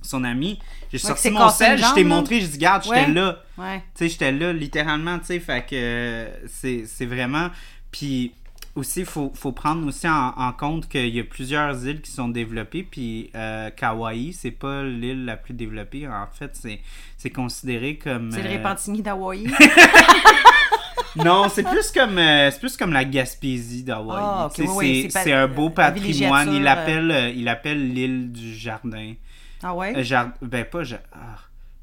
son ami, j'ai sorti mon sel, je t'ai montré, j'ai dit, garde, j'étais Ouais. là. ouais. Tu sais, j'étais là littéralement, tu sais, fait que euh, c'est c'est vraiment... Puis aussi, il faut, faut prendre aussi en, en compte qu'il y a plusieurs îles qui sont développées, puis euh, Kauai, c'est pas l'île la plus développée. En fait, c'est considéré comme... C'est le euh, Repentigny d'Hawaï. *laughs* *laughs* non, c'est plus comme euh, c'est plus comme la Gaspésie d'Hawaï. Oui, oui, c'est un beau patrimoine. Il euh. euh, il l'appelle l'île du jardin. ah ouais? Euh, ben pas ah.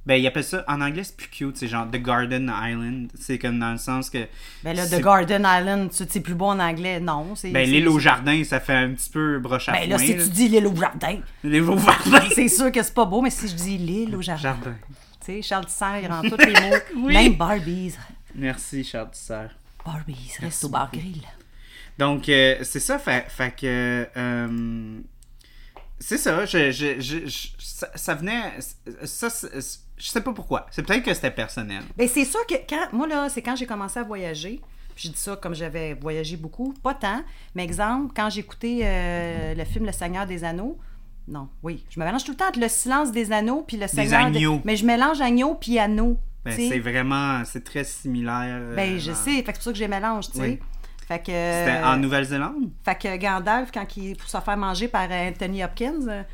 Ben il appelle ça en anglais c'est plus cute, c'est genre The Garden Island, c'est comme dans le sens que ben là, The Garden Island, c'est plus beau en anglais. Non, c'est... ben l'île au jardin, ça fait un petit peu broche à Ben là, si là. tu dis l'île au jardin, L'île au jardin. c'est sûr que c'est pas beau, mais si je dis l'île au jardin, Jardin. tu sais, Charles Tisser, il rend tous les mots. *laughs* Oui. Même Barbies. Merci Charles Tisser. Barbies, reste au bar grill. Donc, euh, c'est ça, fait, fait que. euh, c'est ça, je, je, je- ça, ça venait. Ça, je sais pas pourquoi. C'est peut-être que c'était personnel. Ben c'est sûr que quand moi là, c'est quand j'ai commencé à voyager. Puis je dis ça comme j'avais voyagé beaucoup, pas tant, mais exemple quand j'écoutais euh, le film Le Seigneur des Anneaux. Non, oui, je me mélange tout le temps entre le silence des anneaux puis le Seigneur des- agneaux. Mais je mélange agneau puis anneau. Ben, c'est vraiment. C'est très similaire. euh, Ben je sais, fait que c'est pour ça que je les mélange, tu sais. Oui. Fait que C'était en Nouvelle-Zélande? Fait que Gandalf, quand il pour se faire manger par Anthony Hopkins. *laughs*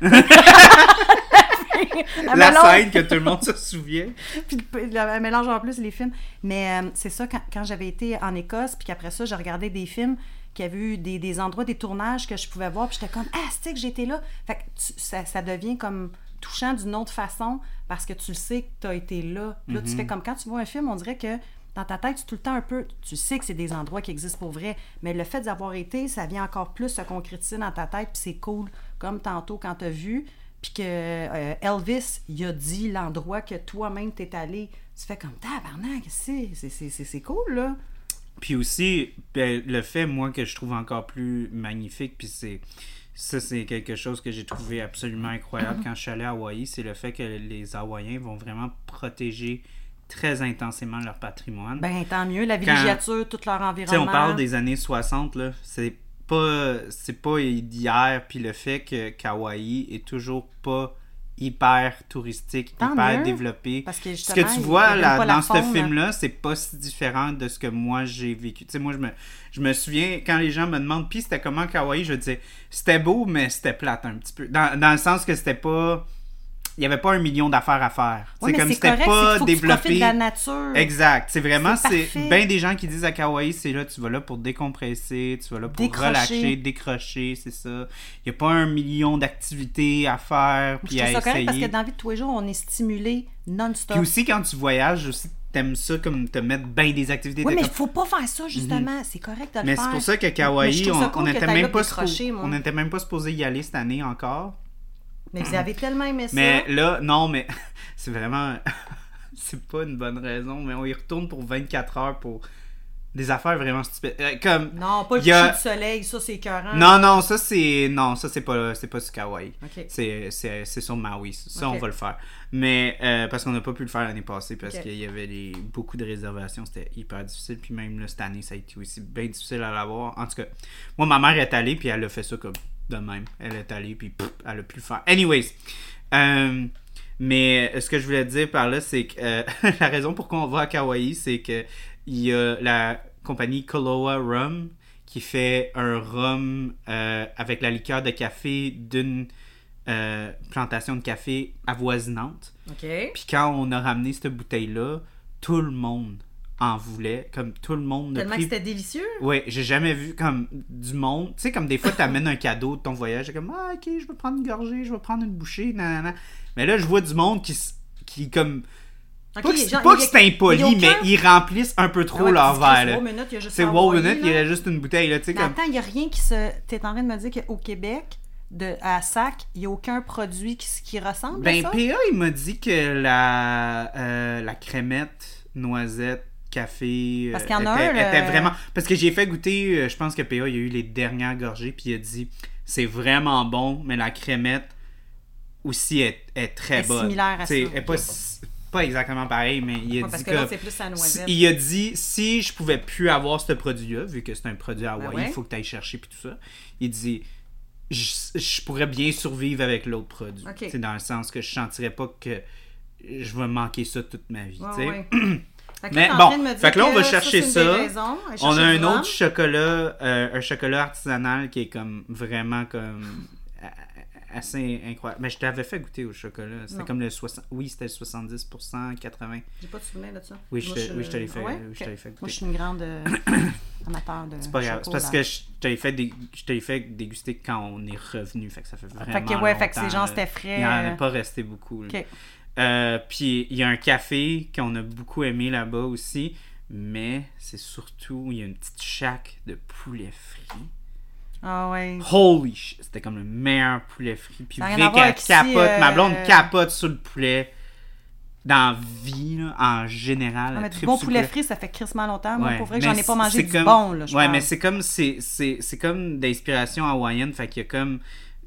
La mélange- scène que tout le monde se souvient. puis le- elle mélange en plus les films. Mais euh, c'est ça, quand, quand j'avais été en Écosse, puis qu'après ça, je regardais des films qui avaient eu des, des endroits, des tournages que je pouvais voir, puis j'étais comme, ah, c'est que j'étais là? Fait que tu- ça, ça devient comme touchant d'une autre façon parce que tu le sais que tu as été là. Là, tu fais comme quand tu vois un film, on dirait que dans ta tête, tu tout le temps un peu, tu sais que c'est des endroits qui existent pour vrai, mais le fait d'avoir été, ça vient encore plus se concrétiser dans ta tête, puis c'est cool. Comme tantôt, quand tu as vu, puis que euh, Elvis, il a dit l'endroit que toi-même t'es allé, tu fais comme tabarnak, c'est, c'est, c'est, c'est, c'est cool, là. Puis aussi, ben, le fait, moi, que je trouve encore plus magnifique, puis c'est. Ça, c'est quelque chose que j'ai trouvé absolument incroyable quand je suis allé à Hawaï, c'est le fait que les Hawaïens vont vraiment protéger très intensément leur patrimoine. Ben, tant mieux. La villégiature, tout leur Tu environnement. on parle des années 60, là. C'est pas, c'est pas d'hier, puis le fait que Kauai est toujours pas hyper touristique, Tant hyper mieux, développé. Parce que Ce que tu vois là, dans ce film-là, c'est pas si différent de ce que moi j'ai vécu. Tu sais, moi, je me, je me souviens, quand les gens me demandent, puis c'était comment Kauai, je disais, c'était beau, mais c'était plate un petit peu. Dans, dans le sens que c'était pas. Il y avait pas un million d'affaires à faire. C'est comme c'était pas faut que tu développé. de la nature. Exact. C'est vraiment, C'est bien des gens qui disent à Kauai, c'est là, tu vas là pour décompresser, tu vas là pour Décrocher. relâcher, décrocher, c'est ça. Il n'y a pas un million d'activités à faire, Je puis trouve à ça correct essayer. parce que dans la vie de tous les jours, on est stimulé non-stop. Puis aussi, quand tu voyages, aussi, t'aimes ça comme te mettre bien des activités. Oui, mais il faut pas faire ça, justement. C'est correct de le Mais faire. c'est pour ça que je ça on, cool on que était t'ailles là même pas décrocher, suppo- moi. on était même pas supposé y aller cette année encore. Mais vous avez tellement aimé ça. Mais là, non, mais *laughs* c'est vraiment. *laughs* c'est pas une bonne raison, mais on y retourne pour 24 heures pour des affaires vraiment stupides. Euh, comme. Non, pas le a- coucher du soleil, ça c'est écœurant. Non, non, ça c'est. Non, ça c'est pas, c'est pas sur Kauai. Ok. C'est, c'est, c'est sur Maui. Ça, on va le faire. Mais euh, parce qu'on n'a pas pu le faire l'année passée parce qu'il y avait les- beaucoup de réservations. C'était hyper difficile. Puis même là, cette année, ça a été aussi bien difficile à l'avoir. En tout cas, moi, ma mère est allée puis elle a fait ça comme de même. Elle est allée puis pff, elle a pu le faire. Anyways. euh, mais euh, ce que je voulais dire par là, c'est que euh, *laughs* la raison pourquoi on va à Kauai, c'est que il y a la compagnie Koloa Rum qui fait un rhum euh, avec la liqueur de café d'une euh, plantation de café avoisinante. OK. Puis quand on a ramené cette bouteille-là, tout le monde en voulait. Comme tout le monde Tellement pris... que c'était délicieux. Ouais, j'ai jamais vu comme du monde. Tu sais, comme des fois, t'amènes un *laughs* cadeau de ton voyage. Comme, ah, ok, je vais prendre une gorgée, je vais prendre une bouchée, nanana. Mais là, je vois du monde qui, qui comme. Pas que, c'est- pas que y impoli, y mais ils remplissent un peu Ah trop ouais, leur verre. c'est wow minute, il y a juste y une bouteille, là, tu sais, comme. attends, il n'y a rien qui se. T'es en train de me dire qu'au Québec, de, à Sac, il n'y a aucun produit qui, qui ressemble Ben, à ça? PA, il m'a dit que la, euh, la crémette, noisette, café. Parce euh, qu'il y en a était, un, le- était vraiment. Parce que j'ai fait goûter, euh, je pense que PA, il a eu les dernières gorgées, puis il a dit c'est vraiment bon, mais la crémette aussi est, est très Est bonne. similaire à T'sais, ça. est pas, pas exactement pareil, mais il a Ouais, parce dit que que. l'autre, c'est plus si- il a dit si je pouvais plus avoir ce produit-là, vu que c'est un produit à Hawaï, Ben ouais. il faut que tu ailles chercher puis tout ça. Il dit je, je pourrais bien survivre avec l'autre produit. Ok. C'est dans le sens que je sentirais pas que je vais manquer ça toute ma vie. Ouais. *clears throat* Fait que Mais bon, train de me dire fait que là, on va chercher ça. raisons. On a un autre chocolat, euh, un chocolat artisanal qui est comme vraiment comme a- assez incroyable. Mais je t'avais fait goûter au chocolat. C'était comme le 60. Oui, c'était le 70%, 80%. J'ai pas de souvenir de ça. Oui, je te- oui, je te l'ai fait- ouais? oui, fait Moi, goûter. je suis une grande euh, *coughs* amateur de C'est pas grave. C'est parce que je t'avais fait, dé- fait déguster quand on est revenu. Fait que ça fait vraiment Fait que, ouais, fait que ces gens, c'était frais, Il n'y en a euh. pas resté beaucoup. Euh, puis il y a un café qu'on a beaucoup aimé là-bas aussi. Mais c'est surtout, il y a une petite shack de poulet frit. Ah ouais. Holy shit! C'était comme le meilleur poulet frit. Puis Vic, elle capote. Ma euh, blonde capote sur le poulet. Dans la vie, là, en général. Ah, mais du bon poulet frit, ça fait crissement longtemps. Moi, Ouais, pour vrai, que j'en ai pas mangé c'est du comme- bon, là, Ouais, mais c'est comme c'est c'est c'est comme d'inspiration hawaïenne, fait qu'il y a comme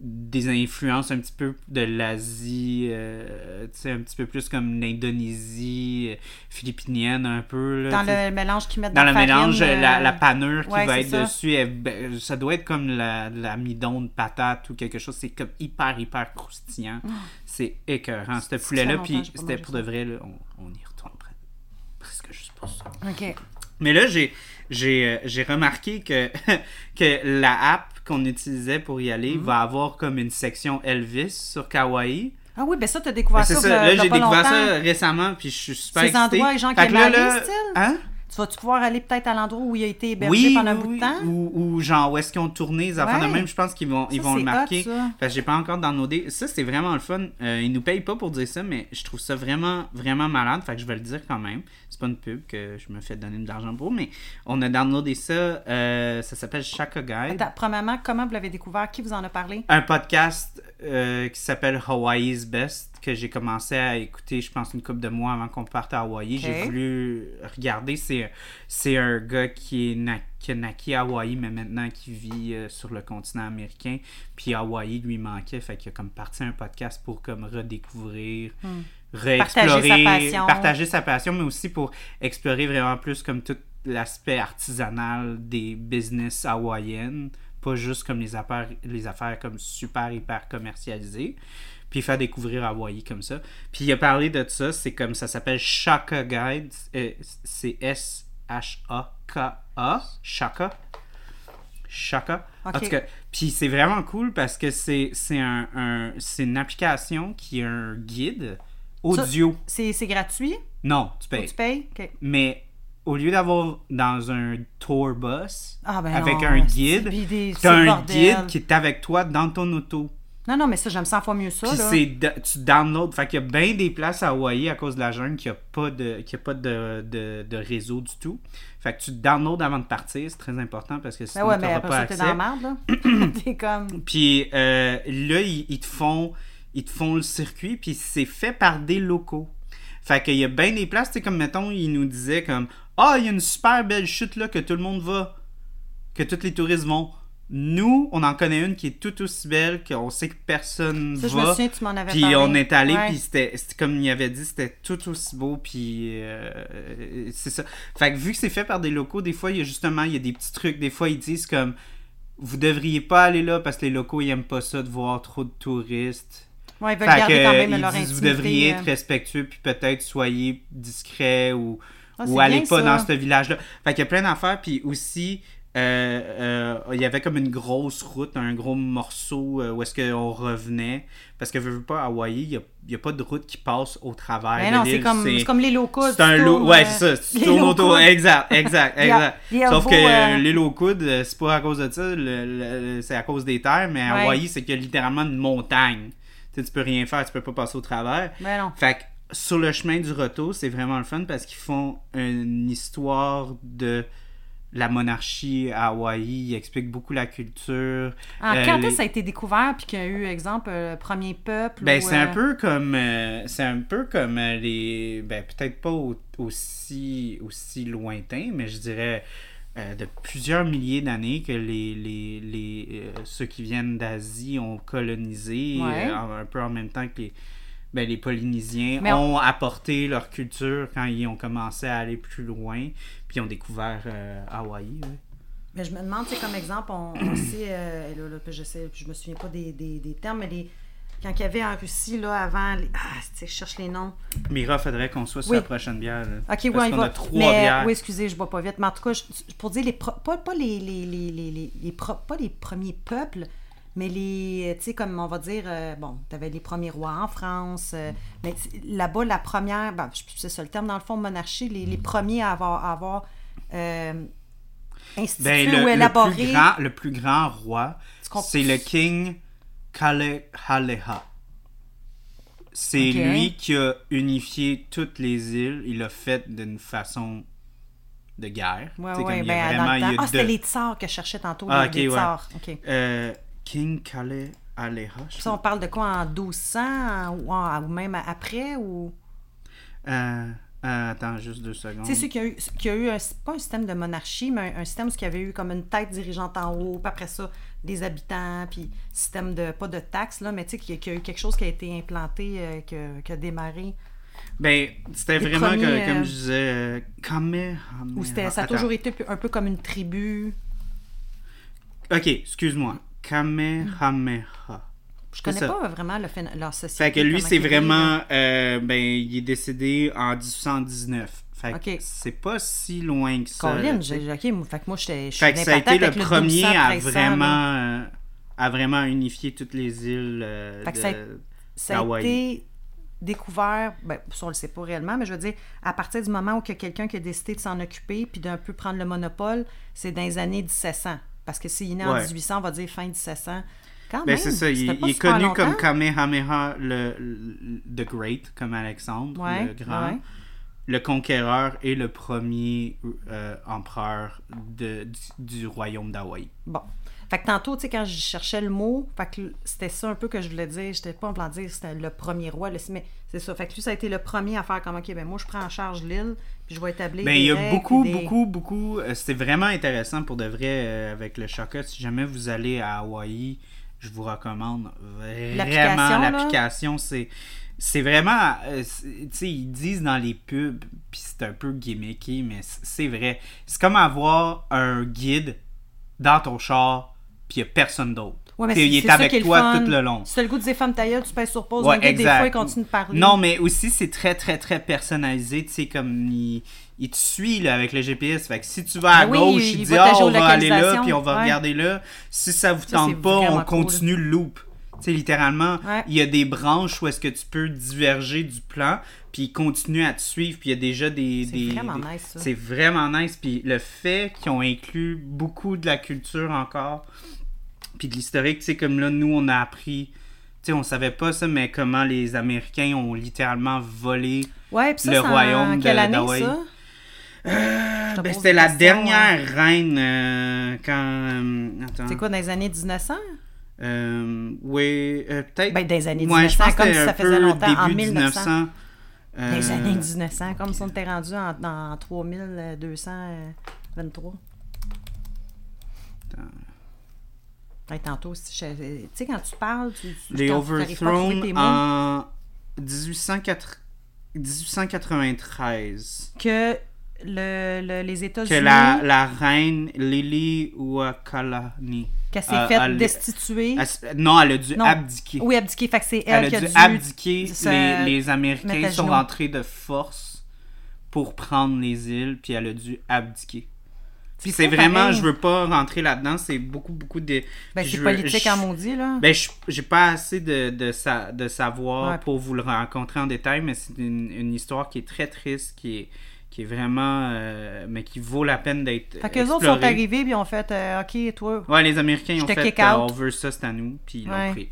des influences un petit peu de l'Asie, euh, tu sais un petit peu plus comme l'Indonésie euh, philippinienne un peu là, Dans le mélange qu'ils mettent dans dans, le la mélange farine, la, euh, la panure qui ouais, va être ça. dessus, elle- ben, ça doit être comme la, la midon de patate ou quelque chose, c'est comme hyper hyper croustillant. C'est écœurant ce Ça poulet là fait puis c'était pour de vrai là, on, on y retourne pre- presque juste pour ça. OK. Mais là, j'ai, euh, j'ai remarqué que, *laughs* que la app qu'on utilisait pour y aller Mhm. va avoir comme une section Elvis sur Kawaii. Ah oui, ben ça, t'as découvert Ben, ça, ça. Là, j'ai découvert ça récemment, puis je suis super Ces excité. endroits, les gens qui Fait aiment là, aller? Hein? Tu vas-tu pouvoir aller peut-être à l'endroit où il a été hébergé Oui, pendant un oui, bout de temps? Ou, ou genre où est-ce qu'ils ont tourné les affaires de Ouais. même, je pense qu'ils vont, ils vont le marquer. hot, j'ai pas encore downloadé. Ça, c'est vraiment le fun. Euh, ils nous payent pas pour dire ça, mais je trouve ça vraiment, vraiment malade. Fait que je vais le dire quand même. C'est pas une pub que je me fais donner de l'argent pour, mais on a downloadé ça. euh, ça s'appelle Shaka Guide. Attends, premièrement, comment vous l'avez découvert? Qui vous en a parlé? un podcast euh, qui s'appelle Hawaii's Best que j'ai commencé à écouter, je pense, une couple de mois avant qu'on parte à Hawaï. J'ai voulu regarder. C'est, c'est un gars qui, est na- qui a naqué à Hawaï, mais maintenant qui vit euh, sur le continent américain. Puis Hawaï lui manquait, fait qu'il a comme parti un podcast pour comme redécouvrir Hmm. Réexplorer, Partager sa passion. partager sa passion, mais aussi pour explorer vraiment plus comme tout l'aspect artisanal des business hawaïennes, pas juste comme les affaires, les affaires comme super hyper commercialisées, puis faire découvrir Hawaï comme ça. Puis il a parlé de ça, c'est comme ça s'appelle Shaka Guide, euh, c'est S-H-A-K-A, Shaka? Shaka? En tout cas, puis c'est vraiment cool parce que c'est un, un- c'est une application qui est un guide audio. C'est gratuit? Non, tu payes. tu payes? OK. Mais au lieu d'avoir dans un tour bus Ah, ben avec non, un guide, t'as un bordel. guide qui est avec toi dans ton auto. Non, non, mais ça, j'aime 100 fois mieux ça, Puis là. tu downloads. Fait qu'il y a bien des places à Hawaï à cause de la jungle qui a pas de qui a pas de, de, de réseau du tout. Fait que tu downloads avant de partir, c'est très important parce que Ben sinon ouais, tu mais après pas ça, t'es accès. dans la merde, là. *clears throat* *laughs* t'es comme... Puis euh, là, ils, ils te font ils te font le circuit, puis c'est fait par des locaux. Fait qu'il y a bien des places, tu sais, comme mettons, ils nous disaient comme Ah, il y a une super belle chute là que tout le monde va, que tous les touristes vont. Nous, on en connaît une qui est tout aussi belle, qu'on sait que personne Ça, je me va. souviens, tu m'en avais Puis parlé. on est allé, Ouais. puis c'était c'était comme il avait dit, c'était tout aussi beau, puis euh, c'est ça. Fait que vu que c'est fait par des locaux, des fois, il y a justement, il y a des petits trucs, des fois, ils disent comme, vous devriez pas aller là parce que les locaux, ils aiment pas ça de voir trop de touristes. Ouais, ils veulent Fait garder que, quand même ils leur disent, vous devriez euh. être respectueux, puis peut-être soyez discret ou, Ah, ou allez pas ça. dans ce village-là. Fait qu'il y a plein d'affaires, puis aussi, euh, euh, il y avait comme une grosse route, un gros morceau euh, où est-ce qu'on revenait. Parce que, veux, veux pas, à Hawaï, il n'y a, y a pas de route qui passe au travers Mais de non, c'est comme, c'est comme les locaux. C'est un lot. Ouais, c'est ça. Tu *laughs* tournes autour. Exact, exact, exact. Sauf beau, que euh, euh, l'île aux coudes, euh, c'est pas à cause de ça, c'est à cause des terres, mais à Ouais. Hawaï, c'est qu'il y a littéralement une montagne. Tu peux rien faire, tu peux pas passer au travers. Mais non. Fait que sur le chemin du retour, c'est vraiment le fun parce qu'ils font une histoire de la monarchie à Hawaï. Ils expliquent beaucoup la culture. En Euh, quand les- ça a été découvert, puis qu'il y a eu, exemple, euh, premier peuple Ben, ou, c'est un euh, peu comme euh, c'est un peu comme euh, les ben peut-être pas au- aussi aussi lointain mais je dirais euh, de plusieurs milliers d'années que les, les, les euh, ceux qui viennent d'Asie ont colonisé Ouais. euh, un peu en même temps que les ben, les Polynésiens Mais on- ont apporté leur culture quand ils ont commencé à aller plus loin puis ils ont découvert euh, Hawaï ouais. Mais je me demande, tu sais, comme exemple, on, on sait, euh, là, là, puis je sais, je me souviens pas des, des, des termes, mais les, quand il y avait en Russie, là, avant, les- ah, je cherche les noms. Mira faudrait qu'on soit sur Oui. la prochaine bière là. Ok, Parce il qu'on va. a trois mais, bières Oui, excusez, je bois pas vite. Mais en tout cas, je- pour dire, les pro- pas, pas les, les, les, les, pro- pas les premiers peuples, mais les, tu sais, comme on va dire, euh, bon, tu avais les premiers rois en France, euh, mais là-bas, la première, ben, c'est ça le terme, dans le fond, monarchie, les, les premiers à avoir, à avoir euh, institué Ben, ou le, le élaboré. plus grand, le plus grand roi, c'est le king Kalehaleha. C'est lui qui a unifié toutes les îles. Il l'a fait d'une façon de guerre. Ouais, ouais, comme il y a ben, vraiment- il y a. Ah, c'était les tsars que je cherchais tantôt, Ah, les, ouais. tsars. OK. Euh, king Ça, on parle de quoi, en 1200 ou, en- ou même après, ou... Euh, euh, attends, juste deux secondes. Tu sais, ceux qui a eu, qui a eu un, pas un système de monarchie, mais un, un système où il y avait eu comme une tête dirigeante en haut, puis après ça, des habitants, puis système de, pas de taxes, là, mais tu sais, qu'il y a- qu'il y a eu quelque chose qui a été implanté, euh, qui a démarré. Ben, c'était vraiment, premiers, que- euh, comme je disais, euh, Kamehameha. Ou ça a Attends. toujours été un peu comme une tribu. Ok, excuse-moi. Kamehameha. Je connais pas vraiment le leur société. Fait que lui, c'est vraiment. euh, ben, il est décédé en 1819. Fait c'est pas si loin que ça. là, Colin, sais. j'ai, ok, fait que moi, j'étais, je suis Fait que ça a été le premier 1200, à 1300, vraiment, là. euh, à vraiment unifier toutes les îles euh, Fait que de- ça a- Ça a été découvert, ben, ça on le sait pas réellement, mais je veux dire, à partir du moment où il y a quelqu'un qui a décidé de s'en occuper puis d'un peu prendre le monopole, c'est dans les années 1700. Parce que s'il est né en Ouais. 1800, on va dire fin 1700. Quand Ben, même, c'est ça, il, est connu longtemps. comme Kamehameha le, le- The Great, comme Alexandre Ouais, le Grand, ouais. Le conquéreur et le premier euh, empereur de, du, du royaume d'Hawaï. Bon. Fait que tantôt, tu sais, quand je cherchais le mot, fait que c'était ça un peu que je voulais dire. J'étais pas en plan de dire c'était le premier roi, le- mais c'est ça. Fait que lui, ça a été le premier à faire comme, OK, ben moi, je prends en charge l'île, puis je vais établir Ben, il y a beaucoup, des- beaucoup, beaucoup. euh, C'était vraiment intéressant pour de vrai euh, avec le Shaka. Si jamais vous allez à Hawaï, je vous recommande vraiment l'application. C'est c'est vraiment, euh, tu sais, ils disent dans les pubs, puis c'est un peu gimmicky, mais c'est vrai. C'est comme avoir un guide dans ton char, puis il n'y a personne d'autre. Ouais, mais il est avec est toi tout le long. Si t'as le goût de dire femme ta gueule, tu pèses sur pause. Ouais, des fois, il continue de parler. Non, mais aussi, c'est très, très, très personnalisé. Tu sais, comme il, il te suit là, avec le GPS. Fait que si tu vas à Ah oui, gauche, il il, dit Ah, on va aller là, puis on va Ouais. regarder là. Si ça vous Ça, tente pas, on cool. continue le loop. Tu sais, littéralement, Ouais. il y a des branches où est-ce que tu peux diverger du plan, puis il continue à te suivre, puis il y a déjà des... C'est des- vraiment des- nice, ça. C'est vraiment nice, puis le fait qu'ils ont inclus beaucoup de la culture encore, puis de l'historique, tu sais, comme là, nous, on a appris... Tu sais, on savait pas ça, mais comment les Américains ont littéralement volé... Ouais, ça, le c'est en royaume de- quelle année, d'Hawaï. te Ben, c'était la dernière reine euh, quand... euh, attends. C'est quoi, dans les années 1900? Euh, oui, euh, peut-être... Ben, des années Ouais, je 1900, pense que comme si ça faisait longtemps, en début 1900. 1900. euh, Les années 1900, comme si on était rendu en, en 3223. Attends. Ouais, tantôt, si tu sais, quand tu parles, tu, tu Les Overthrown en 1804 1893. que le, le- les Que États-Unis, la, la reine Lily Ouakalani... qu'elle s'est a- faite destituer. elle Non, elle a dû Non. abdiquer. Oui, abdiquer. Fait que c'est elle, Elle qui a a dû dû... abdiquer. Les, les Américains sont rentrés de force pour prendre les îles, puis elle a dû abdiquer. Puis c'est vraiment, pareil. je veux pas rentrer là-dedans, c'est beaucoup, beaucoup de. Ben, c'est politique en maudit, là. Ben, je- j'ai pas assez de, de, sa- de savoir Ouais. pour vous le rencontrer en détail, mais c'est une, une histoire qui est très triste, qui est, qui est vraiment. euh, mais qui vaut la peine d'être. fait qu'eux autres sont arrivés, puis ils ont fait euh, OK, toi, Ouais, les Américains Je ont fait euh, on veut ça, c'est à nous, puis ils l'ont Ouais. pris.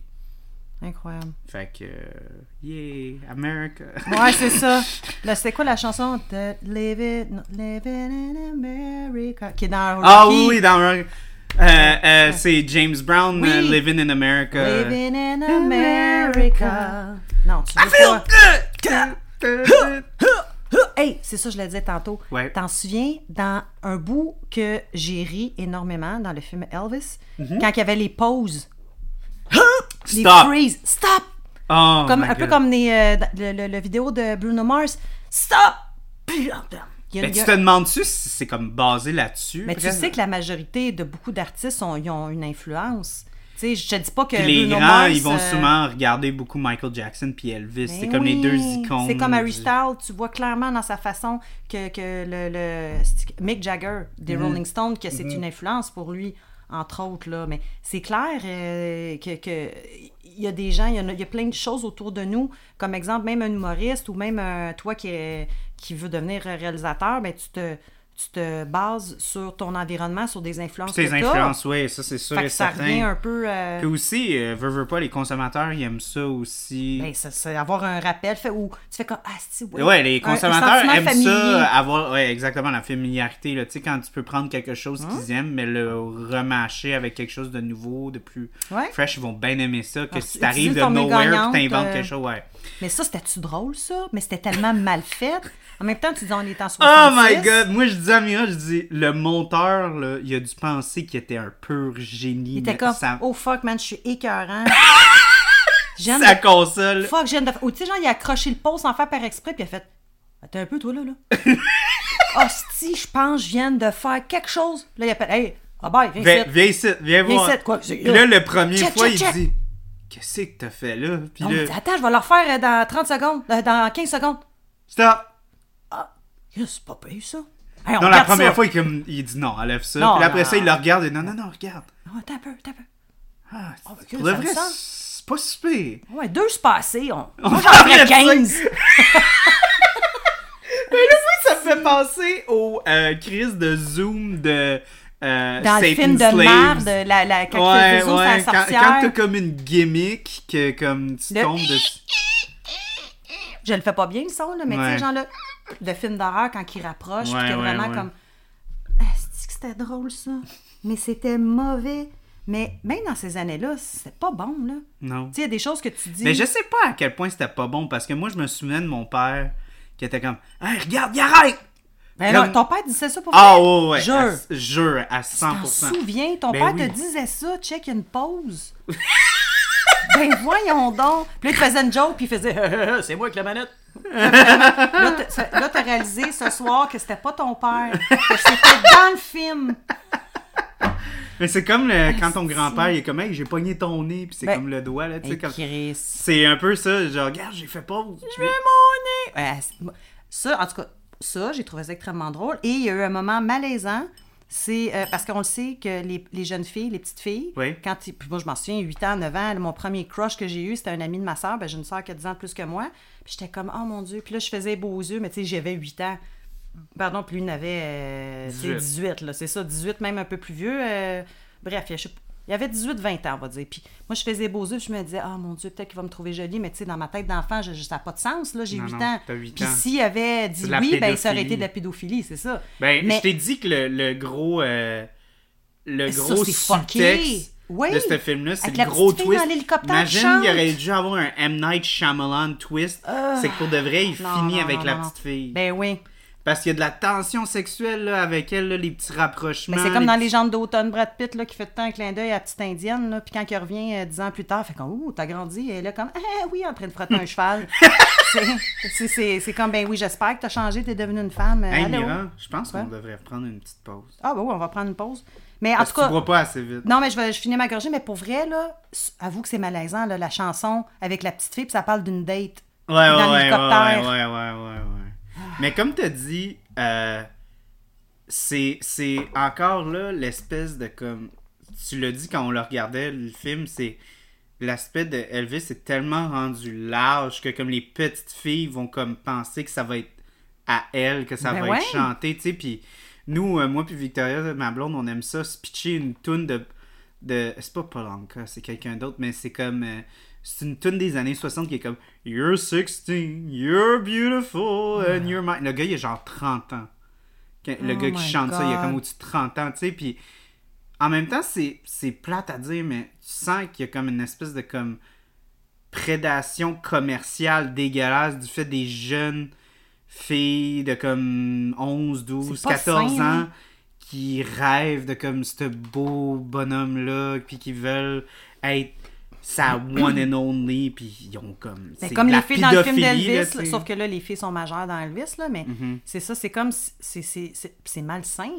incroyable. Fait que. euh, yeah, America. Ouais, c'est ça. *laughs* Là, c'était quoi la chanson de Live It, Live It in America qui est dans Ah Rocky? oui, oui, dans euh, c'est James Brown, Oui. Living in America. Living in America. Non, tu veux Feel pas. good! Hey, c'est ça, je le disais tantôt. Ouais. T'en souviens, dans un bout que j'ai ri énormément dans le film Elvis, quand il y avait les pauses, les Mhm. Stop! freeze, stop! Oh Comme, un peu comme les, euh, le, le- le vidéo de Bruno Mars, stop! Y a- Mais y tu te demandes-tu si c'est comme basé là-dessus? Mais tu sais que la majorité de beaucoup d'artistes ont, ont une influence. Sais, je te dis pas que Puis les Bruno grands, Mars, ils vont euh, souvent regarder beaucoup Michael Jackson puis Elvis. ben C'est comme les deux icônes. C'est comme Harry du- Styles, tu vois clairement dans sa façon que, que le, Mick Jagger des Mhm. Rolling Stones, que c'est une influence pour lui, entre autres. Là. Mais c'est clair euh, que, que il y a des gens, il y, a, il y a plein de choses autour de nous. Comme exemple, même un humoriste ou même un- toi qui, qui veut devenir réalisateur, ben, tu te tu te bases sur ton environnement, sur des influences Tes influences, oui, ça c'est sûr Fait et que ça certain. revient un peu... euh, Puis aussi, euh, veux, veux pas, les consommateurs, ils aiment ça aussi. ben, ça- c'est avoir un rappel fait, où tu fais comme... Ah, si, ouais. Ouais, les un consommateurs aiment familier. ça, avoir ouais, exactement la familiarité. Là. Tu sais, quand tu peux prendre quelque chose Hein? qu'ils aiment, mais le remâcher avec quelque chose de nouveau, de plus Ouais. fresh, ils vont bien aimer ça. Que Ah, si tu t'arrives de nowhere puis t'inventes euh, quelque chose, ouais. Mais ça, c'était-tu drôle, ça? Mais c'était tellement mal fait. En même temps, tu dis, on est en 66. Oh my god! Moi, je dis à Mira, je dis, le monteur, là, il a dû penser qu'il était un pur génie. Il était comme, ça- oh fuck, man, je suis écœurant. *laughs* J'aime sa de... console. Fuck, j'aime de... Ou tu sais, genre, il a accroché le pot sans faire par exprès, puis il a fait, attends un peu, toi, là, là. *laughs* Hostie, je pense, je viens de faire quelque chose. Là, il appelle, hey, Robert, viens Viens, ici. viens ici, viens Viens voir. ici, quoi, c'est- Puis là, le premier Check, fois, check, il check. dit, qu'est-ce que t'as fait là? Puis Non, là, il dit, attends, je vais le refaire euh, dans 30 secondes, euh, dans 15 secondes. stop! C'est pas payé, ça. Hey, on Non, la première ça. fois, il, comme, il dit non, enlève ça. Non, puis après non. ça, il le regarde et non, non, non, regarde. Oh, attends un peu, un peu. Ah, Oh, pour de vrai, c'est pas super. Ouais, deux c'est passé. On, On moi, j'en ferais enlève ça. 15. *laughs* Ça me fait penser au euh, crise de Zoom de euh, Dans le Satan film de merde, la, la, quand Ouais, zoom ouais, quand, quand t'as comme une gimmick que comme tu Le- tombes de... Je le fais pas bien le son, là, mais tu Ouais. sais, genre là, le film d'horreur quand il rapproche, puis Ouais, que ouais, vraiment ouais. comme. Ah, c'était drôle ça. Mais c'était mauvais. Mais même dans ces années-là, c'était pas bon, là. Non. Tu sais, il y a des choses que tu dis. Mais je sais pas à quel point c'était pas bon parce que moi je me souviens de mon père qui était comme Hey, regarde, il arrête! Ben comme- non, ton père disait ça pour Ah vrai? ouais, ouais. Jure. À, jure, à Tu t'en 100%. souviens, ton Ben père oui. te disait ça, check, il y a une pause. *laughs* Ben voyons donc. Puis là, il faisait une joke, puis il faisait *laughs* C'est moi avec la manette. Là, t'as- réalisé ce soir que c'était pas ton père, que c'était dans le film. Mais c'est comme le- quand ton grand-père, il est comme, hey, j'ai pogné ton nez, puis c'est Ben, comme le doigt, là, tu sais. Comme-. C'est un peu ça, genre, regarde, j'ai fait pause. Je veux mon nez! Ouais, ça, en tout cas, ça, j'ai trouvé ça extrêmement drôle. Et il y a eu un moment malaisant. C'est euh, parce qu'on le sait que les, les jeunes filles, les petites filles, Oui. quand ils- puis moi je m'en souviens, 8 ans, 9 ans, mon premier crush que j'ai eu, c'était un ami de ma soeur, ben, j'ai une soeur qui a 10 ans de plus que moi. Puis j'étais comme, oh mon Dieu. Puis là, je faisais beaux yeux, mais tu sais, j'avais 8 ans. Pardon, puis lui, il avait euh, tu sais, 18. 18, là, c'est ça, 18, même un peu plus vieux. euh, bref, je sais pas, il y avait 18-20 ans, on va dire. Puis moi, je faisais beaux yeux, puis je me disais, ah mon Dieu, peut-être qu'il va me trouver jolie, mais tu sais, dans ma tête d'enfant, je- je- ça n'a pas de sens, là, j'ai Non, 8 non, ans. t'as 8 Puis s'il avait dit oui, ben ça aurait été de la pédophilie, c'est ça. Ben, Mais- je t'ai dit que le, le gros. euh, le Ça, gros sous-texte Oui. de ce film-là, c'est le gros twist. Imagine, il aurait dû avoir un M. Night Shyamalan twist. c'est que pour de vrai, il Non, finit non, avec la petite fille. Ben oui. Parce qu'il y a de la tension sexuelle là, avec elle, là, les petits rapprochements. Mais c'est comme dans petits- les gens d'automne, Brad Pitt, là, qui fait tout le temps un clin d'œil à la petite indienne, là, puis quand il revient euh, dix ans plus tard, fait comme, ouh, t'as grandi, et là, comme, ah oui, en train de frotter un *laughs* cheval. C'est- comme, ben oui, j'espère que t'as changé, t'es devenue une femme. euh, Hey, allô? Mira, je pense qu'on devrait prendre une petite pause. Ah, ben oui, on va prendre une pause. Mais en Parce tout que tu cas, bois pas assez vite. non, mais je vais je finis ma gorgée, mais pour vrai, là, avoue que c'est malaisant, là, la chanson avec la petite fille, puis ça parle d'une date. Ouais, dans ouais, ouais, ouais, ouais, ouais. Mais comme tu as dit, euh, c'est c'est encore là l'espèce de comme. Tu l'as dit quand on le regardait, le film, c'est. L'aspect de Elvis est tellement rendu large que comme les petites filles vont comme penser que ça va être à elle, que ça Ben va ouais. être chanté, tu sais, puis nous, euh, moi puis Victoria, ma blonde, on aime ça, se pitcher une toune de... de c'est pas Polanka, c'est quelqu'un d'autre, mais c'est comme... euh, c'est une tune des années 60 qui est comme You're 16, you're beautiful, and you're mine. Le gars, il a genre 30 ans. Le Oh gars qui chante ça, il a comme au-dessus de 30 ans, tu sais, puis en même temps, c'est plate à dire, mais tu sens qu'il y a comme une espèce de comme prédation commerciale dégueulasse du fait des jeunes filles de comme 11, 12, C'est pas 14 sain, ans hein? qui rêvent de comme ce beau bonhomme-là, puis qui veulent être sa one and only, puis ils ont comme... C'est c'est comme les filles dans le film d'Elvis, là, sauf que là, les filles sont majeures dans Elvis, là, mais Mhm. c'est ça, c'est comme, c'est- c'est c'est- c'est malsain.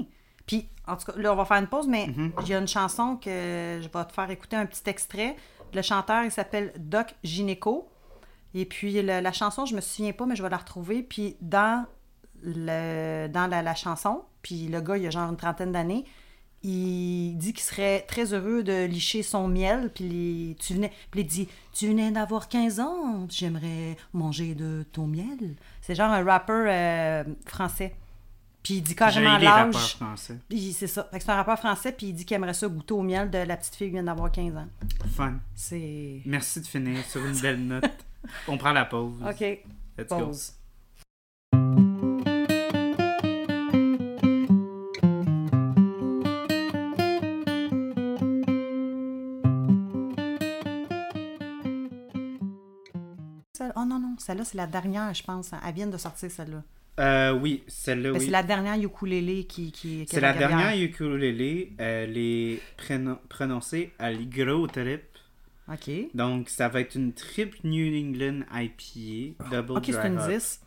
Puis, en tout cas, là, on va faire une pause, mais Mhm. il y a une chanson que je vais te faire écouter un petit extrait. Le chanteur, il s'appelle Doc Gineco. Et puis, le- la chanson, je me souviens pas, mais je vais la retrouver. Puis, dans, le, dans la, la chanson, puis le gars, il a genre une trentaine d'années, il dit qu'il serait très heureux de licher son miel. Puis, les- tu venais, puis il dit Tu venais d'avoir 15 ans, j'aimerais manger de ton miel. C'est genre un rappeur euh, français. Puis il dit carrément l'âge. Puis c'est ça. C'est un rappeur français, puis il dit qu'il aimerait ça goûter au miel de la petite fille qui vient d'avoir 15 ans. Fun. C'est. Merci de finir sur une belle note. On prend la pause. *laughs* OK. Let's go. Pause. Celle- celle-là, c'est la dernière, je pense. Elle vient de sortir, celle-là. Euh, oui, celle-là, Ben, oui. C'est la dernière ukulélé qui, qui, qui C'est la dernière ukulélé. Elle est prononcée à l'Igro Trip. OK. Donc, ça va être une Trip New England IPA. Double OK, c'est une hop. 10.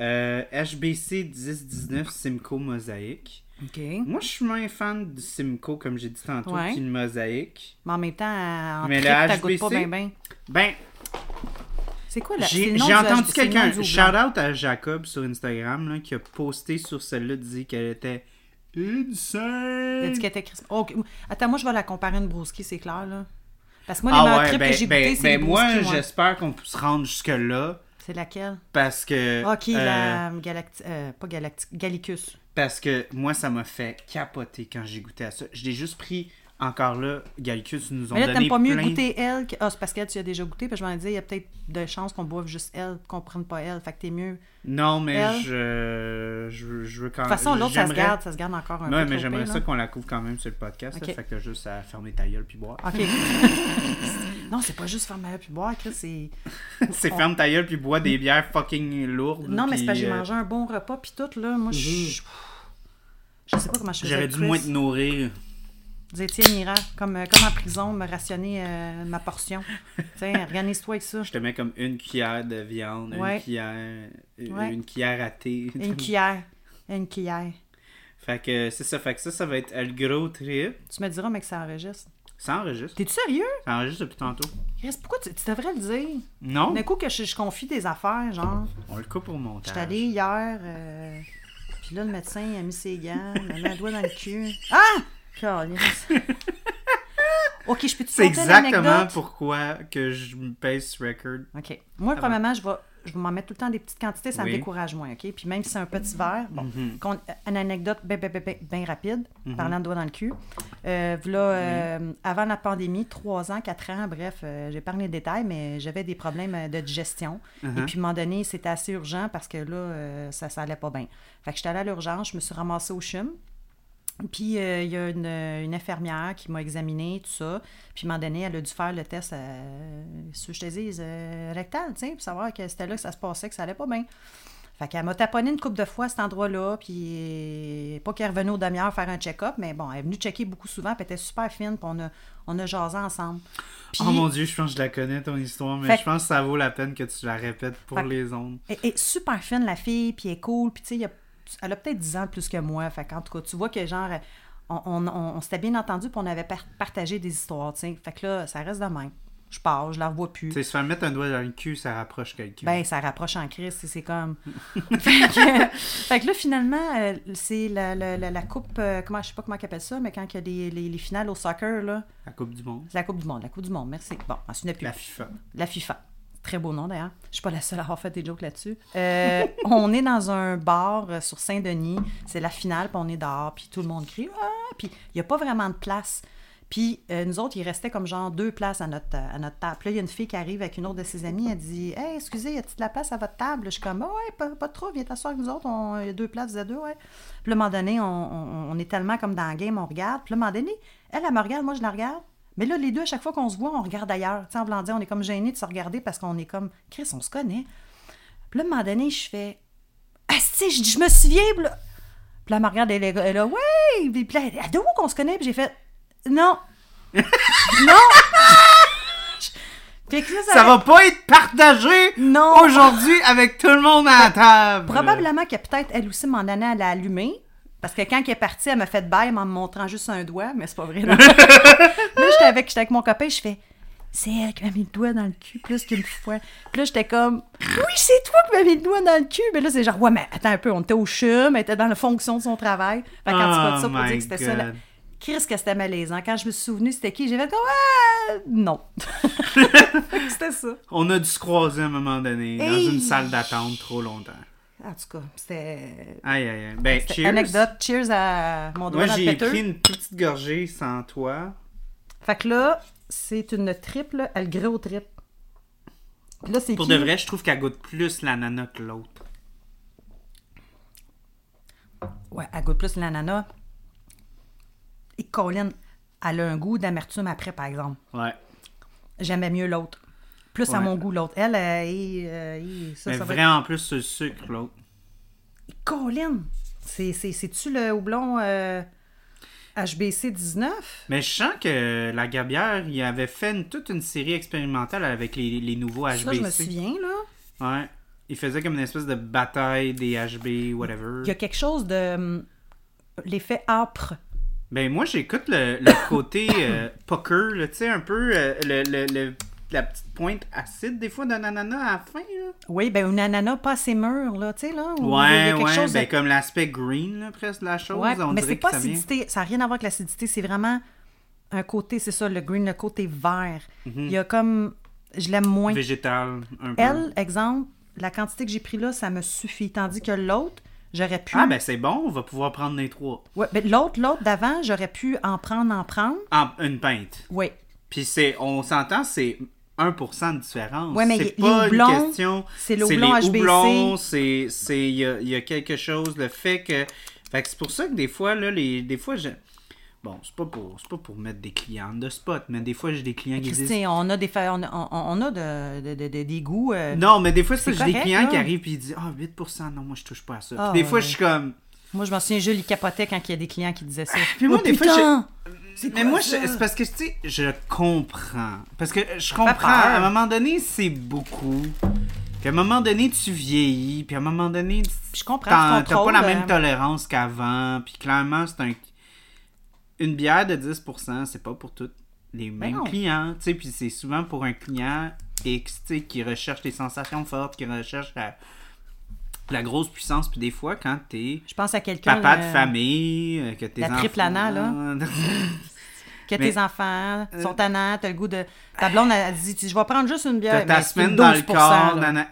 Euh, HBC 1019 Simcoe Mosaic. OK. Moi, je suis moins fan du Simcoe, comme j'ai dit tantôt, Ouais. qu'une Mosaic. Mais en même temps, en Mais trip, la pas bien, bien. Ben, C'est quoi là? j'ai j'ai entendu quelqu'un, shout-out à Jacob sur Instagram, là, qui a posté sur celle-là, dit qu'elle était insane. L'étiquette crisp. OK. Attends, moi, je vais la comparer à une broski, c'est clair, là. Parce que moi, les Ah meilleurs ouais, trips ben, que j'ai ben, goûtés, c'est ben moi, j'espère qu'on peut se rendre jusque-là, C'est laquelle? parce que... OK, euh, la Galacti... euh, pas Galacti... Gallicus. Parce que moi, ça m'a fait capoter quand j'ai goûté à ça. Je l'ai juste pris, encore là, Gallicus nous ont Mais là, donné t'aimes pas mieux plein... goûter elle que... Ah, c'est parce qu'elle, tu as déjà goûté, que je m'en disais, il y a peut-être de chances qu'on boive juste elle, qu'on prenne pas elle. Fait que t'es mieux. De Non, mais Elle. je, je, veux- je veux quand toute façon, l'autre, ça se garde, ça se garde encore un Ouais, peu. mais trop j'aimerais ça qu'on la couvre quand même sur le podcast. là. Fait que t'as juste à fermer ta gueule puis boire. OK. *laughs* non, c'est pas juste faire ma puis boire, Chris, c'est... *laughs* c'est ferme ta gueule puis bois des bières fucking lourdes. Non, mais c'est puis, parce que j'ai euh, mangé un bon repas, puis tout, là, moi, je... Je sais pas comment je J'aurais dû moins te nourrir. Dire, tiens, Mira, comme, euh, comme en prison, me rationner euh, ma portion. Tiens, organise-toi avec ça. *laughs* Je te mets comme une cuillère de viande, Ouais. une cuillère, une, Ouais. une cuillère à thé. Une *laughs* cuillère. Une cuillère. Fait que c'est ça, fait que ça, ça va être le gros trip. Tu me diras, mec, ça enregistre. Ça enregistre. T'es-tu sérieux? Ça enregistre depuis tantôt. Chris, pourquoi tu, tu devrais le dire? Non, D'un coup que je, je confie des affaires, genre, on le coupe au montage. j'étais allée hier, euh, puis là, le médecin il a mis ses gants, il a mis un doigt dans le cul. Ah! *laughs* Ok, je peux te C'est exactement pourquoi que je me pèse ce record. OK. Moi, premièrement, je vais, je vais m'en mettre tout le temps des petites quantités, ça Oui. me décourage moins, OK? Puis même si c'est un petit verre, bon, Mhm. qu'on- une anecdote bien ben, ben, ben, ben rapide, parlant de doigts dans le cul. Euh, v'là, euh, avant la pandémie, 3 ans, 4 ans, bref, euh, j'ai parlé les détails, mais j'avais des problèmes euh, de digestion. Uh-huh. Et puis, à un moment donné, c'était assez urgent parce que là, euh, ça, ça allait pas bien. Fait que j'étais allée à l'urgence, je me suis ramassée au CHUM. Puis, euh, il y a une, une infirmière qui m'a examinée, tout ça. Puis, à un moment donné, elle a dû faire le test, euh, si je te dise, euh, rectal, tu sais, pour savoir que c'était là que ça se passait, que ça allait pas bien. Fait qu'elle m'a taponné une couple de fois à cet endroit-là, puis pas qu'elle revenait aux demi-heures faire un check-up, mais bon, elle est venue checker beaucoup souvent, puis elle était super fine, puis on a, on a jasé ensemble. Puis, Oh mon dieu, je pense que je la connais ton histoire, mais Fait- je pense que ça vaut la peine que tu la répètes pour Fait les ondes. Elle est super fine, la fille, puis elle est cool, puis tu sais, il y a- elle a peut-être 10 ans de plus que moi. Fait qu'en tout cas, tu vois que genre, on, on, on- on s'était bien entendu, puis on avait par- partagé des histoires, tu sais. Fait que là, ça reste de même. Je pars, je la revois plus. Tu sais, se faire mettre un doigt dans le cul, ça rapproche quelqu'un. Ben, ça rapproche en crise, c'est- comme. *laughs* fait, que, fait que là, finalement, euh, c'est la, la, la, la coupe, euh, comment, je sais pas comment ils appellent ça, mais quand il y a les, les, les finales au soccer, là, La Coupe du Monde. c'est la Coupe du Monde, la Coupe du Monde, merci. Bon, on souvenait plus. La FIFA. La FIFA. Très beau nom d'ailleurs. Je suis pas la seule à avoir fait des jokes là-dessus. Euh, on est dans un bar euh, sur Saint-Denis. C'est la finale, puis on est dehors, puis tout le monde crie. Ah! Puis il n'y a pas vraiment de place. Puis euh, nous autres, il restait comme genre deux places à notre, à notre table. Puis là, il y a une fille qui arrive avec une autre de ses amies. Elle dit Hey, excusez, y a-t-il de la place à votre table Je suis comme Ah Ouais, pas, pas trop, viens t'asseoir avec nous autres. Il y a deux places, vous êtes deux, ouais. Puis à un moment donné, on, on- est tellement comme dans le game, on regarde. Puis à un moment donné, elle, elle me regarde, moi, je la regarde. Mais là, les deux, à chaque fois qu'on se voit, on regarde ailleurs. Tu sais, en voulant dire, on est comme gênés de se regarder parce qu'on est comme, Chris, on se connaît. Puis là, à un moment donné, je fais, ah, tu je je me souviens. Puis là, puis là, elle me regarde, elle est là, ouais. Puis là, elle de où qu'on se connaît? Puis j'ai fait, non. *laughs* non. Fait que là, Ça va pas être partagé aujourd'hui avec tout le monde à la table. Probablement que peut-être elle aussi, m'en année, elle a allumé. Parce que quand elle est partie, elle m'a fait bail en me montrant juste un doigt, mais c'est pas vrai. *laughs* là, j'étais avec, avec mon copain, je fais C'est elle qui m'a mis le doigt dans le cul plus qu'une fois. Puis là, j'étais comme Oui, c'est toi qui m'as mis le doigt dans le cul. Mais là, c'est genre Ouais, mais attends un peu, on était au chum, elle était dans la fonction de son travail. Fait cas, Oh ça pour dire que c'était ça. là. Chris, que c'était malaisant. Quand je me suis souvenu c'était qui, j'ai fait comme Ah, non. *laughs* C'était ça. On a dû se croiser à un moment donné dans une salle d'attente trop longtemps. En tout cas, c'était. Aïe, aïe, aïe. Ben, cheers. Anecdote. Cheers à mon doigt Moi, j'ai pris une petite gorgée sans toi. Fait que là, c'est une triple, elle gros trip. Là, c'est Pour qui? de vrai, je trouve qu'elle goûte plus l'ananas que l'autre. Ouais, elle goûte plus l'ananas. Et Colin, elle a un goût d'amertume après, par exemple. Ouais. J'aimais mieux l'autre. Plus à mon goût, l'autre. Elle, euh, euh, et ça, Mais ça être- plus sur le sucre, l'autre. Colin! C'est, c'est, c'est-tu le houblon euh, HBC 19? Mais je sens que la Gabière, il avait fait une- toute une série expérimentale avec les, les nouveaux HBC. Ça, je me souviens, là. Ouais. Il faisait comme une espèce de bataille des HB, whatever. Il y a quelque chose de... hum, L'effet âpre. Ben moi j'écoute le, le côté euh, *coughs* poker, là, tu sais, un peu euh, le, le- le- la petite pointe acide des fois d'un ananas à la fin. Là. Oui, ben une ananas pas assez mûre, là, tu sais, là. où il y a Ouais, quelque ouais, chose de- ben comme l'aspect green là, presque de la chose. Ouais, on mais c'est pas vient. acidité. Ça n'a rien à voir avec l'acidité. C'est vraiment un côté, c'est ça, le green, le côté vert. Mhm. Il y a comme. Je l'aime moins. Végétal, un peu. Elle, exemple, la quantité que j'ai pris là, ça me suffit. Tandis que l'autre, j'aurais pu. Ah ben c'est bon, on va pouvoir prendre les trois. Ouais, ben l'autre, l'autre d'avant, j'aurais pu en prendre, en prendre. En, une pinte. Oui. Puis c'est, on s'entend, c'est 1% de différence. Ouais, mais c'est les pas houblons, une question. c'est le les houblons, c'est, c'est, il y a, il y a quelque chose, le fait que, fait que c'est pour ça que des fois là, les, des fois je, bon, c'est pas pour, c'est pas pour mettre des clients de spot, mais des fois j'ai des clients qui disent, on a des, fa- on on- on a de, de- de- de- des goûts. euh, non, mais des fois c'est j'ai des clients là. qui arrivent puis ils disent, ah 8%, non moi je touche pas à ça. Puis Ah, des fois ouais. je suis comme, Moi, je m'en souviens, Jules, il capotait quand il y a des clients qui disaient ça. Puis moi, Oh, des fois, putain! Mais moi, c'est parce que, tu sais, je comprends. Parce que je comprends, à un moment donné, c'est beaucoup. Puis à un moment donné, tu vieillis. Puis à un moment donné, tu- t'as pas la même euh, tolérance qu'avant. Puis clairement, c'est un... Une bière de 10%, c'est pas pour tous les mêmes non. clients. Tu sais, puis c'est souvent pour un client X, tu sais, qui recherche les sensations fortes, qui recherche la, la grosse puissance. Puis des fois, quand t'es Je pense à quelqu'un. papa de euh, famille, euh, que tes la enfants... triple Anna, là. *laughs* Que Mais- tes enfants Euh, sont tannants, t'as le goût de. Ta blonde, elle dit Je vais prendre juste une bière. T'as ta semaine dans le 12%, corps, nana.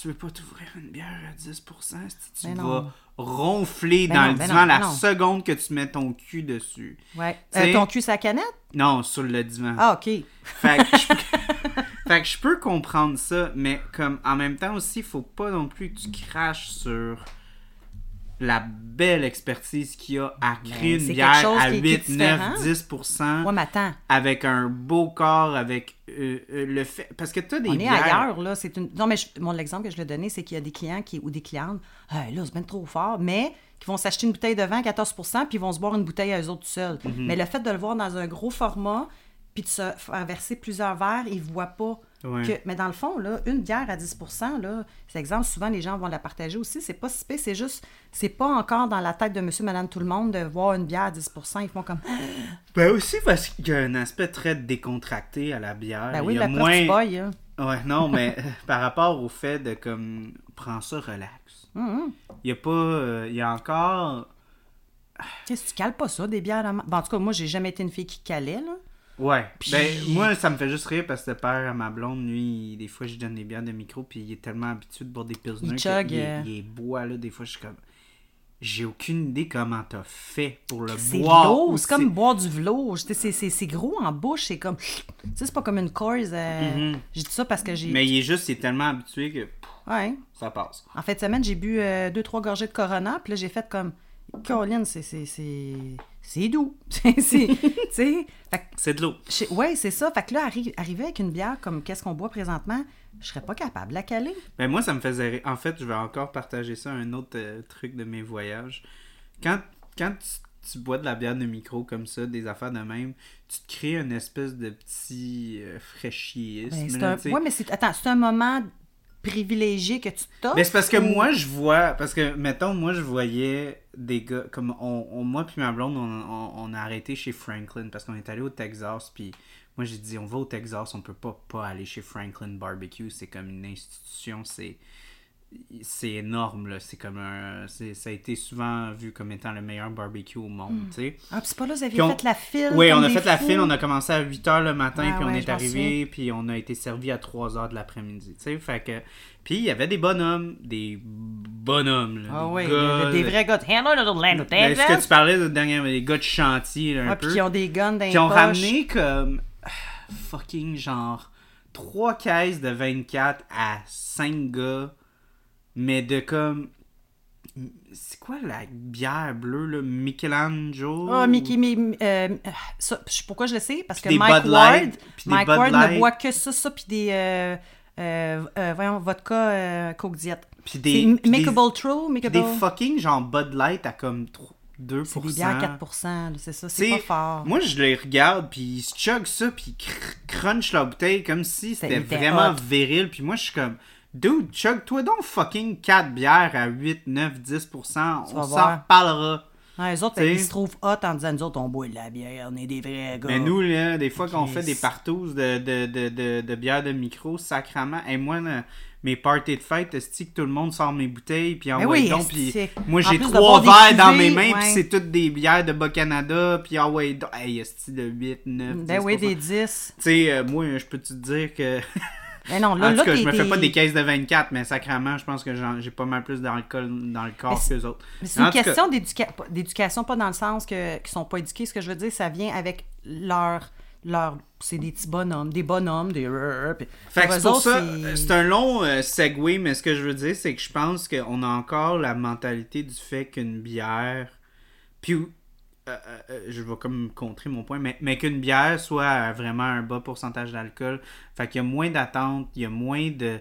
Tu veux pas t'ouvrir une bière à 10%? Si tu vas ronfler Ben dans non, le ben divan non, la non. seconde que tu mets ton cul dessus. Ouais. Euh, ton cul, sa canette? Non, sur le divan. Ah, OK. Fait que *laughs* je... fait que je peux comprendre ça, mais comme en même temps aussi, il faut pas non plus que tu craches sur la belle expertise qu'il y a à créer Ben, c'est une bière à qui est- qui est 8, 9, différent. 10% Ouais, mais attends, avec un beau corps, avec euh, euh, le fait... Parce que tu as des on est ailleurs, là. C'est une... Non, mais je- mon exemple que je l'ai donné, c'est qu'il y a des clients qui... ou des clientes, ah, là, c'est bien trop fort, mais qui vont s'acheter une bouteille de vin à 14 puis ils vont se boire une bouteille à eux autres tout seuls. Mhm. Mais le fait de le voir dans un gros format, puis de se faire verser plusieurs verres, ils ne voient pas. Ouais. Que, mais dans le fond, là, une bière à 10% là, c'est exemple, souvent les gens vont la partager aussi. C'est pas si c'est juste, c'est pas encore dans la tête de monsieur, madame, tout le monde de voir une bière à 10% Ils font comme, *gasps* Ben aussi parce qu'il y a un aspect très décontracté à la bière. ben oui, Il y a la moins... boy, hein. Ouais, non, mais *laughs* *laughs* par rapport au fait de comme prends ça relax. Mhm. Il y a pas euh, il y a encore Qu'est-ce que tu cales pas ça, des bières à Bon, en tout cas, moi, j'ai jamais été une fille qui calait, là. Ouais. Puis- Ben moi ça me fait juste rire parce que le père à ma blonde lui, des fois je lui donne des bières de micro puis il est tellement habitué de boire des pilsner Il que chug, il, est- euh. il est bois là des fois je suis comme j'ai aucune idée comment t'as fait pour le C'est boire. c'est comme boire du velours. C'est c'est- c'est gros en bouche, c'est comme... Tu sais, c'est pas comme une Coors. euh, Mhm. J'ai dit ça parce que j'ai... Mais il est juste il est tellement habitué que pff, Ouais. ça passe. En de semaine, j'ai bu euh, deux, trois gorgées de Corona, puis là, j'ai fait comme... Caroline, c'est... c'est- doux. *laughs* *laughs* C'est... de l'eau. Ouais, c'est ça. Fait que là, arri- arriver avec une bière comme qu'est-ce qu'on boit présentement, je serais pas capable de la caler? Ben moi, ça me faisait rire. En fait, je vais encore partager ça, un autre euh, truc de mes voyages. Quand, quand tu, tu bois de la bière de micro comme ça, des affaires de même, tu te crées une espèce de petit euh, fraîchisme. Ben, un... mais c'est... Attends, c'est un moment privilégié que tu t'offres. Mais c'est parce que ou- moi, je vois. Parce que, mettons, moi, je voyais des gars. Comme on, on- moi, puis ma blonde, on, on- on a arrêté chez Franklin parce qu'on est allé au Texas. Puis moi, j'ai dit, on va au Texas, on peut pas pas aller chez Franklin Barbecue. C'est comme une institution. C'est. C'est énorme, là. C'est comme un. c'est- Ça a été souvent vu comme étant le meilleur barbecue au monde, tu sais. Ah, c'est pas là, vous aviez on- fait la file. Oui, on a fait la file, on a commencé à 8 h le matin, Ah puis on est arrivé, puis on a été servi à 3 h de l'après-midi. Tu sais, fait que. Puis il y avait des bonhommes, des bonhommes, là. Ah des oui, gars, des, des vrais gars de Hello, of Ben, ce que tu parlais de dernier, des gars de chantier, là, un Ah, peu. puis qui ont des guns dans Qui ont poches. ramené comme. *sighs* Fucking genre. 3 caisses de 24 à 5 gars, mais de comme. C'est quoi la bière bleue, là? Michelangelo? Ah, Mickey, mi- euh, ça, pourquoi je le sais? Parce que des Mike Bud Ward, Light, Mike Bud Ward Light. ne boit que ça, ça, puis des, euh, euh, euh, voyons, vodka, Coke Diet. Puis des. Makeable True, Makeable... des fucking genre Bud Light à comme 3 2%. C'est des bières 4 là, c'est ça, c'est pas fort. Moi, je les regarde, puis ils chuggent ça, puis ils cr- crunchent la bouteille comme si c'était était vraiment hot. viril. Puis moi, je suis comme, dude, chug-toi donc fucking 4 bières à 8, 9, 10%. Tu On s'en reparlera. Ouais, les autres, ils se trouvent hot en disant, nous autres, on boit de la bière, on est des vrais gars. Mais nous, là, des fois, quand on fait des partous de, de, de, de, de bières de micro, sacrament, et moi, là, mes parties de fête, est que tout le monde sort mes bouteilles, puis envoie oui, donc, puis moi, j'ai trois verres dans mes mains, puis ouais. c'est toutes des bières de Bas-Canada, puis envoie donc, hey, esti de 8, 9, Ben oui, 10%. des 10. Tu sais, euh, moi, je peux te dire que. *laughs* Mais non, là, en tout cas, je me fais pas des caisses de 24, mais sacrément, je pense que j'ai pas mal plus d'alcool dans le corps que les autres. Mais c'est une question d'éducation, pas dans le sens que qu'ils sont pas éduqués. Ce que je veux dire, ça vient avec leur. leur c'est des petits bonhommes, des bonhommes, des. puis Fait que c'est pour autres, ça, c'est un long euh, segue, mais ce que je veux dire, c'est que je pense qu'on a encore la mentalité du fait qu'une bière. Puis, euh, euh, euh, je vais comme contrer mon point, mais, mais qu'une bière soit à vraiment un bas pourcentage d'alcool. Fait qu'il y a moins d'attente, il y a moins de.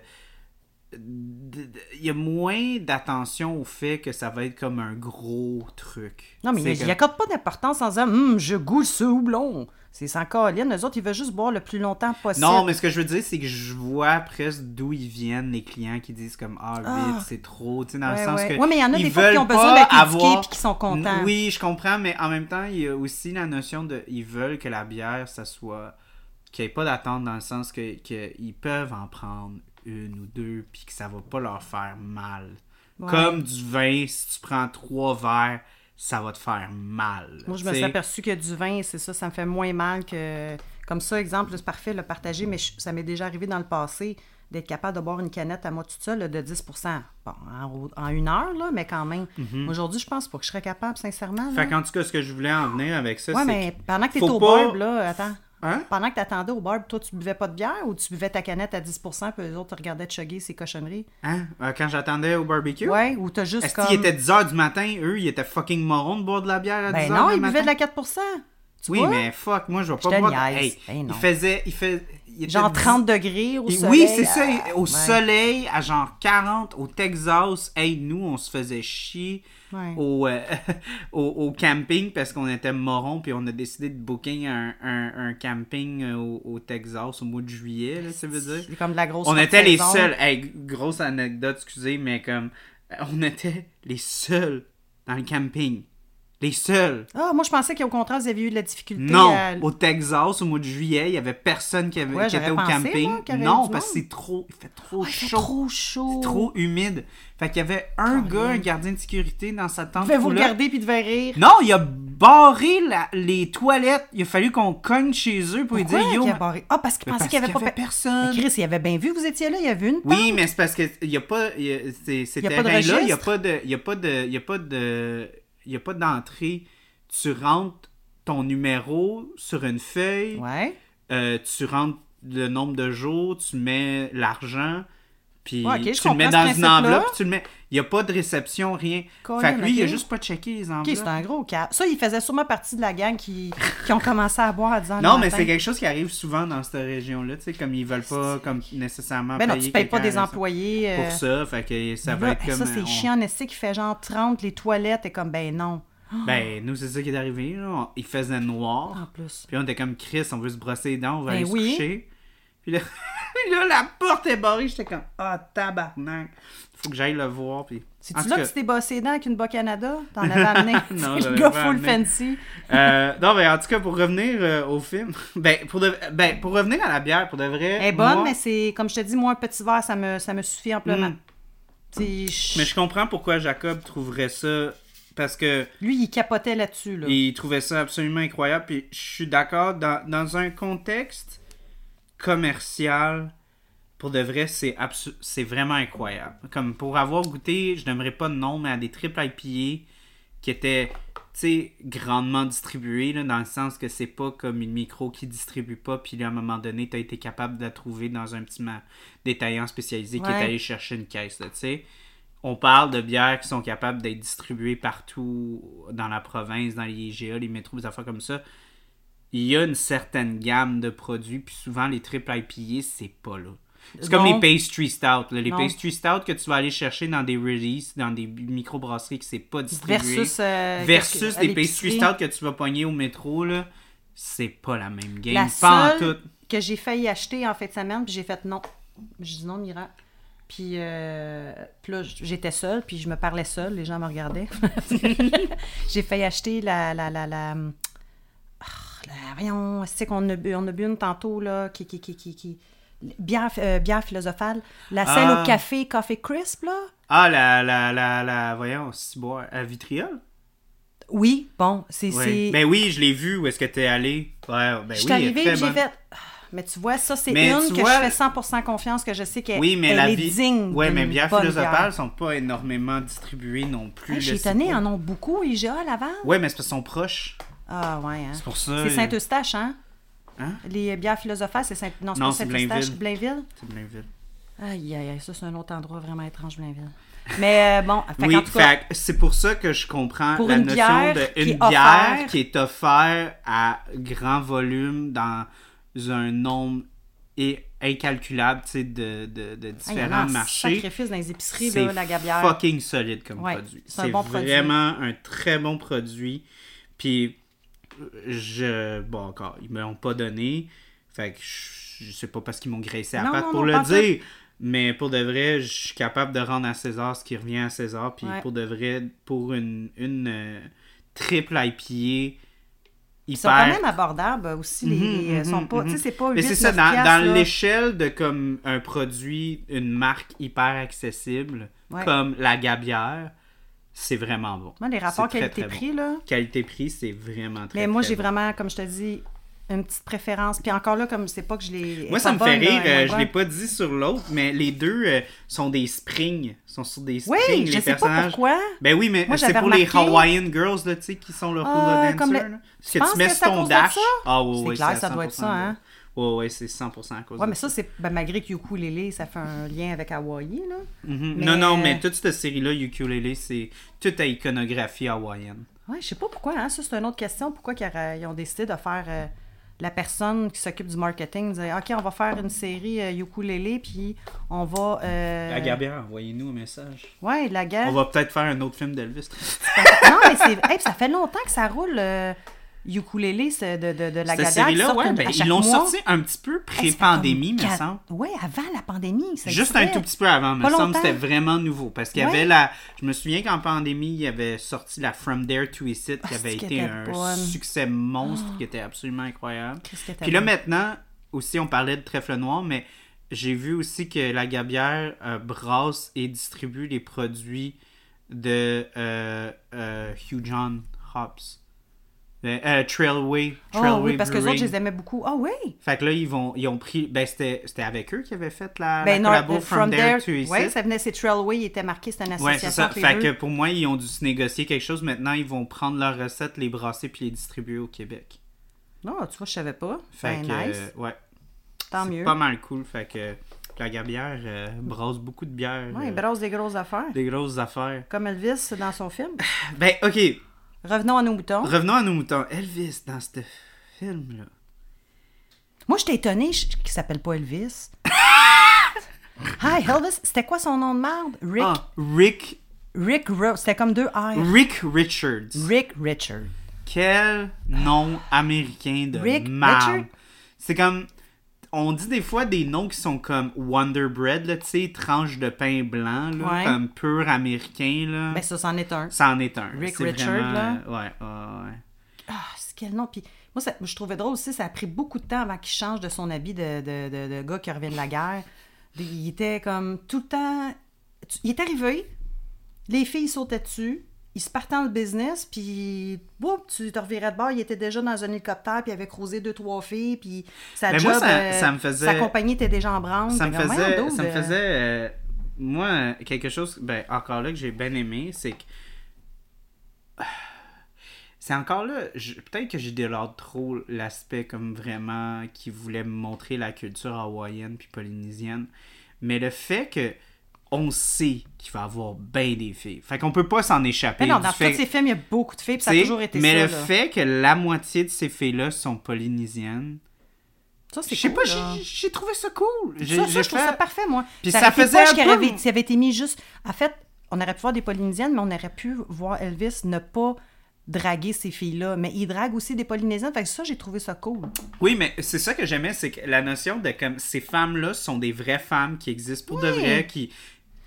d- d- Il y a moins d'attention au fait que ça va être comme un gros truc. Non, mais il comme- n'y accorde pas d'importance en disant Hum, je goûte ce houblon. C'est sans colline. Eux autres, ils veulent juste boire le plus longtemps possible. Non, mais ce que je veux dire, c'est que je vois presque d'où ils viennent, les clients qui disent comme Ah, 8, Ah. c'est trop. Tu sais, dans Ouais, le sens ouais. que. Ouais, mais il y en a des fois qui ont besoin d'être avoir- puis qui sont contents. Oui, je comprends, mais en même temps, il y a aussi la notion de. Ils veulent que la bière, ça soit. Qu'il n'y ait pas d'attente dans le sens que qu'ils peuvent en prendre une ou deux, puis que ça va pas leur faire mal. Ouais. Comme du vin, si tu prends trois verres, ça va te faire mal. Moi, je me suis aperçu que du vin, c'est ça, ça me fait moins mal que. Comme ça, exemple, c'est parfait, le partager, mais je- ça m'est déjà arrivé dans le passé d'être capable de boire une canette à moi toute seule là, de 10 Bon, en, en une heure, là, mais quand même. Aujourd'hui, je pense pas que je serais capable, sincèrement. là. Mhm. Fait qu'en tout cas, ce que je voulais en venir avec ça, Ouais, c'est mais pendant que tu faut au pas- là, attends. Hein? Pendant que tu attendais au barbe, toi, tu buvais pas de bière ou tu buvais ta canette à 10% puis les autres te regardaient te chugger ces cochonneries? Hein? Euh, Quand j'attendais au barbecue? Ouais, ou t'as juste Est-ce comme. qu'il était 10h du matin? Eux, ils étaient fucking morons de boire de la bière à 10h Ben non, du ils matin? buvaient de la 4 Tu Oui, vois? mais fuck, moi, je vais pas Je boire... Hey, Ben non. il faisait... Il fait... il était Genre 10 30 degrés au soleil. Oui, c'est ça. Au ouais. soleil, à genre 40, au Texas, hey, nous, on se faisait chier Ouais. au, euh, *laughs* au, au camping parce qu'on était morons, puis on a décidé de booker un, un, un camping euh, au, au Texas au mois de juillet, là, ça veut dire. C'est comme de la grosse On était les saison. seuls. Hey, grosse anecdote, excusez, mais comme. euh, On était les seuls dans le camping. Les seuls. Ah, moi, je pensais qu'au contraire, vous aviez eu de la difficulté Non, à... au Texas, au mois de juillet, il y avait personne qui, avait, Ouais, qui était au pensé, camping. qu'il non, parce que c'est trop. Il fait trop Ah, il fait chaud. trop chaud. C'est trop humide. Fait qu'il y avait un gars, un gardien de sécurité dans sa tente. Vous vous regarder puis devait rire. Non, il a barré la- les toilettes. Il a fallu qu'on cogne chez eux pour lui dire Yo, qu'il a barré? Ah, parce qu'il pensait qu'il y avait pas... pe- personne. Mais Chris, il avait bien vu, vous étiez là, il y avait une Oui, mais c'est parce que il y a pas il y a- ces de terrains-là, il y a pas de il y a pas de il y a pas de il y a pas d'entrée. Tu rentres ton numéro sur une feuille, Ouais. euh, tu rentres le nombre de jours, tu mets l'argent, puis Ouais, ok, tu le mets dans une enveloppe, puis tu le mets. Il y a pas de réception, rien. Colin, fait que lui, il a ok. juste pas checké les Ok, enveloppes. c'est un gros cas. Ça, il faisait sûrement partie de la gang qui, qui ont commencé à boire à 10 ans non, mais c'est quelque chose qui arrive souvent dans cette région-là, tu sais, comme ils veulent pas comme nécessairement Ben non, tu payes pas des employés. euh, pour ça, fait que ça va être comme ça, c'est on- chiant, Nessie qui fait genre 30, les toilettes, et comme, ben non. *gasps* Ben, nous, c'est ça qui est arrivé. Là. Il faisait noir. En plus. Puis on était comme Chris, on veut se brosser les dents, on va Ben aller se oui. coucher. Puis *laughs* là, la porte est barrée. J'étais comme, ah, tabarnak. Faut que j'aille le voir. Puis... C'est-tu là cas, que tu t'es bossé les dents avec une Bas Canada? T'en avais amené? *laughs* Non, le gars full fancy. euh, non, mais en tout cas, pour revenir euh, au film, *laughs* ben pour, de- ben, pour revenir à la bière, pour de vrai. Elle est bonne, moi- mais c'est, comme je te dis, moi, un petit verre, ça me, ça me suffit amplement. Mm. Mais je comprends pourquoi Jacob trouverait ça. Parce que Lui, il capotait là-dessus. Là. il trouvait ça absolument incroyable. Puis je suis d'accord, dans, dans un contexte commercial, pour de vrai, c'est absu- c'est vraiment incroyable. Comme pour avoir goûté, je n'aimerais pas de nom, mais à des triples IPA qui étaient, tu sais, grandement distribués, là, dans le sens que c'est pas comme une micro qui distribue pas, puis là, à un moment donné, tu as été capable de la trouver dans un petit ma- détaillant spécialisé qui est allé chercher une caisse, là, tu sais. On parle de bières qui sont capables d'être distribuées partout dans la province, dans les IGA, les métros, des affaires comme ça. Il y a une certaine gamme de produits, puis souvent les triple IPA, c'est pas là. C'est comme les pastry stout. là. Les Non. pastry stout que tu vas aller chercher dans des releases, dans des microbrasseries que c'est pas distribué. Versus, euh, versus des pastry stout que tu vas pogner au métro, là, c'est pas la même game. La pas en seule tout. que j'ai failli acheter en fin de semaine, puis j'ai fait non. J'ai dit non, Mira. Puis, euh, puis là, j'étais seule, puis je me parlais seule, les gens me regardaient. *laughs* j'ai failli acheter la. la, la, la, ah, la- voyons, c'est qu'on a bu, on a bu une tantôt, là, qui. qui, qui, qui, qui- bière, euh, bière philosophale. La Ah. au café, Coffee Crisp, là. Ah, la, la, la, la, voyons, ciboire, à vitriol? Oui, bon, c'est. C'est- Ben oui, je l'ai vu, où est-ce que t'es allé? Ouais, ben je suis oui, arrivée, j'ai fait. Ah, Mais tu vois, ça, c'est une que vois- je fais 100% confiance, que je sais qu'elle Oui, mais elle la est vie. digne. Ouais, mais bières philosophales bière. sont pas énormément distribuées non plus. Hey, je suis là, c'est étonnée, en ont beaucoup, IGA Laval? Ouais, mais c'est parce qu'ils sont proches. Ah, ouais, hein. C'est pour ça. C'est Saint-Eustache, hein? Hein? Les bières philosophales, c'est Saint... Non, c'est pas Saint-Eustache, Blainville. C'est Blainville. Aïe, aïe, aïe, ça, c'est un autre endroit vraiment étrange, Blainville. Mais euh, bon, fait oui, c'est pour ça que je comprends la une notion bière de qui une est bière offerte. qui est offerte à grand volume dans un nombre et incalculable, tu sais, de, de, de Ah, différents un marchés. sacrifice dans les épiceries, là, la gabière. fucking solide comme Ouais, produit. c'est un bon produit. vraiment un très bon produit. Puis, je. Bon, encore, ils me l'ont pas donné. Fait que je, je sais pas parce qu'ils m'ont graissé à Non, patte non, pour non, le dire. Mais pour de vrai, je suis capable de rendre à César ce qui revient à César. Puis Ouais. pour de vrai, pour une, une euh, triple IPA Ils sont quand même abordables aussi. Les, Mhm, les- sont mhm, pas, tu sais, c'est pas 8, Mais c'est ça, 9 dans, dans l'échelle de comme un produit, une marque hyper accessible, Ouais. comme la Gabière, c'est vraiment bon. Moi, les rapports qualité-prix, là. Qualité-prix, c'est vraiment très Mais moi, j'ai bon. vraiment, comme je te dis, une petite préférence. Puis encore là, comme c'est pas que je l'ai. Moi, ça me fait rire, euh, je l'ai pas. dit sur l'autre, mais les deux euh, sont des springs. sont sur des Oui, springs, je les sais pas personnages. pourquoi. Ben oui, mais c'est pour les Hawaiian Girls, là, tu sais, qui sont le hula Ah, dancer. comme le- là. Tu que tu mets que ton dash? ça? Ah oui, oui, clair, à ça doit être 100% ça, hein? Ouais, ouais, c'est 100% à cause Ouais, de mais ça, c'est ben, malgré que ukulélé, ça fait un lien avec Hawaii, là. Mhm. Mais- Non, non, mais toute cette série-là, Ukulele, c'est toute à iconographie hawaïenne. Ouais, je sais pas pourquoi, hein. Ça, c'est une autre question. Pourquoi qu'ils ont décidé de faire euh, la personne qui s'occupe du marketing, dire OK, on va faire une série euh, ukulélé, puis on va. euh, La Gabière, envoyez-nous un message. Ouais, la guerre. On va peut-être faire un autre film d'Elvis. *laughs* non, mais c'est. hey, ça fait longtemps que ça roule. Ukulélé de, de, de la Cette série-là, ouais, ben, ils l'ont sorti un petit peu pré-pandémie, me semble. Ouais, avant la pandémie. ça Juste un tout petit peu avant, me semble, c'était vraiment nouveau. Parce qu'il y Ouais. avait la. Je me souviens qu'en pandémie, il y avait sorti la From There to It, qui Ah, avait été un bonne. Ah. succès monstre, qui était absolument incroyable. Puis là, maintenant, aussi, on parlait de trèfle noir, mais j'ai vu aussi que la Gabière euh, brasse et distribue les produits de euh, euh, Hugh John Hobbs. Euh, euh, Trailway. Oh, Trailway oui, parce que les autres, je les aimais beaucoup. Ah oui! Fait que là, ils, vont, ils ont pris. Ben, c'était avec eux qui avaient fait la, Ben la non, collabo euh, From, There, to Ici. ouais, ça venait, c'est Trailway, il était marqué, c'était une Ouais, association c'est ça. Fait que pour moi, ils ont dû se négocier quelque chose. Maintenant, ils vont prendre leurs recettes, les brasser puis les distribuer au Québec. Non, tu vois, je savais pas. Fait Ben, que, nice. euh, ouais. Tant mieux. pas mal cool. Fait que la Gabière euh, brasse beaucoup de bière. Ouais, il brasse des grosses affaires. des grosses affaires. Comme Elvis dans son film. Ben, ok. Revenons à nos moutons. Revenons à nos moutons. Elvis, dans ce film-là. Moi, j'étais étonnée qu'il s'appelle pas Elvis. *laughs* Hi, Elvis. C'était quoi son nom de merde? Rick. Ah, Rick. Rick Rose. C'était comme deux R. Rick Richards. Rick Richard. Quel nom américain de Rick. Richard? C'est comme. On dit des fois des noms qui sont comme Wonder Bread, là, tu sais, tranche de pain blanc, là, Ouais. comme pur américain, là. Ben, ça, c'en est un. ça en est un. Rick Richard, vraiment- là. Ouais, ouais, ouais. Ah, c'est quel nom. Puis moi, ça- je trouvais drôle aussi, ça a pris beaucoup de temps avant qu'il change de son habit de, de, de, de gars qui revient de la guerre. Il était comme tout le temps. Il est arrivé, les filles sautaient dessus, il se partait dans le business, puis boum, tu te revirais de bord, il était déjà dans un hélicoptère, puis il avait croisé deux, trois filles, puis sa Mais job, moi, ça- euh, ça me faisait- sa compagnie était déjà en branle. ça me faisait, ça me euh, faisait euh, moi, quelque chose, ben, encore là, que j'ai bien aimé, c'est que. *sighs* C'est encore là, je- peut-être que j'ai délorde trop l'aspect comme vraiment qui voulait me montrer la culture hawaïenne puis polynésienne. Mais le fait que on sait qu'il va y avoir bien des filles. Fait qu'on peut pas s'en échapper. Mais non, dans fait- tous ces films, il y a beaucoup de filles, puis ça a toujours été mais ça. le là. fait que la moitié de ces filles-là sont polynésiennes, Ça, je c'est sais cool, pas, j'ai- trouvé ça cool. Ça, ça, je trouve fait- ça parfait, moi. Puis ça, ça faisait un peu- avait- s'il avait été mis juste... En fait, on aurait pu voir des Polynésiennes, mais on aurait pu voir Elvis ne pas draguer ces filles-là. Mais il drague aussi des Polynésiennes. Fait que ça, j'ai trouvé ça cool. Oui, mais c'est ça que j'aimais, c'est que la notion de comme ces femmes-là sont des vraies femmes qui existent pour de vrai, qui.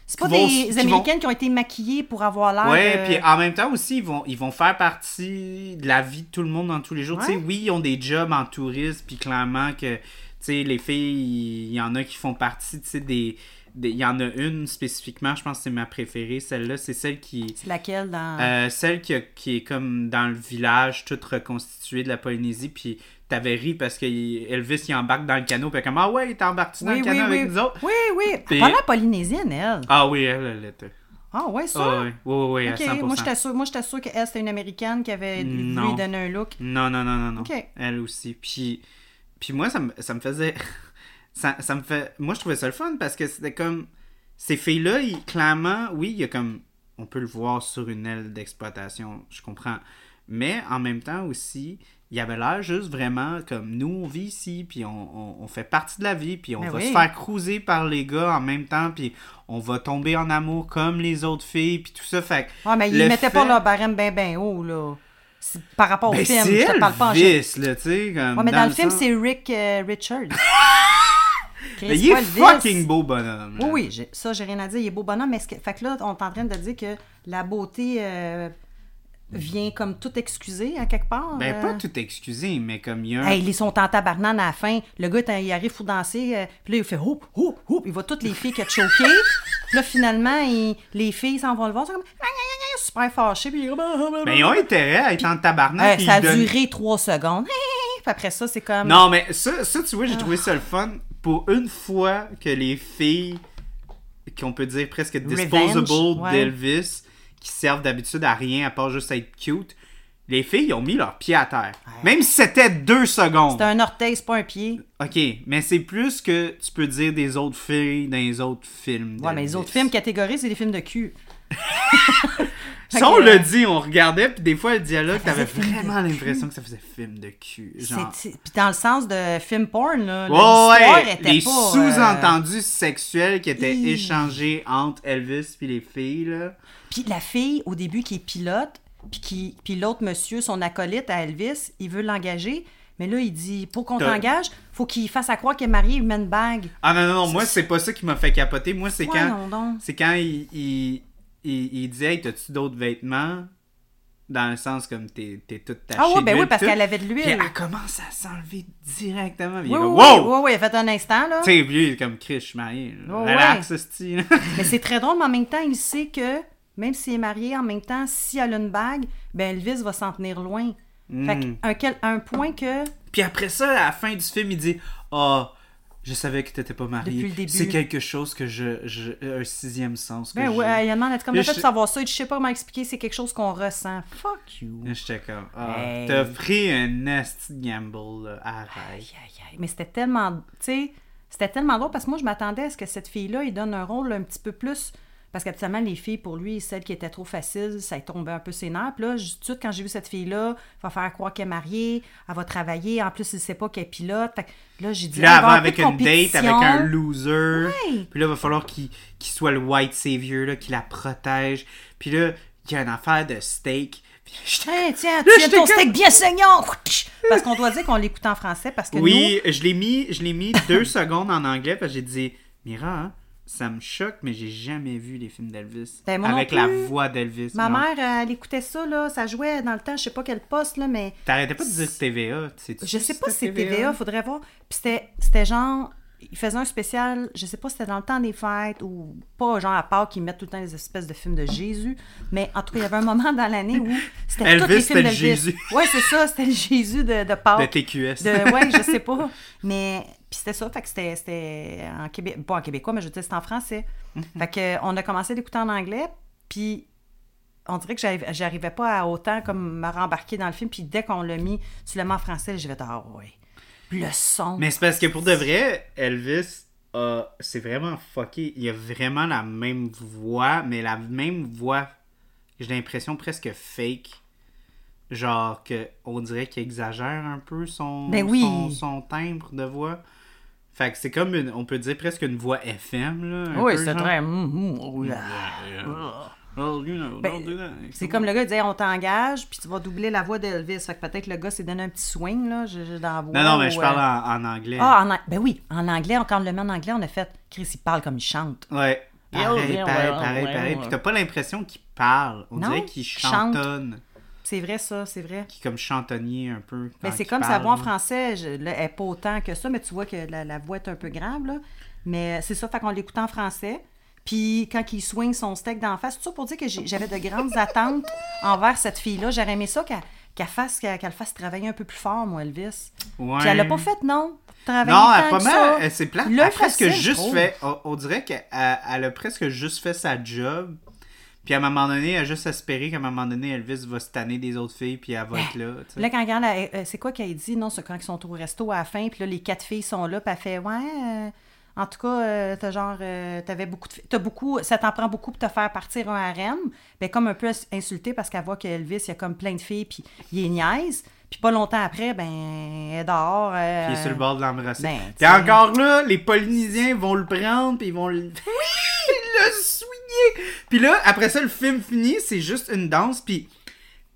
C'est pas vont- des qui vont- Américaines qui ont été maquillées pour avoir l'air... Ouais, euh, puis en même temps aussi, ils vont, ils vont faire partie de la vie de tout le monde dans tous les jours. Tu sais, oui, ils ont des jobs en tourisme, puis clairement que, tu sais, les filles, il y en a qui font partie, tu sais, des. des- Il y en a une spécifiquement, je pense que c'est ma préférée, celle-là, c'est celle qui. C'est laquelle dans... Euh, celle qui, a- qui est comme dans le village, toute reconstituée de la Polynésie, puis t'avais ri parce que il- Elvis il embarque dans le canot, puis comme Ah ouais, t'embarques-tu dans oui, le oui, canot oui. avec nous autres Oui, oui. Puis- Elle parlait polynésienne, elle. Ah oui, elle, elle était. Ah, ouais, ça? Ah oui, oui, oui, à OK, 100%. moi, j'étais sûre, moi, j'étais sûre qu'elle, c'était une Américaine qui avait Non. lui donner un look. Non, non, non, non, non. Ok. Elle aussi. Puis, puis moi, ça me, ça me faisait. *laughs* ça, ça me fait. Moi, je trouvais ça le fun parce que c'était comme. Ces filles-là, ils- clairement, oui, il y a comme. On peut le voir sur une aile d'exploitation, je comprends. Mais en même temps aussi, il avait l'air juste vraiment comme nous, on vit ici, puis on, on- on fait partie de la vie, puis on Ben va oui. se faire cruiser par les gars en même temps, puis on va tomber en amour comme les autres filles, puis tout ça. Fait Ouais, mais ils mettaient pas leur barème bien, bien haut, là. Par rapport au Ben, film, je te parle pas en Elvis, là, tu sais. Ouais, mais dans, le film, sens- c'est Rick euh, Richards. *laughs* Chris, Mais il est fucking beau bonhomme. là. Oui, oui, ça, j'ai rien à dire. Il est beau bonhomme, mais ce que- fait que là, on est en train de dire que la beauté euh, vient comme tout excuser à quelque part. Ben, euh? pas tout excusé, mais comme il y a un... Hey, ils sont en tabarnane à la fin. Le gars, il arrive pour danser. euh, puis là, il fait houp, houp, houp. Il voit toutes les filles qui ont choqué. là, finalement, il- les filles s'en vont le voir. C'est comme super fâché. Puis Ah, ah, ah, Ben, ils ont intérêt à être en tabarnak. Euh, puis ça a donnent- duré trois secondes. *laughs* Puis après ça, c'est comme. Non, mais ça, ça tu vois, j'ai trouvé ça le fun. Pour une fois que les filles, qu'on peut dire presque disposable ouais. d'Elvis, qui servent d'habitude à rien à part juste à être cute, les filles, ont mis leurs pieds à terre. Même si c'était deux secondes. C'est un orteil, c'est pas un pied. Ok, mais c'est plus que tu peux dire des autres filles dans les autres films. Ouais, mais les autres films catégories, c'est des films de cul. *laughs* Ça, on que, l'a dit, on regardait, puis des fois, le dialogue, t'avais vraiment l'impression que ça faisait film de cul. Genre. Puis dans le sens de film porn, là. Ouais, l'histoire ouais, était les euh, sous-entendus sexuels qui étaient Hi. échangés entre Elvis puis les filles, là. Puis la fille, au début, qui est pilote, puis, qui... puis l'autre monsieur, son acolyte à Elvis, il veut l'engager. Mais là, il dit, pour qu'on t'engage, faut qu'il fasse à croire qu'il est marié, il met une bague. Ah non, non, non, moi, c'est pas ça qui m'a fait capoter. Moi, c'est quand, c'est quand il, il, il, il dit, hey, t'as-tu d'autres vêtements? Dans le sens comme t'es, t'es toute tachée Ah ouais, ben oui, parce qu'elle avait de Puis l'huile. elle commence à s'enlever directement. Il Oui, oui, comme, oui, wow! oui, oui, elle a fait un instant, là. Tu sais, puis lui, il est comme Chris, je suis marié. Ouais, Relax, hostie, là. Mais c'est très drôle, mais en même temps, il sait que même s'il est marié, en même temps, si elle a une bague, ben Elvis va s'en tenir loin. Fait Mm. qu'un quel- un point que. Puis après ça, à la fin du film, il dit Ah, je savais que t'étais pas marié. Depuis le début. C'est quelque chose que je. je un sixième sens. Que Ben ouais, il a demandé comment Là, t'as fait je- de savoir ça. Dit, je sais pas comment expliquer, c'est quelque chose qu'on ressent. Fuck you. J'étais comme Ah, Hey. t'as pris un nasty gamble, là. Arrête. Aïe, aïe, aïe. Mais c'était tellement. Tu sais, c'était tellement drôle parce que moi, je m'attendais à ce que cette fille-là, il donne un rôle un petit peu plus. Parce qu'habituellement, les filles, pour lui, celles qui étaient trop faciles, ça tombait un peu ses nerfs. Puis là, tout de suite, quand j'ai vu cette fille-là, elle va faire croire qu'elle est mariée, elle va travailler. En plus, il sait pas qu'elle est pilote. Fait que là, j'ai dit. Puis là, il va avant, avec une date, avec un loser. Ouais. Puis là, il va falloir qu'il soit le white savior, là, qu'il la protège. Puis là, il y a une affaire de steak. Puis j'étais Tiens, tiens, Là, tu ton steak bien saignant! Parce qu'on doit dire qu'on l'écoute en français parce que Oui, je l'ai mis, je l'ai mis deux *laughs* secondes en anglais parce que j'ai dit, Mira, hein, ça me choque, mais j'ai jamais vu les films d'Elvis Ben, avec la voix d'Elvis. ma Non. mère, elle écoutait ça, là, ça jouait dans le temps, je sais pas quel poste, là, mais T'arrêtais pas de dire TVA, tu sais. Je sais pas si c'est TVA, faudrait voir. Puis c'était, c'était genre, ils faisaient un spécial, je sais pas si c'était dans le temps des fêtes ou pas, genre à part qu'ils mettent tout le temps des espèces de films de Jésus. Mais en tout cas, il y avait un moment dans l'année où c'était tous les c'était films le d'Elvis. Jésus. Ouais, c'est ça, c'était le Jésus de, de Pâques. De TQS. De, ouais, je sais pas. *laughs* Mais, puis c'était ça, fait que c'était, en Québec, pas en québécois, mais je veux dire, c'était en français. Mm-hmm. Fait que, euh, on a commencé à l'écouter en anglais, puis on dirait que j'arriv- j'arrivais pas à autant comme me rembarquer dans le film, puis dès qu'on l'a mis, tu l'as mis en français, j'ai fait, ah ouais. Le son. Mais c'est parce que pour de vrai, Elvis, euh, c'est vraiment fucké. Il a vraiment la même voix, mais la même voix, j'ai l'impression presque fake. Genre que on dirait qu'il exagère un peu son, Ben oui. son, son timbre de voix. Fait que c'est comme, une- on peut dire presque une voix FM, là. Oui, c'est très. C'est comme le gars il disait on t'engage, puis tu vas doubler la voix d'Elvis. Fait que peut-être le gars s'est donné un petit swing là, dans la voix. Non, non, mais je parle euh, en, en anglais. Ah, en ben oui, en anglais, quand on le met en anglais, on a fait Chris, il parle comme il chante. Ouais. Pareil, pareil, pareil, pareil. Puis t'as pas l'impression qu'il parle. On Non, dirait qu'il chante. C'est vrai, ça, c'est vrai. Qui est comme chantonnier un peu. Mais c'est comme sa voix en français, je, là, elle n'est pas autant que ça, mais tu vois que la, la voix est un peu grave, là. Mais c'est ça, fait qu'on l'écoute en français. Puis quand il swing son steak d'en face, tout ça pour dire que j'avais de grandes attentes envers cette fille-là. J'aurais aimé ça qu'elle fasse, qu'elle fasse travailler un peu plus fort, moi, Elvis. Ouais. Puis elle l'a pas fait, non? Travailler Non, elle pas mal. C'est plate. Le Elle a presque juste fait. On, on dirait qu'elle elle a presque juste fait sa job. Puis à un moment donné, elle a juste espéré qu'à un moment donné, Elvis va se tanner des autres filles, puis elle va être là. Là, quand elle regarde, euh, c'est quoi qu'elle dit? Non, c'est quand ils sont au resto à la fin, puis là, les quatre filles sont là, puis elle fait Ouais, euh, En tout cas, euh, t'as genre, euh, t'avais beaucoup de, t'as beaucoup, ça t'en prend beaucoup pour te faire partir un harem. Ben comme un peu insulté parce qu'elle voit qu'Elvis, il y a comme plein de filles, puis il est niaise. Puis pas longtemps après, ben, elle est dehors. euh, Puis il est sur le bord de l'embrasser. ben, puis encore là, les Polynésiens vont le prendre, puis ils vont le... Oui! *laughs* le souiller! Puis là, après ça, le film finit, c'est juste une danse, puis...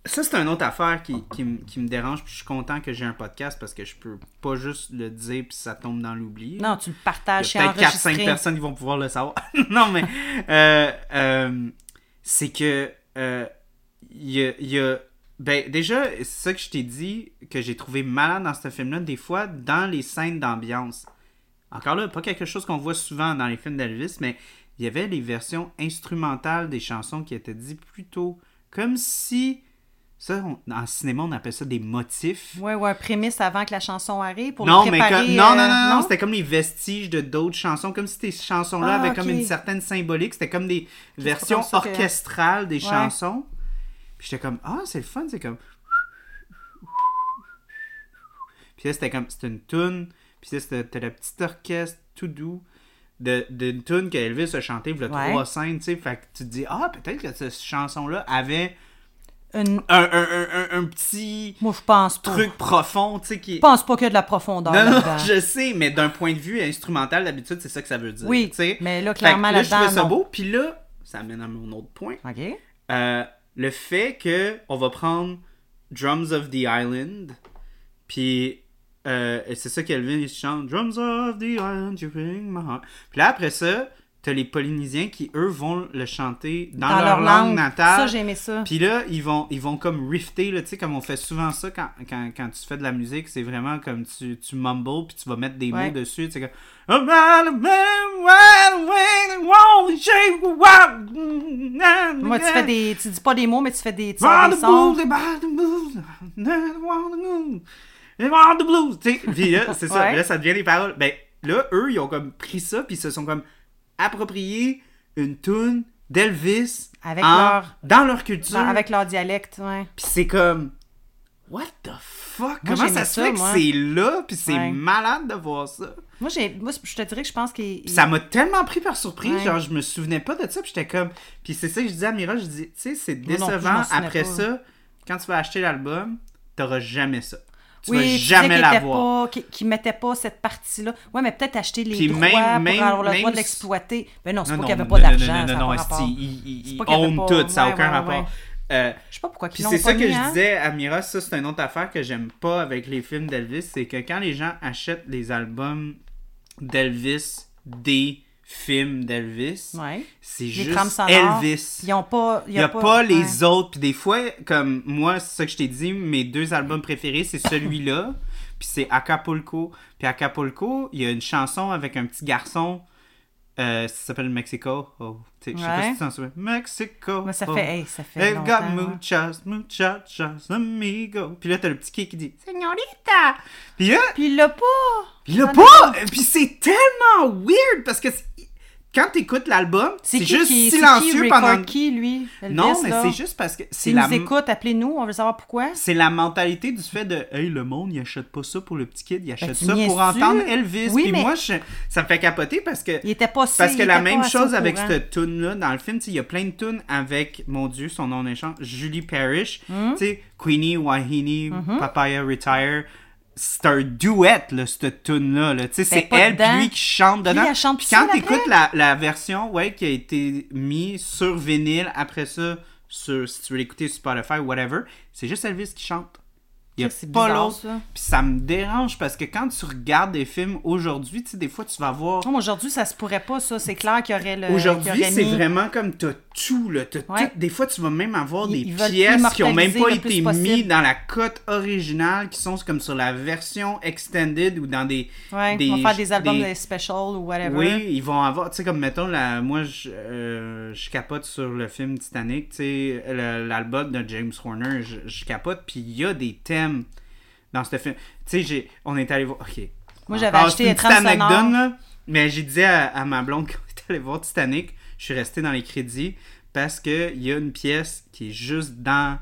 Ça, c'est une autre affaire qui, qui, me- qui me dérange, puis je suis content que j'ai un podcast parce que je peux pas juste le dire puis ça tombe dans l'oubli. Non, tu le Il partages, y a peut-être 4-5 enregistré. personnes qui vont pouvoir le savoir. *laughs* non, mais euh, euh, c'est que euh, il y a, il y a- Ben, déjà, c'est ça que je t'ai dit que j'ai trouvé malade dans ce film-là, des fois, dans les scènes d'ambiance. Encore là, pas quelque chose qu'on voit souvent dans les films d'Elvis, mais il y avait les versions instrumentales des chansons qui étaient dites plus tôt. Comme si. Ça, on- en cinéma, on appelle ça des motifs. Ouais, ouais, un prémisse avant que la chanson arrive pour Non, le mais préparer. comme- non, non, euh, non, non, c'était comme les vestiges de d'autres chansons, comme si ces chansons-là Ah, avaient comme une certaine symbolique. C'était comme des versions comme que- orchestrales des Ouais. chansons. Puis j'étais comme, ah, c'est le fun, c'est comme. Puis là, c'était comme, c'était une tune. Puis là, c'était c'était le petit orchestre tout doux d'une tune qu'Elvis a chanté, il y a trois scènes, tu sais. Fait que tu te dis, ah, peut-être que cette chanson-là avait Une- un, un- un- un- un petit Moi, je pense pas. truc profond, tu sais, qui Je pense pas qu'il y a de la profondeur non, non, je sais, mais d'un point de vue instrumental, d'habitude, c'est ça que ça veut dire. Oui, tu sais. mais là, que clairement, là, je trouvais là-dedans, ça non. beau. Puis là, ça amène à mon autre point. OK. Euh, le fait que on va prendre Drums of the Island, puis euh, et c'est ça qu'Elvin il chante Drums of the Island, you bring my heart. Puis là, après ça, t'as les Polynésiens qui, eux, vont le chanter dans, leur, langue, natale. Ça, j'ai aimé ça. Puis là, ils vont, ils vont comme rifter, tu sais, comme on fait souvent ça quand, quand, quand tu fais de la musique, c'est vraiment comme tu, tu mumbles, puis tu vas mettre des Ouais. mots dessus, tu sais, comme... Moi, tu fais des. Tu dis pas des mots, mais tu fais des. Tu des sons. The blues, puis là, c'est ça, Ouais. là, ça devient les paroles. Ben, là, eux, ils ont comme pris ça, puis ils se sont comme appropriés une tune d'Elvis Avec en- leur- dans leur culture. dans- avec leur dialecte, ouais. Puis c'est comme. What the fuck? Moi, Comment ça se ça, fait que c'est là? Puis c'est Ouais. malade de voir ça? Moi, j'ai, moi, je te dirais que je pense qu'il. Puis ça m'a tellement pris par surprise. Ouais. Genre, je me souvenais pas de ça. Puis j'étais comme. Puis c'est ça que je disais à Mira. Je dis, tu sais, c'est non décevant. Après pas. ça, quand tu vas acheter l'album, t'auras jamais ça. Tu oui, vas jamais l'avoir. pas- qu'il- qu'il mettait pas cette partie-là. Ouais, mais peut-être acheter les Puis droits même- pour avoir le droit de l'exploiter. Ben non, c'est pas qu'il n'y avait pas d'argent. non, non, non, pas esti, rapport. il, il, C'est il pas qu'il y avait own pas- tout. Ça n'a aucun rapport. Euh, Je sais pas pourquoi Puis ils c'est ça que je hein. disais à Mira, ça c'est une autre affaire que j'aime pas avec les films d'Elvis, c'est que quand les gens achètent les albums d'Elvis des films d'Elvis, Ouais. c'est juste. Elvis. Ils ont pas. Il n'y a, pas, les ouais. autres. Puis des fois, comme moi, c'est ça que je t'ai dit, mes deux albums préférés, c'est celui-là, *laughs* puis c'est Acapulco. Puis Acapulco, il y a une chanson avec un petit garçon, euh, ça s'appelle Mexico. Oh, sais, Je sais pas si tu t'en souviens. Mexico. Mais ça oh. fait, hey, ça fait They've got ouais. muchas, muchachas, amigo. Puis là, t'as le petit kid qui dit Señorita. Puis là, Puis il l'a pas. puis là, Ça pas. Puis c'est tellement weird parce que c'est- quand t'écoutes l'album, c'est juste qui- silencieux qui pendant. qui, lui? Elvis, non, mais c'est juste parce que c'est la. nous écoute, appelez-nous, on veut savoir pourquoi. C'est la mentalité du fait de Hey, le monde, il achète pas ça pour le petit kid, il achète Ben, tu ça pour entendre Elvis. Oui, Puis mais- moi, je- ça me fait capoter parce que. Il était pas si- Parce que la même chose avec courant. cette tune là dans le film, il y a plein de tunes avec, mon Dieu, son nom d'échange, Julie Parrish, Hmm? tu sais, Queenie, Wahini, Papaya Retire. C'est un duet, là, cette tune-là. Là. Tu sais, c'est Ben, pas elle puis dedans. lui qui chante dedans. elle chante Puis tout quand t'écoutes la, la version ouais, qui a été mise sur vinyle, après ça, sur, si tu veux l'écouter sur Spotify, whatever, c'est juste Elvis qui chante. Il n'y a C'est pas l'autre. ça. Puis ça me dérange parce que quand tu regardes des films aujourd'hui, tu sais, des fois, tu vas voir Non, aujourd'hui, ça se pourrait pas, ça. C'est clair qu'il y aurait le. Aujourd'hui, c'est mis- vraiment comme t'as tout, là. T'as Ouais. tout. Des fois, tu vas même avoir Ils- des ils pièces qui ont même pas été mises dans la cote originale, qui sont comme sur la version extended ou dans des. Ouais, des- on va faire des albums des- de special ou whatever. Oui, ils vont avoir, tu sais, comme mettons, la, moi, je, euh, je capote sur le film Titanic, tu sais, l'album de James Horner, je, je capote, puis il y a des thèmes dans ce film. Tu sais, on est allé voir, ok. Moi, j'avais acheté une petite anecdote, là, mais j'ai dit à, à ma blonde *laughs* quand on est allé voir Titanic, je suis resté dans les crédits parce que il y a une pièce qui est juste dans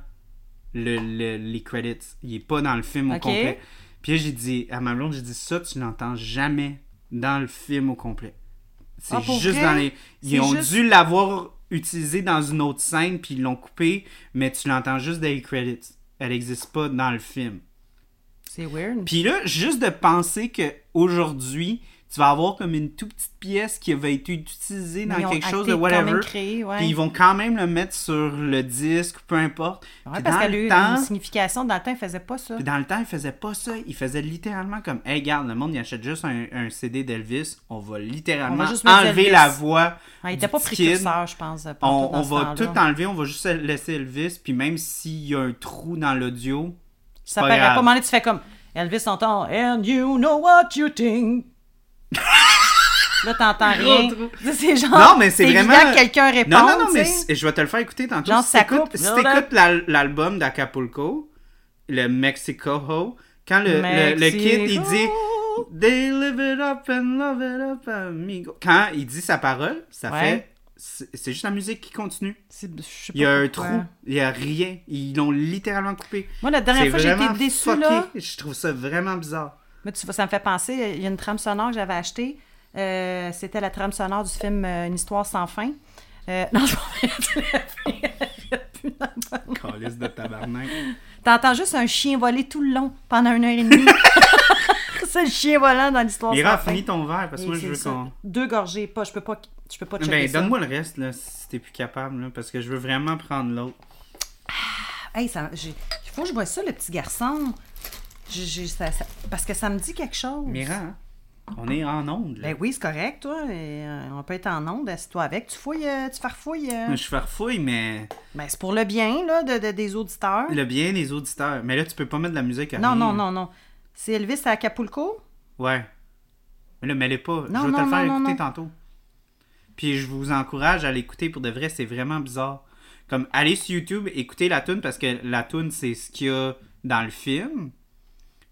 le, le- les credits. Il est pas dans le film au complet. Puis j'ai dit à ma blonde, j'ai dit ça, tu n'entends jamais dans le film au complet. C'est Ah, juste vrai? dans les. Ils ont juste- dû l'avoir utilisé dans une autre scène, puis ils l'ont coupé, mais tu l'entends juste dans les credits. Elle n'existe pas dans le film. C'est weird. Puis là, juste de penser que aujourd'hui, tu vas avoir comme une toute petite pièce qui va être utilisée dans quelque chose de whatever. créé, ouais. Puis ils vont quand même le mettre sur le disque, peu importe. Ouais, Puis parce qu'elle a eu temps- une signification. Dans le temps, ils faisaient pas ça. puis dans le temps, ils faisaient pas ça. Ils faisaient littéralement comme Hey, regarde, le monde, il achète juste un, un CD d'Elvis. On va littéralement On va enlever la voix. Ouais, il était pas précurseur, je pense. On, va tout enlever, on va juste laisser Elvis. Puis même s'il y a un trou dans l'audio, Ça paraît pas. Moment tu fais comme Elvis entend And you know what you think. Là, t'entends rien. C'est genre. Non, mais c'est vraiment. que quelqu'un répond. Non, non, non, mais je vais te le faire écouter tantôt. Genre, si ça t'écoutes coupe, si l'album d'Acapulco, le Mexico Ho, quand le, le, le kid, il dit. They live it up and love it up, amigo. Quand il dit sa parole, ça Ouais. fait. C'est juste la musique qui continue. C'est- je sais Il y a un pourquoi. trou, il y a rien. Ils l'ont littéralement coupé. Moi, la dernière fois, j'ai été fucké. là. Je trouve ça vraiment bizarre. Mais tu vois, ça me fait penser, il y a une trame sonore que j'avais achetée. Euh, C'était la trame sonore du film euh, Une histoire sans fin. Euh, *laughs* non, je *laughs* Calice de tabarnak. T'entends juste un chien voler tout le long pendant une heure et demie. *laughs* c'est le chien volant dans l'histoire Mira, sans fin. finis ton verre parce que moi je veux qu'on. Deux gorgées, pas, je peux pas, je peux pas Ben, donne-moi le reste là, si t'es plus capable, là, parce que je veux vraiment prendre l'autre. Hey, ça, il faut que je vois ça, le petit garçon. J'ai- ça- ça- parce que ça me dit quelque chose. Mira, hein? on est en onde là. Ben oui, c'est correct, toi. et, euh, on peut être en onde, assieds-toi avec. Tu fouilles, euh, tu farfouilles. euh. Je farfouille, mais Ben, c'est pour le bien, là, de, de- des auditeurs. le bien des auditeurs. Mais là, tu peux pas mettre de la musique à Non, rien. non, non, non. C'est Elvis à Acapulco? Ouais. Mais là, mets-les pas. Non, je vais te le faire non, écouter tantôt. Puis je vous encourage à l'écouter pour de vrai, c'est vraiment bizarre. Comme, allez sur YouTube, écoutez la tune parce que la tune c'est ce qu'il y a dans le film.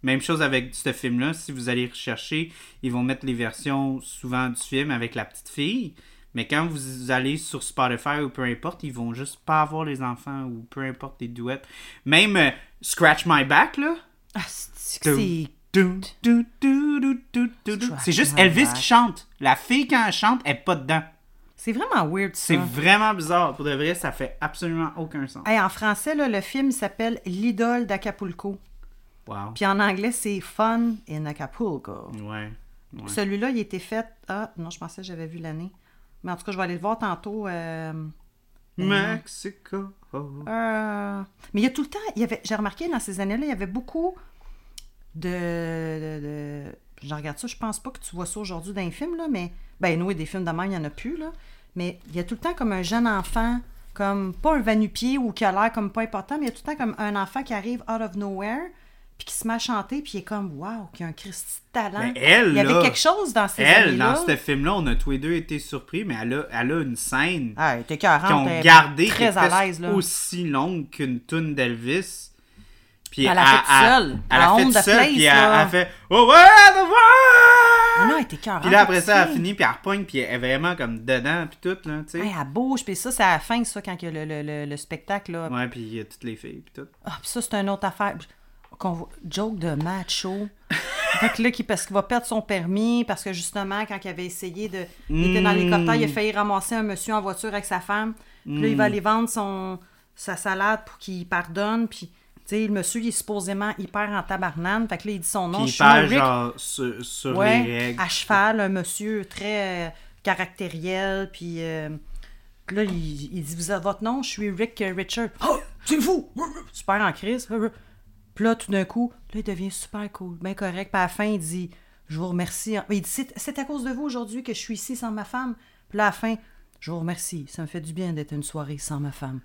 Même chose avec ce film-là. Si vous allez rechercher, ils vont mettre les versions souvent du film avec la petite fille. Mais quand vous allez sur Spotify ou peu importe, ils vont juste pas avoir les enfants ou peu importe les duets. Même euh, Scratch My Back, là. Ah, c'est juste Elvis qui chante. La fille, quand elle chante, elle est pas dedans. C'est vraiment weird, ça. C'est vraiment bizarre. Pour de vrai, ça fait absolument aucun sens. Hey, en français, là, le film s'appelle L'idole d'Acapulco. Wow. Puis en anglais, c'est Fun in Acapulco. Ouais. ouais. Celui-là, il été fait... Ah, non, je pensais que j'avais vu l'année. Mais en tout cas, je vais aller le voir tantôt. euh, Mexico. Euh, Mais il y a tout le temps, il y avait, j'ai remarqué dans ces années-là, il y avait beaucoup de, de, de- Je regarde ça, je pense pas que tu vois ça aujourd'hui dans les films, là, mais. Ben, nous, des films de même, il n'y en a plus, là. Mais il y a tout le temps comme un jeune enfant, comme pas un vanupier ou qui a l'air comme pas important, mais il y a tout le temps comme un enfant qui arrive out of nowhere, puis qui se met à chanter, puis il est comme, waouh, qui a un Christy de talent. Mais elle, il y avait là, quelque chose dans ces Elle, dans ce film-là, on a tous les deux été surpris, mais elle a, elle a une scène Ah, elle qu'ils ont 40, elle est gardée qui très à presque l'aise, là. aussi longue qu'une tune d'Elvis. Puis Elle l'a fait seule, Elle a fait seule, puis elle, elle fait Oh, ouais! Ah non, elle était 40. Puis là, après ça, elle finit, puis elle repogne, puis elle est vraiment comme dedans, puis tout, là, tu sais. Elle bouge, puis ça, c'est à la fin, ça, quand il y a le, le, le, le spectacle, là. Ouais, puis il y a toutes les filles, puis tout. Ah, puis ça, c'est une autre affaire. Qu'on Joke de macho. fait que là, qui, parce qu'il va perdre son permis, parce que justement, quand il avait essayé de. Il était dans l'hélicoptère, il a failli ramasser un monsieur en voiture avec sa femme. Puis là, il va aller vendre son, sa salade pour qu'il pardonne, puis. Tu sais, le monsieur, il est supposément hyper en tabarnane. Fait que là, il dit son nom. Puis je suis Rick genre, sur, sur ouais, les règles. à cheval, un monsieur très euh, caractériel, puis euh, là, il, il dit, vous avez votre nom? Je suis Rick euh, Richard. Oh, c'est vous! Super en crise. Puis là, tout d'un coup, là, il devient super cool, bien correct. Puis à la fin, il dit, je vous remercie. Il dit, c'est à cause de vous aujourd'hui que je suis ici sans ma femme. Puis là, à la fin, je vous remercie. Ça me fait du bien d'être une soirée sans ma femme.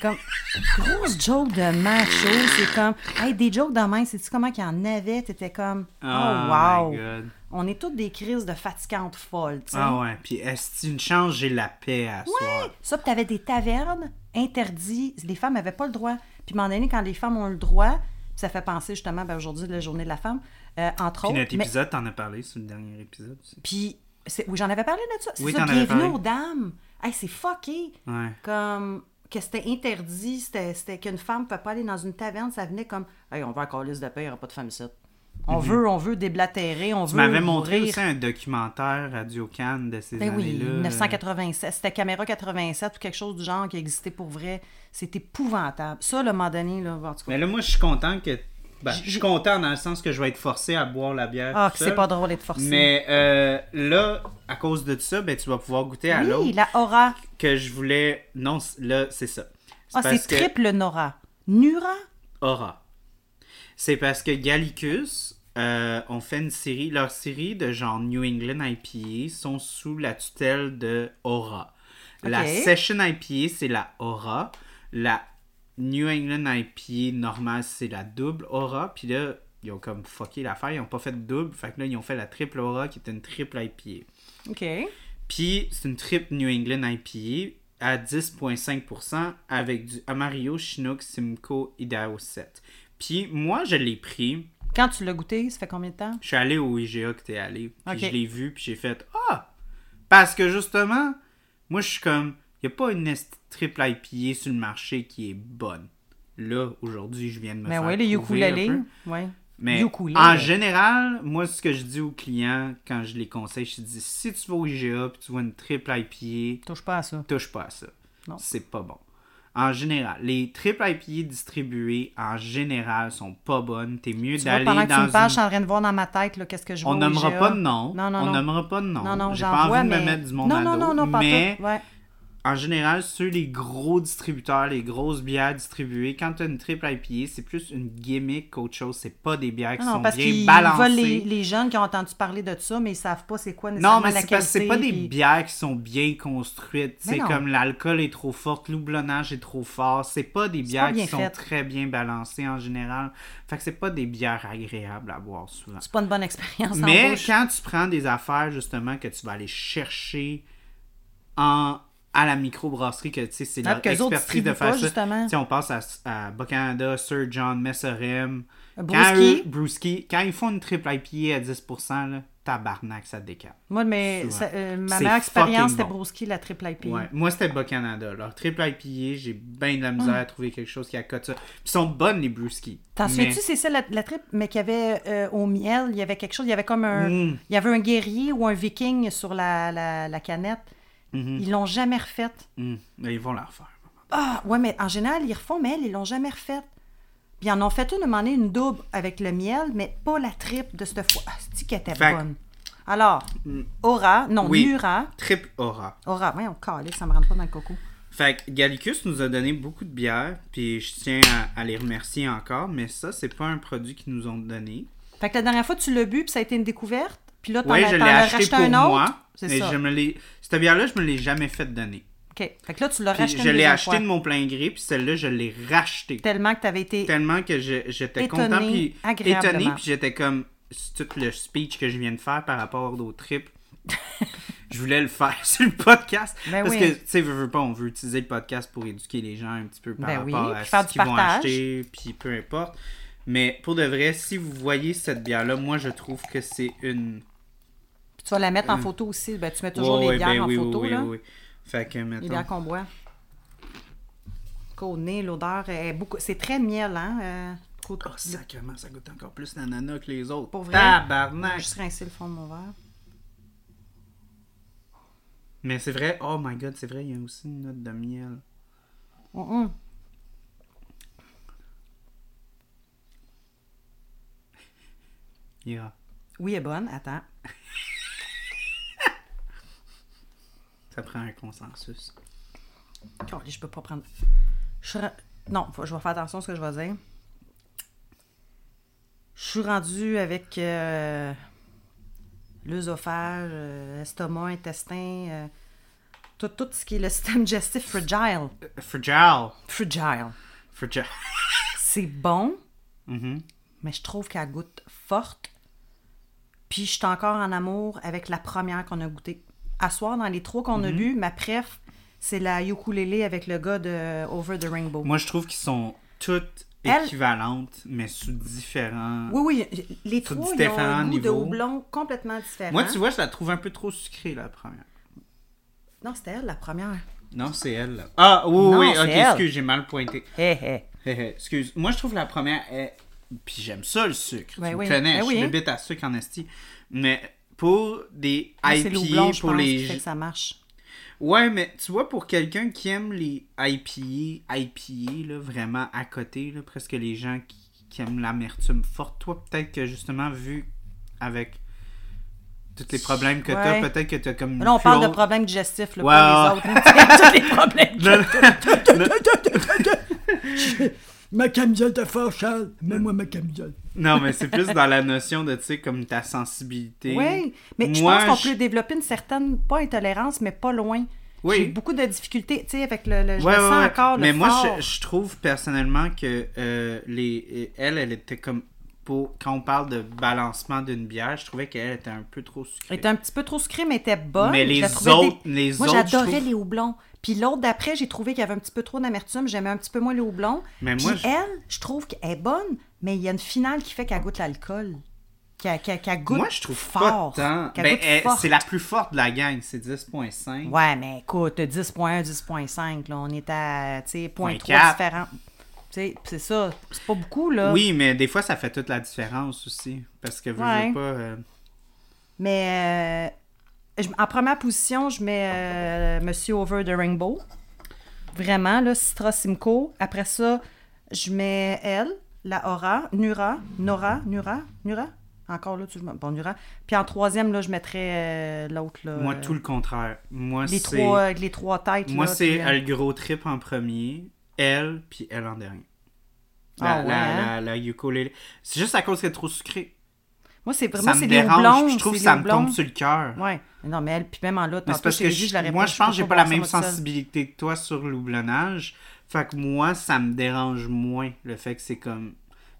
Comme, *laughs* grosse joke de macho, c'est comme, hey, des jokes de même, c'est-tu comment qu'il y en avait? T'étais comme, oh, wow! my God. On est toutes des crises de fatigantes folles, tu sais. Ah ouais, puis est-ce une chance, j'ai la paix à soir. Ça, puis t'avais des tavernes interdites. Les femmes n'avaient pas le droit. Puis, à un moment donné, quand les femmes ont le droit, ça fait penser justement, ben, aujourd'hui, la journée de la femme, euh, entre Puis autres. notre mais- épisode, t'en as parlé sur le dernier épisode. Puis, c'est- oui, j'en avais parlé de ça. C'est Oui, ça, bienvenue aux dames. Hey, c'est fucké. Ouais. Comme que c'était interdit, c'était c'était qu'une femme ne peut pas aller dans une taverne, ça venait comme Hey, on va à calice de paix, il n'y aura pas de femme ici. On veut, on veut déblatérer, on Tu veut. m'avais montré aussi un documentaire Radio Cannes de ces Ben oui, années-là. 1987. C'était Caméra 87 ou quelque chose du genre qui existait pour vrai. C'est épouvantable. Ça, le moment donné, là, en tout cas. Mais là, moi, je suis content que. Ben, je suis content dans le sens que je vais être forcé à boire la bière. Ah, c'est pas drôle d'être forcé. Mais euh, là, à cause de ça, ben, tu vas pouvoir goûter à oui, l'autre la aura. que je voulais. Non, là, c'est ça. Ah, c'est que- triple Nora. Nura? Aura. C'est parce que Gallicus euh, ont fait une série. Leur série de genre New England IPA sont sous la tutelle de Aura. La. Session IPA, c'est la Aura. La New England IPA normale, c'est la double Aura. Puis là, ils ont comme fucké l'affaire. Ils ont pas fait de double. Fait que là, ils ont fait la triple Aura qui est une triple IPA. OK. Puis c'est une triple New England IPA à 10,5% avec du Amarillo, Chinook, Simcoe, Idaho 7. Puis moi, je l'ai pris. Quand tu l'as goûté, ça fait combien de temps? Je suis allé au IGA que t'es allé. Puis je l'ai vu, puis j'ai fait Ah! Parce que justement, moi, je suis comme. N'y a pas une triple IPA sur le marché qui est bonne. Là, aujourd'hui, je viens de me Mais faire oui, les prouver un peu. Ouais. Mais Ukulélé. en général, moi, ce que je dis aux clients quand je les conseille, je dis si tu vas au IGA puis tu vois une triple IPA, Touche pas à ça. touche pas à ça. Non. C'est pas bon. En général, les triple IPA distribués, en général, sont pas bonnes. T'es mieux d'aller pendant que tu dans me parles, je suis en train de voir dans ma tête qu'est-ce que je vois On nommera IGA. pas de nom. Non, non, On nommera pas de nom. Non, non, J'ai pas envie vois, de mais... me mettre du monde non, à non, non, non, pas tout. Ouais. En général, sur les gros distributeurs, les grosses bières distribuées, quand tu as une triple IPA, c'est plus une gimmick qu'autre chose. C'est pas des bières qui Non, sont parce bien qu'ils balancées. les, les jeunes qui ont entendu parler de ça, mais ils savent pas c'est quoi Non, nécessairement mais la c'est pas des puis- bières qui sont bien construites. C'est comme l'alcool est trop fort, l'oublonnage est trop fort. C'est pas des bières pas qui sont très bien balancées en général. Fait que c'est pas des bières agréables à boire souvent. C'est pas une bonne expérience en Mais quand tu prends des affaires justement que tu vas aller chercher en à la microbrasserie que tu sais c'est Ah, leur puis qu'eux autres expertise de faire pas, ça. justement. On passe à, à Bas-Canada, Sir John, Messerem. Quand Brewski. Brewski, quand ils font une triple IPA à 10%, là, tabarnak, ça te décale. Moi, mais ça- euh, ma meilleure expérience, c'était bon. Brewski, la triple IP. Ouais. Moi, c'était Bas-Canada. Leur triple IPA, j'ai bien de la misère à trouver quelque chose qui accote ça. Puis ils sont bonnes, les Brewski. T'en Mais- souviens-tu, c'est ça, la, la triple, mais qu'il y avait euh, au miel, il y avait quelque chose, il y avait comme un... Mm. Il y avait un guerrier ou un viking sur la, la, la canette. Mhm. Ils l'ont jamais refaite. Mais ils vont la refaire. Ah, ouais, mais en général, ils refont, mais elle, ils l'ont jamais refaite. Puis ils en ont fait une, donné, une double avec le miel, mais pas la triple de cette fois. Ah, c'est qu'elle était Fait bonne. Alors, Aura, non, Oui. Nura. Triple Aura. Aura, ouais, on calait, ça me rentre pas dans le coco. Fait que Gallicus nous a donné beaucoup de bières, puis je tiens à, à les remercier encore, mais ça, c'est pas un produit qu'ils nous ont donné. Fait que la dernière fois, tu l'as bu, puis ça a été une découverte. Puis là, t'en Oui, as, je l'ai acheté pour un autre. moi, mais ça. je me l'ai... Cette bière-là, je me l'ai jamais fait donner. OK. Fait que là, tu l'as racheté je l'ai acheté fois. de mon plein gré, puis celle-là, je l'ai rachetée. Tellement que tu avais été... Tellement que je- j'étais content, puis étonné, puis j'étais comme... C'est tout le speech que je viens de faire par rapport au trip. *laughs* je voulais le faire *laughs* sur le podcast. Ben parce oui. que, tu sais, veux, veux pas, on veut utiliser le podcast pour éduquer les gens un petit peu par Ben oui, rapport à puis faire ce qu'ils vont acheter, puis peu importe. Mais pour de vrai, si vous voyez cette bière-là, moi, je trouve que c'est une... Puis tu vas la mettre en Mm. photo aussi. Ben, tu mets toujours Ouais, les bières ben en oui, photo, oui, là. oui, oui. Fait que, Les mettons... bières qu'on boit. Qu'au nez, l'odeur est beaucoup... C'est très miel, hein? euh, Oh, sacrément, ça goûte encore plus l'ananas que les autres. Pour vrai? Tabarnak! Je juste rincer le fond de mon verre. Mais c'est vrai, oh my god, c'est vrai, il y a aussi une note de miel. Hum, hum. Yeah. Oui, elle est bonne. Attends. *laughs* Ça prend un consensus. Oh, je peux pas prendre... Je Non, faut- je vais faire attention à ce que je vais dire. Je suis rendue avec euh, l'œsophage, euh, estomac, intestin, euh, tout, tout ce qui est le système *laughs* digestif fragile. Euh, Fragile. Fragile. Fragile. *laughs* C'est bon, Mhm. mais je trouve qu'elle goûte forte. Puis je suis encore en amour avec la première qu'on a goûtée. À soir, dans les trois qu'on Mhm. a bu, ma préf, c'est la ukulélé avec le gars de Over the Rainbow. Moi, je trouve qu'ils sont toutes Elle- équivalentes, mais sous différents. Oui, oui, les Sur trois, ils ont un goût de houblon complètement différent. Moi, tu vois, je la trouve un peu trop sucrée, la première. Non, c'était elle, la première. Non, c'est elle. Là. Ah, oui, Non, oui, ok, elle. excuse, j'ai mal pointé. *laughs* Hé, hé. Hé, hé, excuse. Moi, je trouve la première est Puis j'aime ça, le sucre. Ben tu oui. me connais, Ben je suis oui. à sucre en esti. Mais pour des Moi, je pour pense, les... fait que ça marche. Ouais, mais tu vois, pour quelqu'un qui aime les IPA, IPA, là, vraiment à côté, là, presque les gens qui, qui aiment l'amertume forte, toi, peut-être que justement, vu avec tous les problèmes que Ouais. t'as, peut-être que t'as comme. Là, on parle de problèmes digestifs, là, Ouais, pas les autres. *laughs* Tous les problèmes. *laughs* Non, non, *laughs* Ma camisole de fort, Charles. Mets-moi ma camisole. non, mais c'est plus dans la *laughs* notion de, tu sais, comme ta sensibilité. Oui, mais je pense qu'on peut développer une certaine, pas intolérance, mais pas loin. Oui. J'ai beaucoup de difficultés, tu sais, avec le, le- je Ouais, le ouais, sens ouais. encore, le Mais moi, fort. je, je trouve personnellement que euh, les, elle, elle était comme. Pour, quand on parle de balancement d'une bière, je trouvais qu'elle était un peu trop sucrée. Elle était un petit peu trop sucrée, mais elle était bonne. Mais les autres, les Moi, j'adorais trouve- les houblons. Puis l'autre d'après, j'ai trouvé qu'il y avait un petit peu trop d'amertume. J'aimais un petit peu moins les houblons. Mais Puis moi, je- elle, je trouve qu'elle est bonne, mais il y a une finale qui fait qu'elle goûte l'alcool. Qu'elle qu'elle- qu'elle goûte Moi, je trouve fort. pas tant. qu'elle Ben, elle- fort. c'est la plus forte de la gang, c'est 10.5. Ouais, mais écoute, 10.1, 10.5, là, on est à, tu sais, point Point 3 quatre. différents. C'est ça, c'est pas beaucoup, là. Oui, mais des fois, ça fait toute la différence aussi. Parce que, veux, Ouais. pas. euh, Mais euh, je- en première position, je mets euh, Monsieur Over the Rainbow. Vraiment, là, Citra Simcoe. Après ça, je mets elle, la Aura, Nura, Nora, Nura, Nura. Encore là, tu bon, Nura. Puis en troisième, là, je mettrais l'autre, là. moi, tout le contraire. Moi, les c'est. trois, les trois têtes, Moi, c'est le gros trip en premier, elle, puis elle en dernier. Ah La, ouais, la, hein? la, la ukulélé. C'est juste à cause qu'elle est trop sucrée. Moi, c'est vraiment, me c'est dérange. houblons. je trouve que ça me tombe sur le cœur. Ouais. Non, mais elle, puis même en c'est parce que je- l'aurais moi, je pense que j'ai pas la même sensibilité que toi sur l'houblonnage. Fait que moi, ça me dérange moins le fait que c'est comme.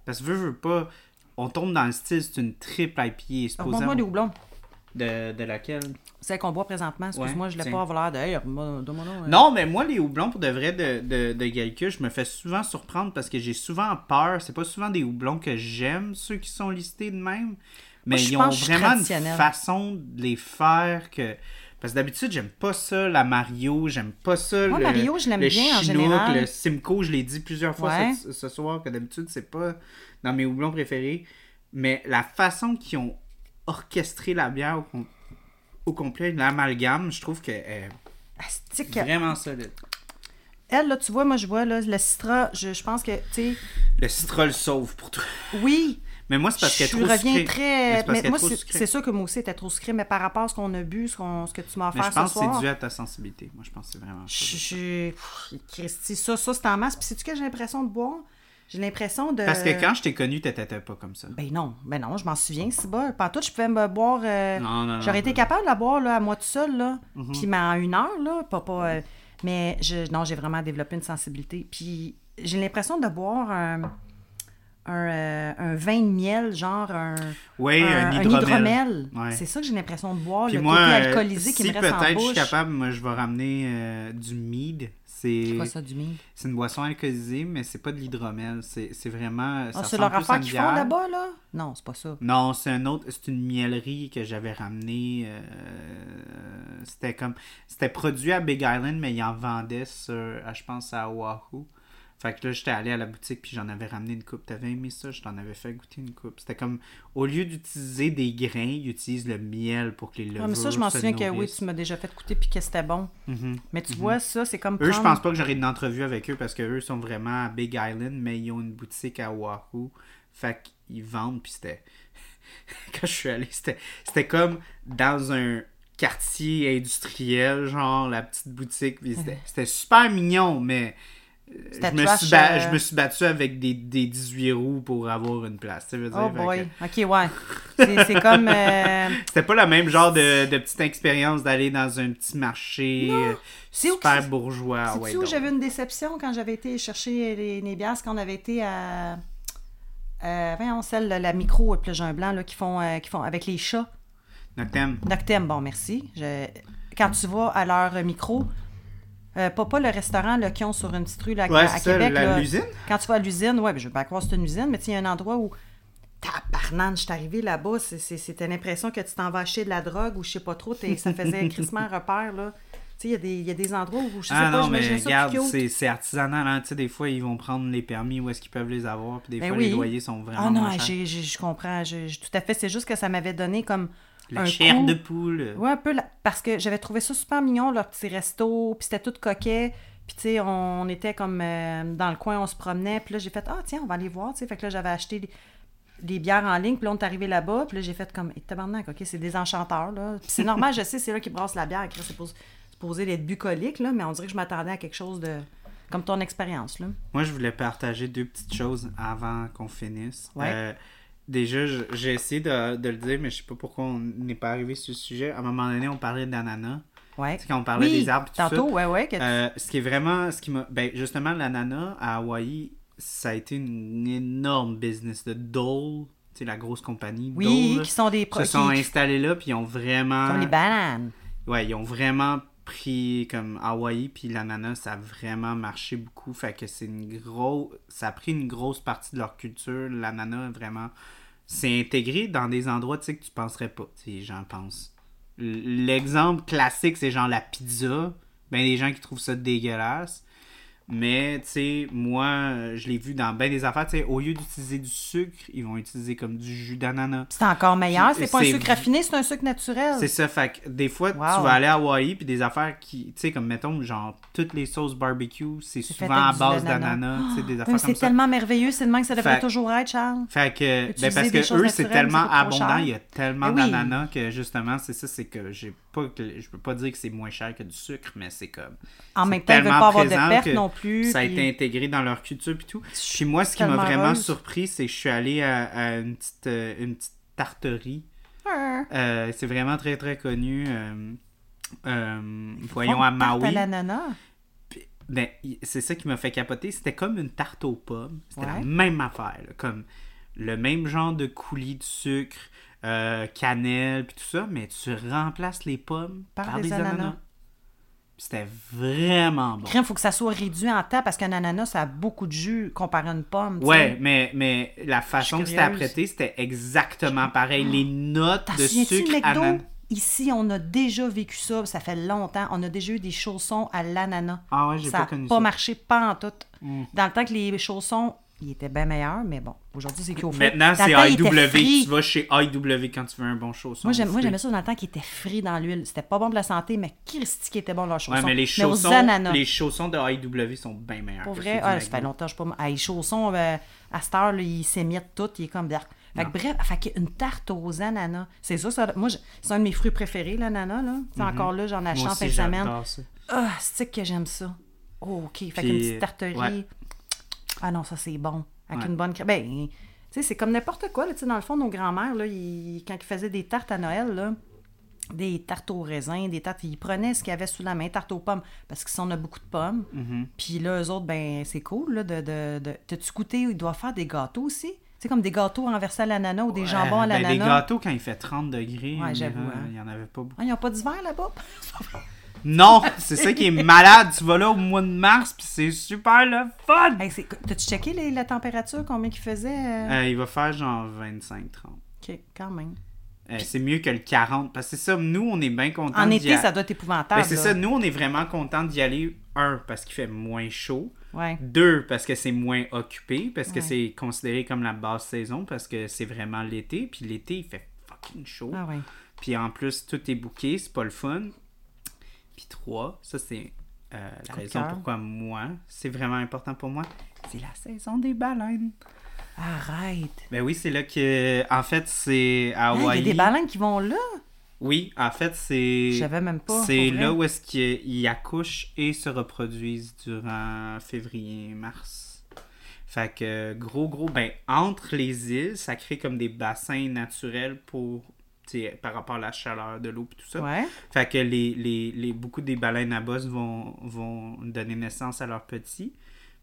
Parce que veux, veux pas. On tombe dans le style, c'est une triple IPA. Remonte-moi les houblons. De, de laquelle? Celle qu'on boit présentement. Excuse-moi, Ouais, je l'ai tiens. pas avoir l'air euh. Non, mais moi, les houblons, pour de vrai, de, de, de je me fais souvent surprendre parce que j'ai souvent peur. C'est pas souvent des houblons que j'aime, ceux qui sont listés de même. Mais ils ont vraiment une façon de les faire que. Parce que d'habitude, j'aime pas ça, la Mario, j'aime pas ça. Moi, le, Mario, je l'aime le bien, en général. Le Simcoe, je l'ai dit plusieurs fois Ouais. ce, ce soir que d'habitude, c'est pas dans mes houblons préférés. Mais la façon qu'ils ont orchestré la bière au, com- au complet, l'amalgame, je trouve qu'elle est Astique. vraiment solide. Elle, là, tu vois, moi, je vois, là, le Citra, je, je pense que, tu sais, Le citron le sauve pour toi. oui, Mais moi, c'est parce qu'elle est je trop reviens sucrée. Mais très. Mais moi, c'est sûr que moi aussi, était trop sucré, mais par rapport à ce qu'on a bu, ce, ce que tu m'as offert je pense ce que soir. c'est dû à ta sensibilité. Moi, je pense que c'est vraiment. Je je- Christy, ça, ça, c'est en masse. Puis, sais-tu que j'ai l'impression de boire? J'ai l'impression de. Parce que quand je t'ai connu, t'étais pas comme ça. Ben non, ben non, je m'en souviens, c'est bas. Pantoute, je pouvais me boire. euh, Non, non, non. J'aurais été capable de la boire là, à moi tout seul, là. Mhm. Puis, mais en une heure, là, pas. pas euh, mais je, non, j'ai vraiment développé une sensibilité. Puis, j'ai l'impression de boire un, un, euh, un vin de miel, genre un. Oui, un, un hydromel. hydromel. Ouais. C'est ça que j'ai l'impression de boire, Puis le moi, côté alcoolisé qui si me reste en peut-être je bouche. suis capable, moi, je vais ramener euh, du mead. C'est C'est quoi ça, du mille? c'est une boisson alcoolisée, mais c'est pas de l'hydromel. C'est vraiment. Ah, c'est leur affaire qu'ils font là-bas, là? Non, c'est pas ça. Non, c'est un autre, c'est une miellerie que j'avais ramenée. euh, c'était comme, c'était produit à Big Island, mais ils en vendaient sur, à, je pense à Oahu. Fait que là, j'étais allé à la boutique puis j'en avais ramené une coupe. T'avais aimé ça? Je t'en avais fait goûter une coupe. C'était comme, au lieu d'utiliser des grains, ils utilisent le miel pour que les levures Ouais, mais ça, je m'en souviens que oui, tu m'as déjà fait goûter puis que c'était bon. Mhm. Mais tu vois, ça, c'est comme Eux, je pense pas que j'aurai une entrevue avec eux parce qu'eux sont vraiment à Big Island, mais ils ont une boutique à Oahu. Fait qu'ils vendent, puis c'était. *laughs* Quand je suis allé, c'était comme dans un quartier industriel, genre la petite boutique. c'était super mignon, mais. Euh, Je me, trash, suis ba- euh, je me suis battu avec des, des 18 roues pour avoir une place. veux dire, Oh que- boy. Ok, ouais. C'est c'est comme. euh, *laughs* C'était pas le même genre de, de petite expérience d'aller dans un petit marché euh, C'est où super que- bourgeois. Ouais, où j'avais une déception quand j'avais été chercher les, les bières, quand on avait été à. Euh, voyons, celle, la micro, puis le Jean Blanc, là, qui font, euh, qui font avec les chats. Noctem. Noctem, bon, merci. Je- Quand tu vas à leur micro, euh, pas, pas le restaurant là, qu'ils ont sur une petite rue là, à- Ouais, à, c'est ça, Québec. la- là. l'usine? Quand tu vas à l'usine, ouais, ben, je veux pas croire que c'est une usine, mais il y a un endroit où. Tabarnane, je suis arrivée là-bas, c'est- c'est- c'était l'impression que tu t'en vas acheter de la drogue ou je sais pas trop, t'es- ça faisait crissement repère, là. sais, il y, a des- il y a des endroits où je sais Ah pas, non, mais regarde, c'est c'est artisanal. Hein. Tu sais, des fois, ils vont prendre les permis où est-ce qu'ils peuvent les avoir. Puis des Ben fois, oui. les loyers sont vraiment Ah non, j'ai- j'ai- je comprends. je- je- tout à fait. C'est juste que ça m'avait donné comme. La un chair coup. de poule. Ouais, un peu. la- Parce que j'avais trouvé ça super mignon, leur petit resto. Puis c'était tout coquet. Puis, tu sais, on était comme euh, dans le coin, on se promenait. Puis là, j'ai fait, ah, tiens, on va aller voir. Tu sais, fait que là, j'avais acheté des, des bières en ligne. Puis là, on est arrivé là-bas. Puis là, j'ai fait comme, et tabarnak, OK, c'est des enchanteurs, là. Puis c'est normal, je sais, c'est là qu'ils brassent la bière. C'est supposé, supposé d'être bucolique, là. Mais on dirait que je m'attendais à quelque chose de. Comme ton expérience, là. Moi, je voulais partager deux petites choses avant qu'on finisse. Ouais. Euh, déjà, j'ai essayé de, de le dire, mais je sais pas pourquoi on n'est pas arrivé sur ce sujet. À un moment donné, on parlait d'ananas. Ouais. Sais, quand on parlait Oui, des arbres, tout tantôt, ça. ouais, ouais. que tu- Euh, ce qui est vraiment, ce qui m'a, ben justement l'ananas à Hawaï, ça a été une énorme business de Dole, tu sais la grosse compagnie. oui, Dole, qui sont des se sont installés là puis ils ont vraiment, Comme les bananes. ouais, ils ont vraiment pris comme Hawaï puis l'ananas, ça a vraiment marché beaucoup. Fait que c'est une grosse, ça a pris une grosse partie de leur culture. L'ananas vraiment, c'est intégré dans des endroits que tu penserais pas. J'en pense. L'exemple classique, c'est genre la pizza. Ben, des gens qui trouvent ça dégueulasse. Mais, tu sais, moi, je l'ai vu dans ben des affaires. Tu sais, au lieu d'utiliser du sucre, ils vont utiliser comme du jus d'ananas. C'est encore meilleur. C'est pas un sucre raffiné, c'est un sucre naturel. C'est ça, fait que des fois, Wow. tu vas aller à Hawaï, puis des affaires qui, tu sais, comme mettons, genre, toutes les sauces barbecue, c'est souvent à base d'ananas, sais, des *gasps* affaires c'est tellement merveilleux, c'est de même que ça devrait Fait- toujours être, Charles. Fait que, ben parce que eux, c'est tellement abondant, il y a tellement oui. d'ananas que justement, c'est ça, c'est que j'ai pas, que- je peux pas dire que c'est moins cher que du sucre, mais c'est comme. En même temps, ils veulent pas avoir de que non plus. Ça a puis- été intégré dans leur culture puis tout. Puis moi, ce qui m'a vraiment heureuse. surpris, c'est que je suis allé à, à une petite, euh, une petite tarterie. Ah. Euh, c'est vraiment très très connu. euh, euh, voyons à Maui. à l'ananas. Ben, c'est ça qui m'a fait capoter. C'était comme une tarte aux pommes. C'était la même affaire. là, comme le même genre de coulis de sucre, euh, cannelle, puis tout ça, mais tu remplaces les pommes Par par, des des ananas. C'était vraiment bon. Crème, faut que ça soit réduit en temps parce qu'un ananas, ça a beaucoup de jus comparé à une pomme. Ouais, mais, mais la façon que c'était apprêté, c'était exactement pareil. Les notes de sucre ananas. Ici, on a déjà vécu ça, ça fait longtemps. On a déjà eu des chaussons à l'ananas. Ah ouais, j'ai Ça pas n'a connu pas ça. marché, pas en tout. Mm. Dans le temps que les chaussons, ils étaient bien meilleurs, mais bon, aujourd'hui, c'est qu'ils Maintenant, c'est IW. Tu vas chez IW quand tu veux un bon chausson. Moi, frit. j'aimais ça dans le temps qu'ils étaient frits dans l'huile. C'était pas bon pour la santé, mais Christy qui était bon leur chaussons. Ouais, mais les chaussons, les chaussons de IW sont bien meilleurs. Pour que vrai, ah, ça fait longtemps, je sais pas. Ah, les chaussons, euh, à cette heure, là, ils s'émiettent tout, il est comme. Fait que, bref, fait qu'une tarte aux ananas. C'est ça, ça moi, je- c'est un de mes fruits préférés, l'ananas, là. C'est encore là, j'en achète Mhm. En fin de semaine. Ah, c'est que j'aime ça. Oh, OK. Fait Puis, qu'une petite tarterie. ouais. Ah non, ça, c'est bon. Avec Ouais. une bonne crème. Ben, tu sais, c'est comme n'importe quoi, là. Dans le fond, nos grands-mères, là, ils- quand ils faisaient des tartes à Noël, là, des tartes au raisin, des tartes, ils prenaient ce qu'il y avait sous la main, tartes aux pommes, parce qu'ils on a beaucoup de pommes. Mhm. Puis là, eux autres, ben, c'est cool, là, de... de, de... T'as-tu goûté, ils doivent faire des gâteaux aussi? C'est comme des gâteaux renversés à l'ananas ou des jambons à ben, l'ananas. des gâteaux, quand il fait 30 degrés, Ouais, j'avoue, hein. il n'y en avait pas beaucoup. Ah, ils n'ont pas d'hiver là-bas? *laughs* Non, c'est ça qui est malade. Tu vas là au mois de mars, puis c'est super le fun. Hey, T'as-tu checké les- la température, combien qu'il faisait? euh? Euh, il va faire genre 25-30. OK, quand même. Euh, c'est mieux que le 40. Parce que c'est ça, nous, on est bien contents En été, a- ça doit être épouvantable. Ben, c'est ça, nous, on est vraiment contents d'y aller. Un, parce qu'il fait moins chaud. Ouais. Deux, parce que c'est moins occupé, parce que Ouais. c'est considéré comme la basse saison, parce que c'est vraiment l'été. Puis l'été, il fait fucking chaud. Ah ouais. Puis en plus, tout est booké, c'est pas le fun. Puis trois, ça c'est euh, la raison cœur. pourquoi moi, c'est vraiment important pour moi, c'est la saison des baleines. Arrête. Ben oui, c'est là que, en fait, c'est à Hein, Il y a des baleines qui vont là? Oui, en fait, c'est. Je savais même pas, C'est là où est-ce qu'ils ils accouchent et se reproduisent durant février-mars. Fait que, gros, gros, ben, entre les îles, ça crée comme des bassins naturels pour. Par rapport à la chaleur de l'eau et tout ça. Ouais. Fait que les, les, les, beaucoup des baleines à bosse vont, vont donner naissance à leurs petits.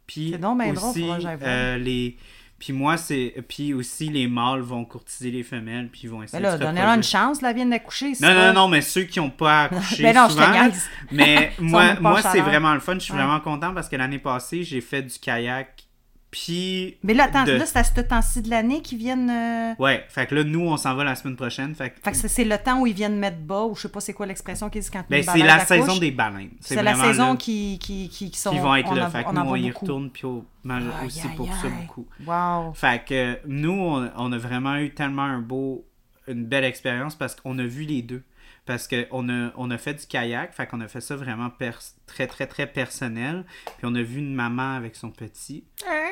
Puis ben drôle, aussi, voir. euh, les... Puis moi, c'est... Puis aussi, les mâles vont courtiser les femelles, puis ils vont Mais essayer là, de se donnez-leur une chance, la vienne d'accoucher. Non, non, non, mais ceux qui n'ont pas *laughs* accouché Ben non, je te souvent, là. Mais *laughs* moi, moi c'est vraiment le fun. Je suis Ouais. vraiment content parce que l'année passée, j'ai fait du kayak Puis. Mais là, attends, de- là, c'est à ce temps-ci de l'année qu'ils viennent. euh, Ouais, fait que là, nous, on s'en va la semaine prochaine. Fait que. Fait que c'est- le temps où ils viennent mettre bas, ou je sais pas c'est quoi l'expression qu'ils disent quand Ben, une c'est la saison des baleines. C'est la saison là qui, qui, qui, qui sont. qui vont être on là. en- fait que nous, on y beaucoup. retourne, puis au- mal- Aïe, aussi aïe, pour ça beaucoup. Wow. Fait que nous, on, on a vraiment eu tellement un beau, une belle expérience parce qu'on a vu les deux. Parce qu'on a, on a fait du kayak, fait qu'on a fait ça vraiment très, très, très personnel. Puis on a vu une maman avec son petit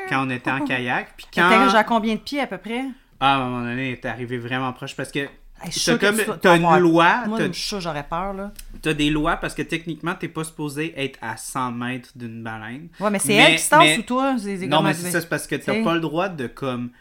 quand on était en kayak. Puis quand. à combien de pieds à peu près? Ah, à un moment donné, elle est arrivé vraiment proche parce que Hey, t'as comme, tu avoir- une loi, Moi, j'aurais peur, là. t'as des lois parce que techniquement, t'es pas supposé être à 100 mètres d'une baleine. Ouais, mais c'est elle qui se tasse mais- ou toi? Non, mais c'est ça, c'est parce que t'as pas le droit de comme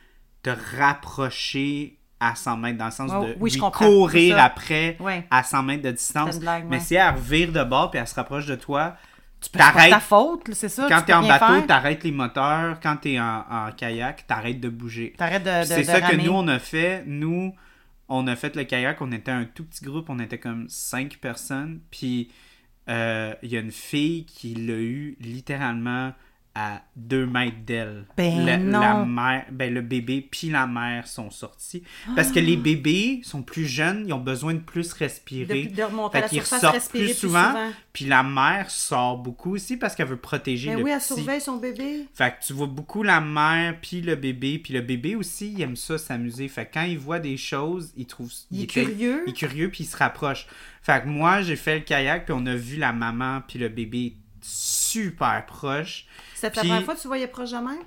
te rapprocher à 100 mètres, dans le sens Ouais, de oui, lui courir après Ouais. à 100 mètres de distance. blague, Mais ouais. si elle revire de bord puis elle se rapproche de toi, C'est pas t'arrêtes. ta faute, c'est ça? Quand tu t'es peux en bateau, t'arrêtes les moteurs. Quand t'es en, en kayak, t'arrêtes de bouger. T'arrêtes de, C'est ça que nous, on a fait. Nous, on a fait le kayak. On était un tout petit groupe. On était comme cinq personnes. Puis euh, il y a une fille qui l'a eu littéralement à deux mètres d'elle. Ben la, non. la mère, ben le bébé puis la mère sont sortis. Parce que les bébés sont plus jeunes. Ils ont besoin de plus respirer. De, de remonter à Fait la surface, ressortent respirer plus souvent. souvent. Puis la mère sort beaucoup aussi parce qu'elle veut protéger Mais le oui, elle petit. surveille son bébé. Fait que tu vois beaucoup la mère puis le bébé, puis le bébé aussi, il aime ça s'amuser. Fait que quand il voit des choses, il trouve Il est était- curieux. il est curieux puis il se rapproche. Fait que moi, j'ai fait le kayak puis on a vu la maman puis le bébé super proche. C'était ta Puis- première fois que tu voyais proche de même?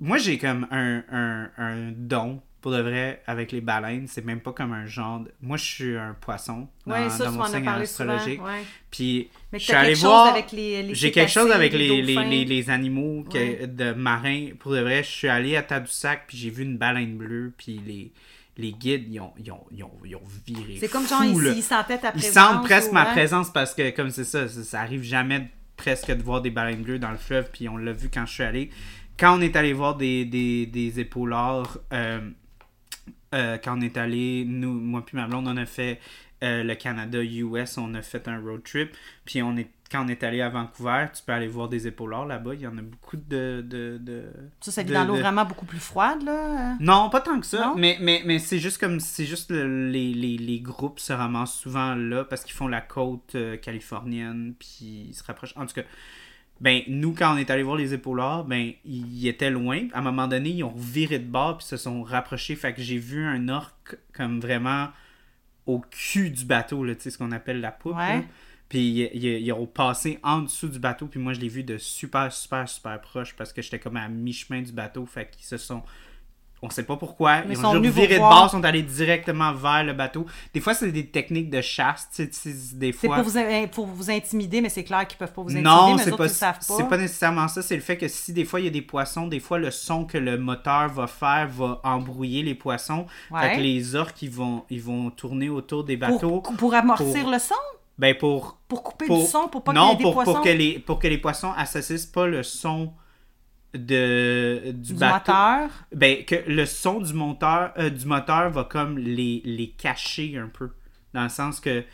Moi, j'ai comme un, un, un don pour de vrai avec les baleines, c'est même pas comme un genre de... Moi, je suis un poisson dans, Oui, ça, dans mon signe souvent. astrologique. ouais. Puis Mais je suis allé voir J'ai quelque chose avec les, les, les, les animaux que- Ouais. de marins. Pour de vrai, je suis allé à Tadoussac, puis j'ai vu une baleine bleue, puis les, les guides, ils ont, ils ont, ils ont, ils ont viré. C'est comme genre, ils, ils sentaient ta Ils présence. sentent presque ou- ma ouais. présence parce que, comme c'est ça, ça, ça arrive jamais de- presque de voir des baleines bleues dans le fleuve, puis on l'a vu quand je suis allé. Quand on est allé voir des, des, des épaulards, euh, euh, quand on est allé, nous, moi puis ma blonde, on a fait euh, le Canada-US, on a fait un road trip, puis on est, quand on est allé à Vancouver, tu peux aller voir des épaulards là-bas, il y en a beaucoup de... de, de Ça, ça vit de- dans l'eau vraiment beaucoup plus froide, là. euh. non, pas tant que ça, Non? mais, mais, mais c'est juste comme c'est juste le- les, les, les groupes se ramassent souvent là parce qu'ils font la côte euh, californienne puis ils se rapprochent. En tout cas, ben nous quand on est allé voir les épaulards, ben ils étaient loin. À un moment donné, ils ont viré de bord puis se sont rapprochés. Fait que j'ai vu un orque comme vraiment au cul du bateau, là, tu sais ce qu'on appelle la poupe. Ouais. là. Puis ils, ils- ils ont passé en dessous du bateau, puis moi je l'ai vu de super, super, super proche parce que j'étais comme à mi-chemin du bateau. Fait qu'ils se sont. On sait pas pourquoi. Mais ils ont juste viré de bord, sont allés directement vers le bateau. Des fois, c'est des techniques de chasse, des C'est fois. pour vous, in- pour vous intimider, mais c'est clair qu'ils peuvent pas vous intimider. Non, c'est pas, pas. c'est pas nécessairement ça. C'est le fait que si des fois il y a des poissons, des fois le son que le moteur va faire va embrouiller les poissons. Ouais. Fait que les orques ils vont, ils vont tourner autour des bateaux. Pour, pour amortir pour- le son? Ben pour Pour couper pour- du son, pour pas non, ait des pour, poissons? pour que les pour que les poissons associent pas le son de du, du bateau. moteur? Ben que le son du moteur euh, du moteur va comme les les cacher un peu dans le sens que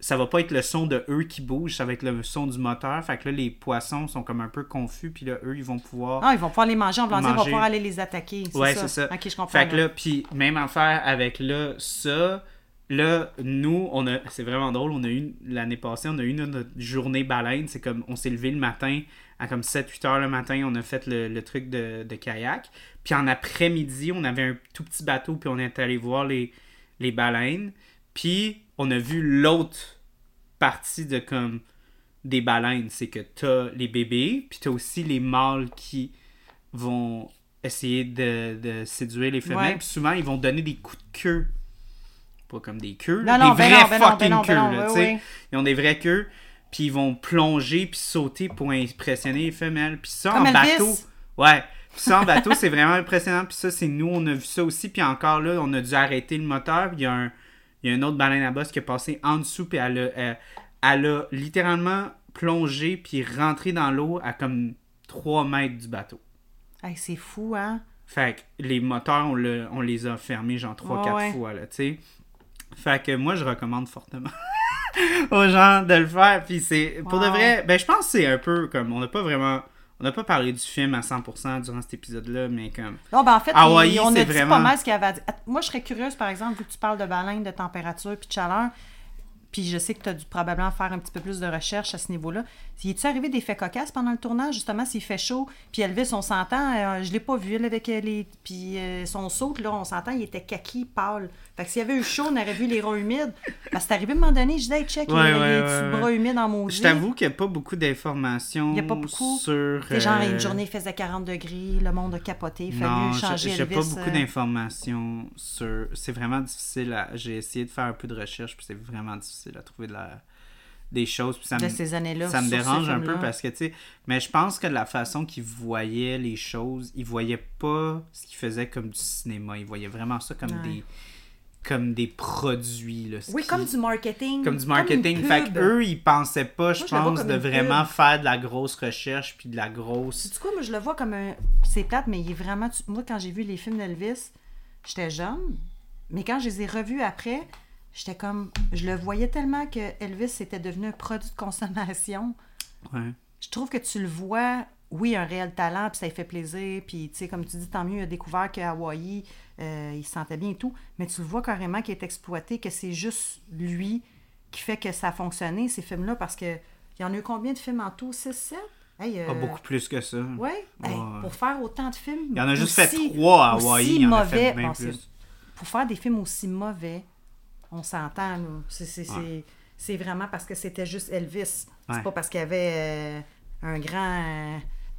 ça va pas être le son de eux qui bougent, ça va être le son du moteur. Fait que là les poissons sont comme un peu confus puis là eux ils vont pouvoir Ah, ils vont pouvoir les manger en blanc, ils vont pouvoir aller les attaquer. C'est Ouais, ça. c'est ça. Ok, je comprends. Fait que là, puis même affaire avec là, ça, là, nous, on a, c'est vraiment drôle, on a eu, l'année passée, on a eu notre journée baleine, c'est comme, on s'est levé le matin, à comme 7-8 heures le matin, on a fait le, le truc de, de kayak, puis en après-midi, on avait un tout petit bateau, puis on est allé voir les, les baleines, puis on a vu l'autre partie de comme des baleines, c'est que t'as les bébés, puis t'as aussi les mâles qui vont essayer de, de séduire les femelles. Ouais. Puis souvent, ils vont donner des coups de queue. Pas comme des queues, Non, non, des ben vrais non, ben non, ben fucking non, ben queues. non, là, oui, oui. Ils ont des vraies queues, puis ils vont plonger puis sauter pour impressionner les femelles. Puis ça, Comme en Elvis. bateau... Ouais. Puis ça, en bateau, c'est vraiment impressionnant. Puis ça, c'est nous, on a vu ça aussi. Puis encore là, on a dû arrêter le moteur. Il y a un... Il y a une autre baleine à bosse qui est passée en dessous, puis elle a, elle, elle a littéralement plongé, puis rentré dans l'eau à comme 3 mètres du bateau. Hey, c'est fou, hein? Fait que les moteurs, on, le- on les a fermés genre 3-4 Ouais, ouais. fois, là, tu sais. Fait que moi, je recommande fortement. *laughs* aux gens de le faire. Puis c'est. Pour de vrai, ben je pense que c'est un peu comme. On n'a pas vraiment. On n'a pas parlé du film à 100% durant cet épisode-là, mais comme. Non, ben en fait, on a dit vraiment- pas mal ce qu'il y avait à dire. Moi, je serais curieuse, par exemple, vu que tu parles de baleine, de température puis de chaleur, puis je sais que tu as dû probablement faire un petit peu plus de recherche à ce niveau-là. Y est-tu arrivé des faits cocasses pendant le tournage, justement, s'il fait chaud, puis Elvis, on s'entend, euh, je l'ai pas vu, là, avec euh, les... Puis euh, son saut, là, on s'entend, il était kaki, pâle. Fait que s'il y avait eu chaud, on aurait vu les rats humides. Parce que c'est arrivé à un moment donné, je disais, hey, check, Ouais, il, ouais, du ouais. bras humide en maudit. Je t'avoue qu'il n'y a pas beaucoup d'informations Il y a pas beaucoup. sur. C'est genre, euh, une journée, il faisait 40 degrés, le monde a capoté, il a Non, fallu j'ai changer j'ai Elvis. pas beaucoup euh, d'informations sur. C'est vraiment difficile à. J'ai essayé de faire un peu de recherche, puis c'est vraiment difficile à trouver de la... des choses. Puis ça de me, ces années-là. ça me dérange un peu parce que, tu sais. Mais je pense que de la façon qu'il voyait les choses, il voyait pas ce qu'il faisait comme du cinéma. Il voyait vraiment ça comme Ouais. des. Comme des produits. Là, Oui, comme du marketing. comme du marketing. une fait qu'eux, ils pensaient pas, je pense, comme de vraiment pub. faire de la grosse recherche puis de la grosse. Sais-tu quoi, moi, je le vois comme un. C'est plate, mais il est vraiment. Moi, quand j'ai vu les films d'Elvis, j'étais jeune. Mais quand je les ai revus après, j'étais comme. Je le voyais tellement que Elvis était devenu un produit de consommation. Ouais. Je trouve que tu le vois, oui, un réel talent, puis ça lui fait plaisir. Puis, tu sais, comme tu dis, tant mieux, il a découvert qu'à Hawaï, euh, il se sentait bien et tout. Mais tu le vois carrément qu'il est exploité, que c'est juste lui qui fait que ça a fonctionné, ces films-là, parce que. Il y en a eu combien de films en tout? 6, 7 Hey, euh, Pas beaucoup plus que ça. Hey, Ouais. pour faire autant de films. Il y en a juste aussi- fait trois à aussi Hawaï, il y en a fait mauvais. bien Bon, c'est- plus. Pour faire des films aussi mauvais, on s'entend, là. C'est, c'est, Ouais. c'est- c'est vraiment parce que c'était juste Elvis. Ouais. C'est pas parce qu'il y avait euh, un grand.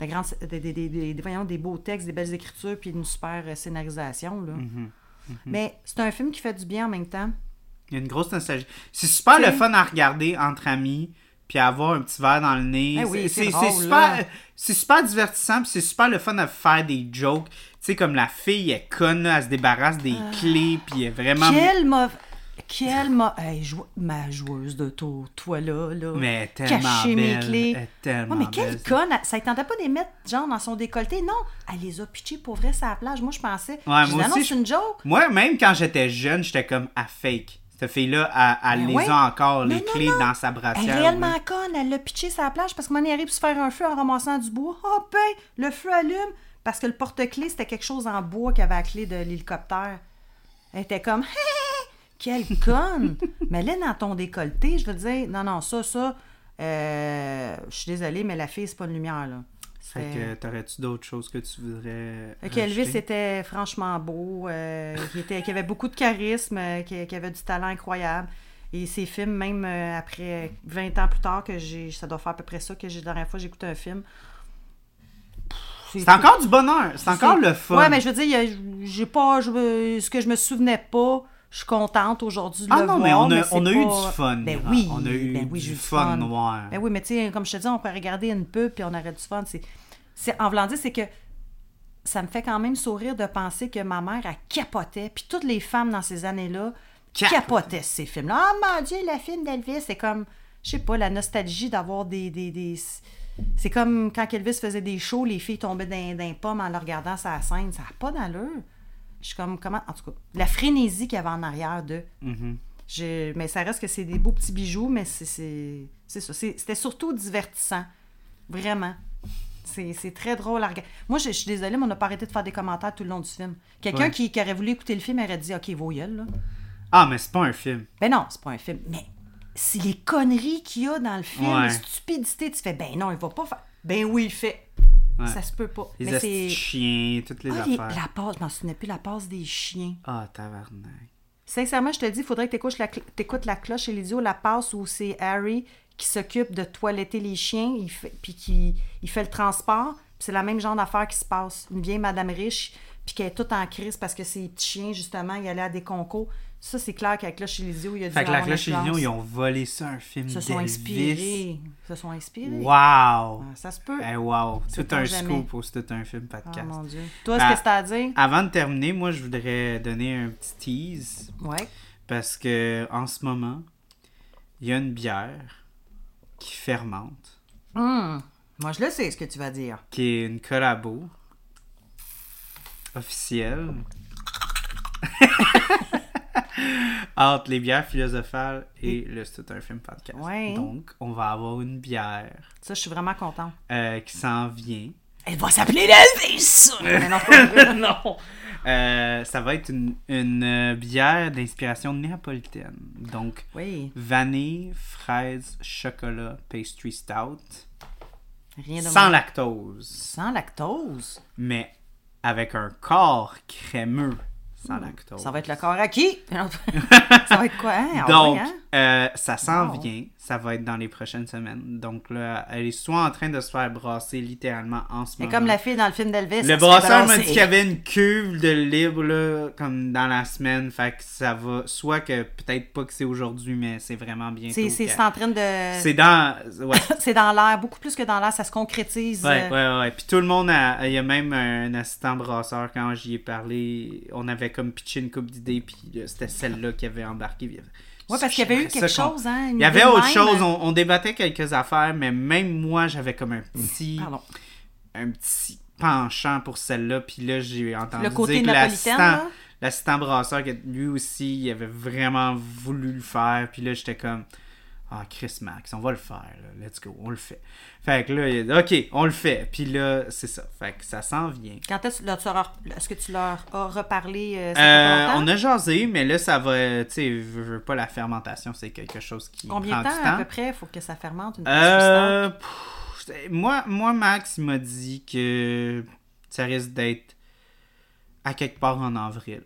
euh, grandes- des, des, des, des- voyons, des beaux textes, des belles écritures, puis une super euh, scénarisation. Là. Mhm. Mais c'est un film qui fait du bien en même temps. Il y a une grosse nostalgie. C'est super le fun à regarder entre amis, puis avoir un petit verre dans le nez. Eh oui, c'est super, divertissant, puis c'est super le fun à faire des jokes. Tu sais, comme la fille, elle est conne, elle se débarrasse des clés, puis elle est vraiment. Quelle mauvaise. Quelle ma... hey, jou- ma joueuse de tour, toi là, là. Mais elle tellement Cacher mes belle. clés. Elle tellement Ouais, mais quelle belle. conne! elle- Ça ne tentait pas de les mettre, genre, dans son décolleté. Non, elle les a pitchés pour vrai sur la plage. Moi, je pensais. Ouais, moi aussi, c'est une joke. Moi, même quand j'étais jeune, j'étais comme à fake. Cette fille-là, elle, elle Ben les ouais. a encore, les non, clés non. dans sa Elle brassière. est réellement oui. conne. Elle l'a pitché la plage parce que mon arrive se faire un feu en ramassant du bois. Oh, ben, le feu allume parce que le porte-clés, c'était quelque chose en bois qui avait la clé de l'hélicoptère. Elle était comme, hé, *laughs* quelle conne! *laughs* mais là, dans ton décolleté, je veux dire, non, non, ça, ça, euh, je suis désolée, mais la fille, c'est pas une lumière, là. Fait que t'aurais-tu d'autres choses que tu voudrais. Fait qu'Elvis rajouter? était franchement beau, euh, qui, était, qui avait beaucoup de charisme, euh, qui, qui avait du talent incroyable. Et ses films, même euh, après 20 ans plus tard, que j'ai, ça doit faire à peu près ça que j'ai la dernière fois j'ai écouté un film. C'est encore du bonheur. C'est encore le fun. Ouais, mais je veux dire, j'ai pas, je ce que je me souvenais pas, je suis contente aujourd'hui de Ah le non, voir. mais on a, c'est on a eu du fun. Ben oui, On a eu ben oui, du fun, noir. ben oui, mais tu sais, comme je te dis, on peut regarder une pub puis on aurait du fun. C'est, en voulant dire, c'est que ça me fait quand même sourire de penser que ma mère, elle capotait. Puis toutes les femmes dans ces années-là Cap- capotaient ces films-là. Ah mon Dieu, le film d'Elvis, c'est comme, je sais pas, la nostalgie d'avoir des... des, des- C'est comme quand Elvis faisait des shows, les filles tombaient les pommes en le regardant sa scène. Ça n'a pas d'allure. Je suis comme, comment... En tout cas, la frénésie qu'il y avait en arrière de... Mhm. Je- mais ça reste que c'est des beaux petits bijoux, mais c'est, c'est, c'est ça. C'est- c'était surtout divertissant. Vraiment. C'est, c'est très drôle à regarder. Moi, je, je suis désolée, mais on n'a pas arrêté de faire des commentaires tout le long du film. Quelqu'un Ouais. qui, qui aurait voulu écouter le film aurait dit Ok, vos gueules, là. Ah, mais c'est pas un film. Ben non, c'est pas un film. Mais si les conneries qu'il y a dans le film, Ouais. les stupidités, tu fais Ben non, il va pas faire. Ben oui, il fait. Ouais. Ça se peut pas. Les mais chiens, toutes les Ah, les- affaires. la passe, je m'en souvenais plus, la passe des chiens. Ah, tabarnak. Sincèrement, je te dis, il faudrait que tu écoutes la, cl- t'écoutes la cloche et l'idiot, la passe où c'est Harry qui s'occupe de toiletter les chiens, il fait, puis qui il fait le transport. c'est la même genre d'affaire qui se passe. Une vieille madame riche, puis qui est toute en crise parce que ses petits chiens, justement, ils allaient à des concours. Ça, c'est clair qu'avec la cloche et l'idiot, il y a dû Fait que la avoir cloche et l'influence. l'Union, ils ont volé ça, un film Ils se sont inspirés. Se sont inspirés. Wow! Ah, ça se peut. Eh, wow! Tout un scoop ou c'est tout un film Ah, podcast. mon Dieu. Toi, Ah. ce que c'est à dire? Avant de terminer, moi, je voudrais donner un petit tease. Ouais. Parce que en ce moment, il y a une bière qui fermente, Hum. Moi, je le sais ce que tu vas dire. qui est une collabo officielle *laughs* entre les bières philosophales et le C'est un film podcast. Ouais. Donc, on va avoir une bière Ça, je suis vraiment contente. euh, qui s'en vient. Elle va s'appeler! Mais *laughs* non, non! Euh, ça va être une, une, euh, bière d'inspiration néapolitaine. Donc, Oui, vanille, fraise, chocolat, pastry stout. rien de Sans moins. lactose. Sans lactose? Mais avec un corps crémeux. Sans lactose. Hmm. Ça va être le corps à qui? *laughs* ça va être quoi? Hein? Donc, hein? euh, ça s'en Wow. vient. Ça va être dans les prochaines semaines. Donc là, elle est soit en train de se faire brasser littéralement en ce C'est moment. comme la fille dans le film d'Elvis. Le brasseur m'a dit qu'il y avait une cuve de libre là, comme dans la semaine. Fait que ça va. Soit que peut-être pas que c'est aujourd'hui, mais c'est vraiment bientôt. C'est c'est- en train de. C'est dans. Ouais. *laughs* C'est dans l'air, beaucoup plus que dans l'air, ça se concrétise. Ouais, euh, ouais, ouais. Puis tout le monde, a, il y a même un assistant brasseur, quand j'y ai parlé, on avait comme pitché une coupe d'idées, puis là, c'était celle-là qui avait embarqué. Ouais, parce qu'il y avait eu quelque chose, hein. Il y avait autre même. chose, on, on débattait quelques affaires, mais même moi, j'avais comme un petit, Pardon. un petit penchant pour celle-là, puis là, j'ai entendu Le côté dire que l'assistant, brasseur, lui aussi, il avait vraiment voulu le faire, puis là, j'étais comme... Ah, Chris Max, on va le faire, là. let's go, on le fait. Fait que là, il a dit, ok, on le fait. Puis là, c'est ça. Fait que ça s'en vient. Quand est-ce est-ce que tu leur as reparlé euh, Euh, on a jasé, mais là, ça va, tu sais, je veux pas la fermentation, c'est quelque chose qui Combien prend de du temps, à peu près faut que ça fermente une Euh, pff, moi, moi, Max, il m'a dit que ça risque d'être à quelque part en avril.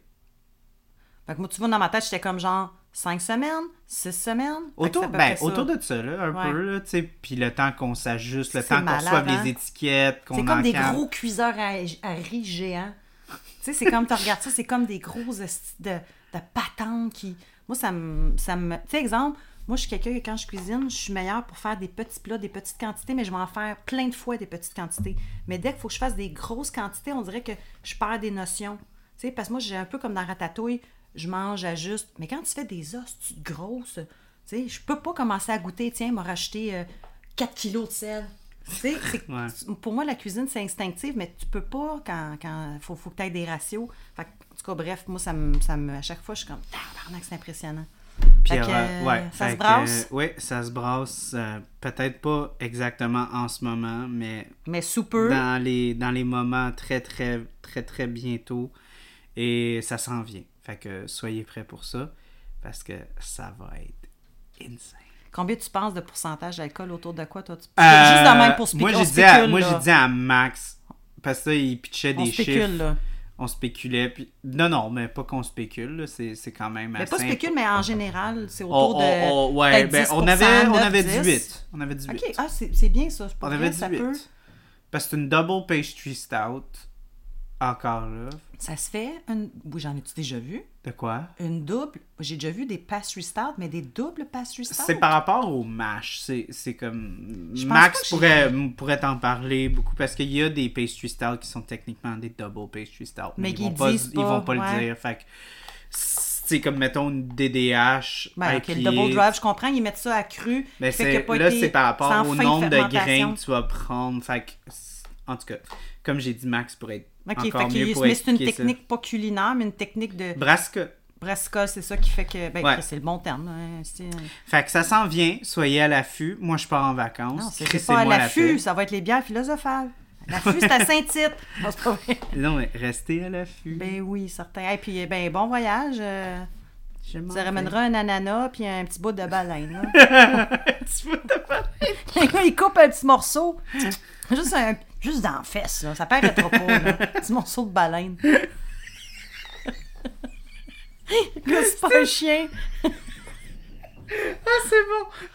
Fait que moi, tu vois, dans ma tête, j'étais comme genre 5 semaines, 6 semaines? Autour, ben, autour de ça, là, un Ouais. peu, là. Puis le temps qu'on s'ajuste, le temps qu'on reçoive hein? les étiquettes, qu'on C'est comme des gros cuiseurs à, à riz géants. tu sais, c'est comme, tu regardes ça, c'est comme des gros de, de patentes qui... Moi, ça me... Ça me... Tu sais, exemple, moi, je suis quelqu'un que quand je cuisine, je suis meilleure pour faire des petits plats, des petites quantités, mais je vais en faire plein de fois des petites quantités. Mais dès qu'il faut que je fasse des grosses quantités, on dirait que je perds des notions. Tu sais, parce que moi, j'ai un peu comme dans Ratatouille, je mange, j'ajuste. Mais quand tu fais des os tu grosses, tu sais, je peux pas commencer à goûter, tiens, m'a racheté euh, 4 kilos de sel. Tu sais, c'est- *laughs* Ouais. pour moi, la cuisine, c'est instinctif, mais tu peux pas quand il faut, faut que tu aies des ratios. Fait que, en tout cas, bref, moi, ça me, ça me, à chaque fois, je suis comme, tabarnak, c'est impressionnant. Puis, que, euh, ouais, ça se brasse? euh, ouais, ça se brasse. euh, Peut-être pas exactement en ce moment, mais Mais sous peu, dans les, dans les moments très, très, très, très bientôt. Et ça s'en vient. Fait que soyez prêts pour ça, parce que ça va être insane. combien tu penses de pourcentage d'alcool autour de quoi, toi? Tu... Euh, Juste même pour spéculer. Moi, on j'ai dit, à- moi, dit Max, parce que là, il pitchait On des spécule, chiffres. là. On spéculait. Puis... Non, non, mais pas qu'on spécule. là, C'est quand même Mais assez... pas spécule, mais en général, c'est Oh, autour oh, de. ouais, peut-être ben, 10%, on avait, on 9, avait 10. 18. On avait 18. OK, ah, c'est bien ça. c'est pas On avait ça 18. peut. Parce que c'est une double pastry stout. Encore là. Ça se fait. Une... Oui, j'en ai-tu déjà vu? De quoi? Une double. J'ai déjà vu des pastry stout, mais des doubles pastry stout. C'est par rapport au mash. C'est comme. Je Max pourrait, pourrait t'en parler beaucoup parce qu'il y a des pastry stout qui sont techniquement des double pastry stout. Mais ils qu'ils vont pas, Ils vont pas, ouais. le dire. Fait que. C'est comme, mettons, une DDH. Ben, le double drive, je comprends, ils mettent ça à cru. Mais là, c'est par rapport au nombre de fermentation. grains que tu vas prendre. Fait que, en tout cas, comme j'ai dit, Max pourrait être Ok, fait qu'il- mais c'est une expliquer ça. technique pas culinaire, mais une technique de Brasca. brassicole, c'est ça qui fait que. Ben, Ouais. c'est le bon terme. hein, c'est- Fait que ça s'en vient, soyez à l'affût. Moi, je pars en vacances. Non, c'est pas à la l'affût, paix. ça va être les bières philosophales. L'affût, c'est à Saint-Tite. *laughs* Non, c'est pas vrai. Non, mais restez à l'affût. Ben oui, certain. Et puis, ben, bon voyage. euh, Je m'en ça vais. ramènera un ananas puis un petit bout de baleine. là. Tu veux te faire- il coupe un petit morceau. Juste, un, juste dans la fesse, là. Ça paraîtra pas, là. *laughs* Petit morceau de baleine. *laughs* C'est pas un chien. Ah, c'est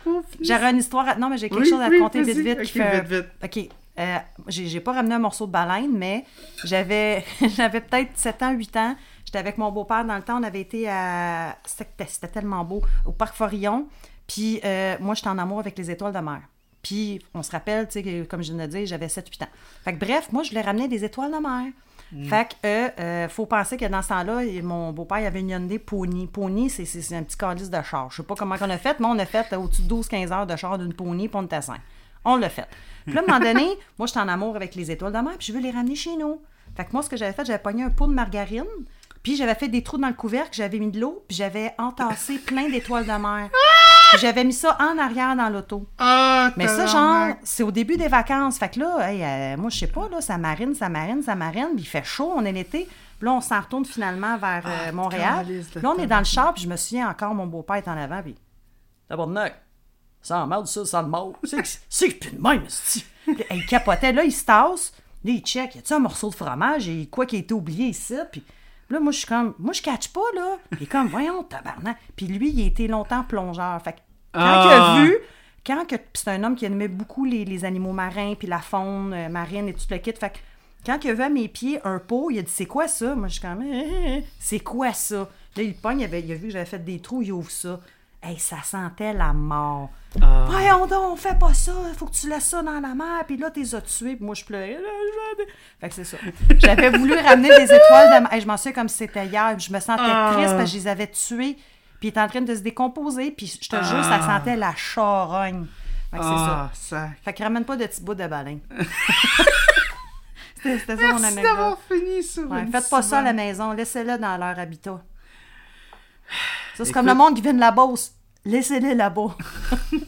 bon. J'aurais une histoire. à- Non, mais j'ai quelque Oui, chose à te conter vite, vite. Fait... vite, vite. OK. Euh, j'ai pas ramené un morceau de baleine, mais j'avais *laughs* j'avais peut-être 7 ans, 8 ans. J'étais avec mon beau-père dans le temps. On avait été à. C'était c'était tellement beau. Au Parc Forillon. Puis euh, moi, j'étais en amour avec les étoiles de mer. Puis on se rappelle, tu sais, comme je viens de dire, j'avais 7-8 ans. Fait que bref, moi, je voulais ramener des étoiles de mer. Fait que, euh, euh, faut penser que dans ce temps-là, mon beau-père, il avait une Hyundai Pony. Pony, c'est- c'est un petit calice de char. Je sais pas comment on a fait, mais on a fait au-dessus de 12-15 heures de char d'une Pony, était à 5. On l'a fait. Puis là, à un moment donné, *laughs* moi, j'étais en amour avec les étoiles de mer, puis je veux les ramener chez nous. Fait que moi, ce que j'avais fait, j'avais pogné un pot de margarine, Puis j'avais fait des trous dans le couvercle, j'avais mis de l'eau, puis j'avais entassé *laughs* plein d'étoiles de mer. Puis j'avais mis ça en arrière dans l'auto. Ah, Mais ça, genre, c'est au début des vacances. Fait que là, hey, euh, moi, je sais pas, là, ça marine, ça marine, ça marine, puis il fait chaud, on est l'été. Puis là, on s'en retourne finalement vers euh, Ah, Montréal. là, on est dans le char, puis je me souviens encore, mon beau-père est en avant, puis... Tabarnak, ça emmerde ça, ça mort. C'est que c'est que plus de même, là, Il capotait, là, il se tasse, là, il check, y a-tu un morceau de fromage, et quoi qui a été oublié ici, puis... Là, moi, je suis comme, moi, je catch pas, là. Il est comme, voyons, tabarnak. Puis lui, il a été longtemps plongeur. Fait que quand Ah. il a vu, quand que, puis c'est un homme qui aimait beaucoup les, les animaux marins, puis la faune euh, marine et tout le kit. Fait que quand il a vu à mes pieds un pot, il a dit, c'est quoi ça? Moi, je suis comme, Eh, eh, eh, c'est quoi ça? Là, il pogne, il, avait- il a vu que j'avais fait des trous, il ouvre ça. Hey, ça sentait la mort. Ah. Voyons donc, fais pas ça, faut que tu laisses ça dans la mer, puis là, t'es as tués, puis moi, je pleurais. Fait que c'est ça. J'avais voulu ramener des *laughs* étoiles de. Hey, je m'en souviens comme si c'était hier, je me sentais Ah. triste parce que je les avais tués, puis il était en train de se décomposer, puis je te jure, ça Ah. sentait la charogne. Fait que c'est ça. Ah. Fait que ramène pas de petits bouts de baleine. *laughs* c'était ça mon Merci anecdote. d'avoir fini sur Ouais, une faites pas ça à la maison, laissez-le dans leur habitat. Ça c'est comme le monde qui vient de la Beauce. Laissez-les là-bas. *laughs* Puis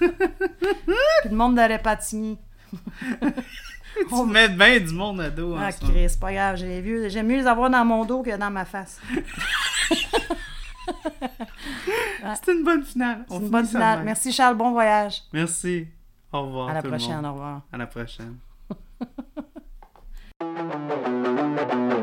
le monde de Répatigny. *laughs* tu mets bien du monde à dos. Ah, Chris, c'est pas grave, j'ai. J'aime mieux les avoir dans mon dos que dans ma face. C'était une bonne finale. C'est une bonne finale. Merci Charles, bon voyage. Merci. Au revoir. À la prochaine, au revoir. À la prochaine. *laughs*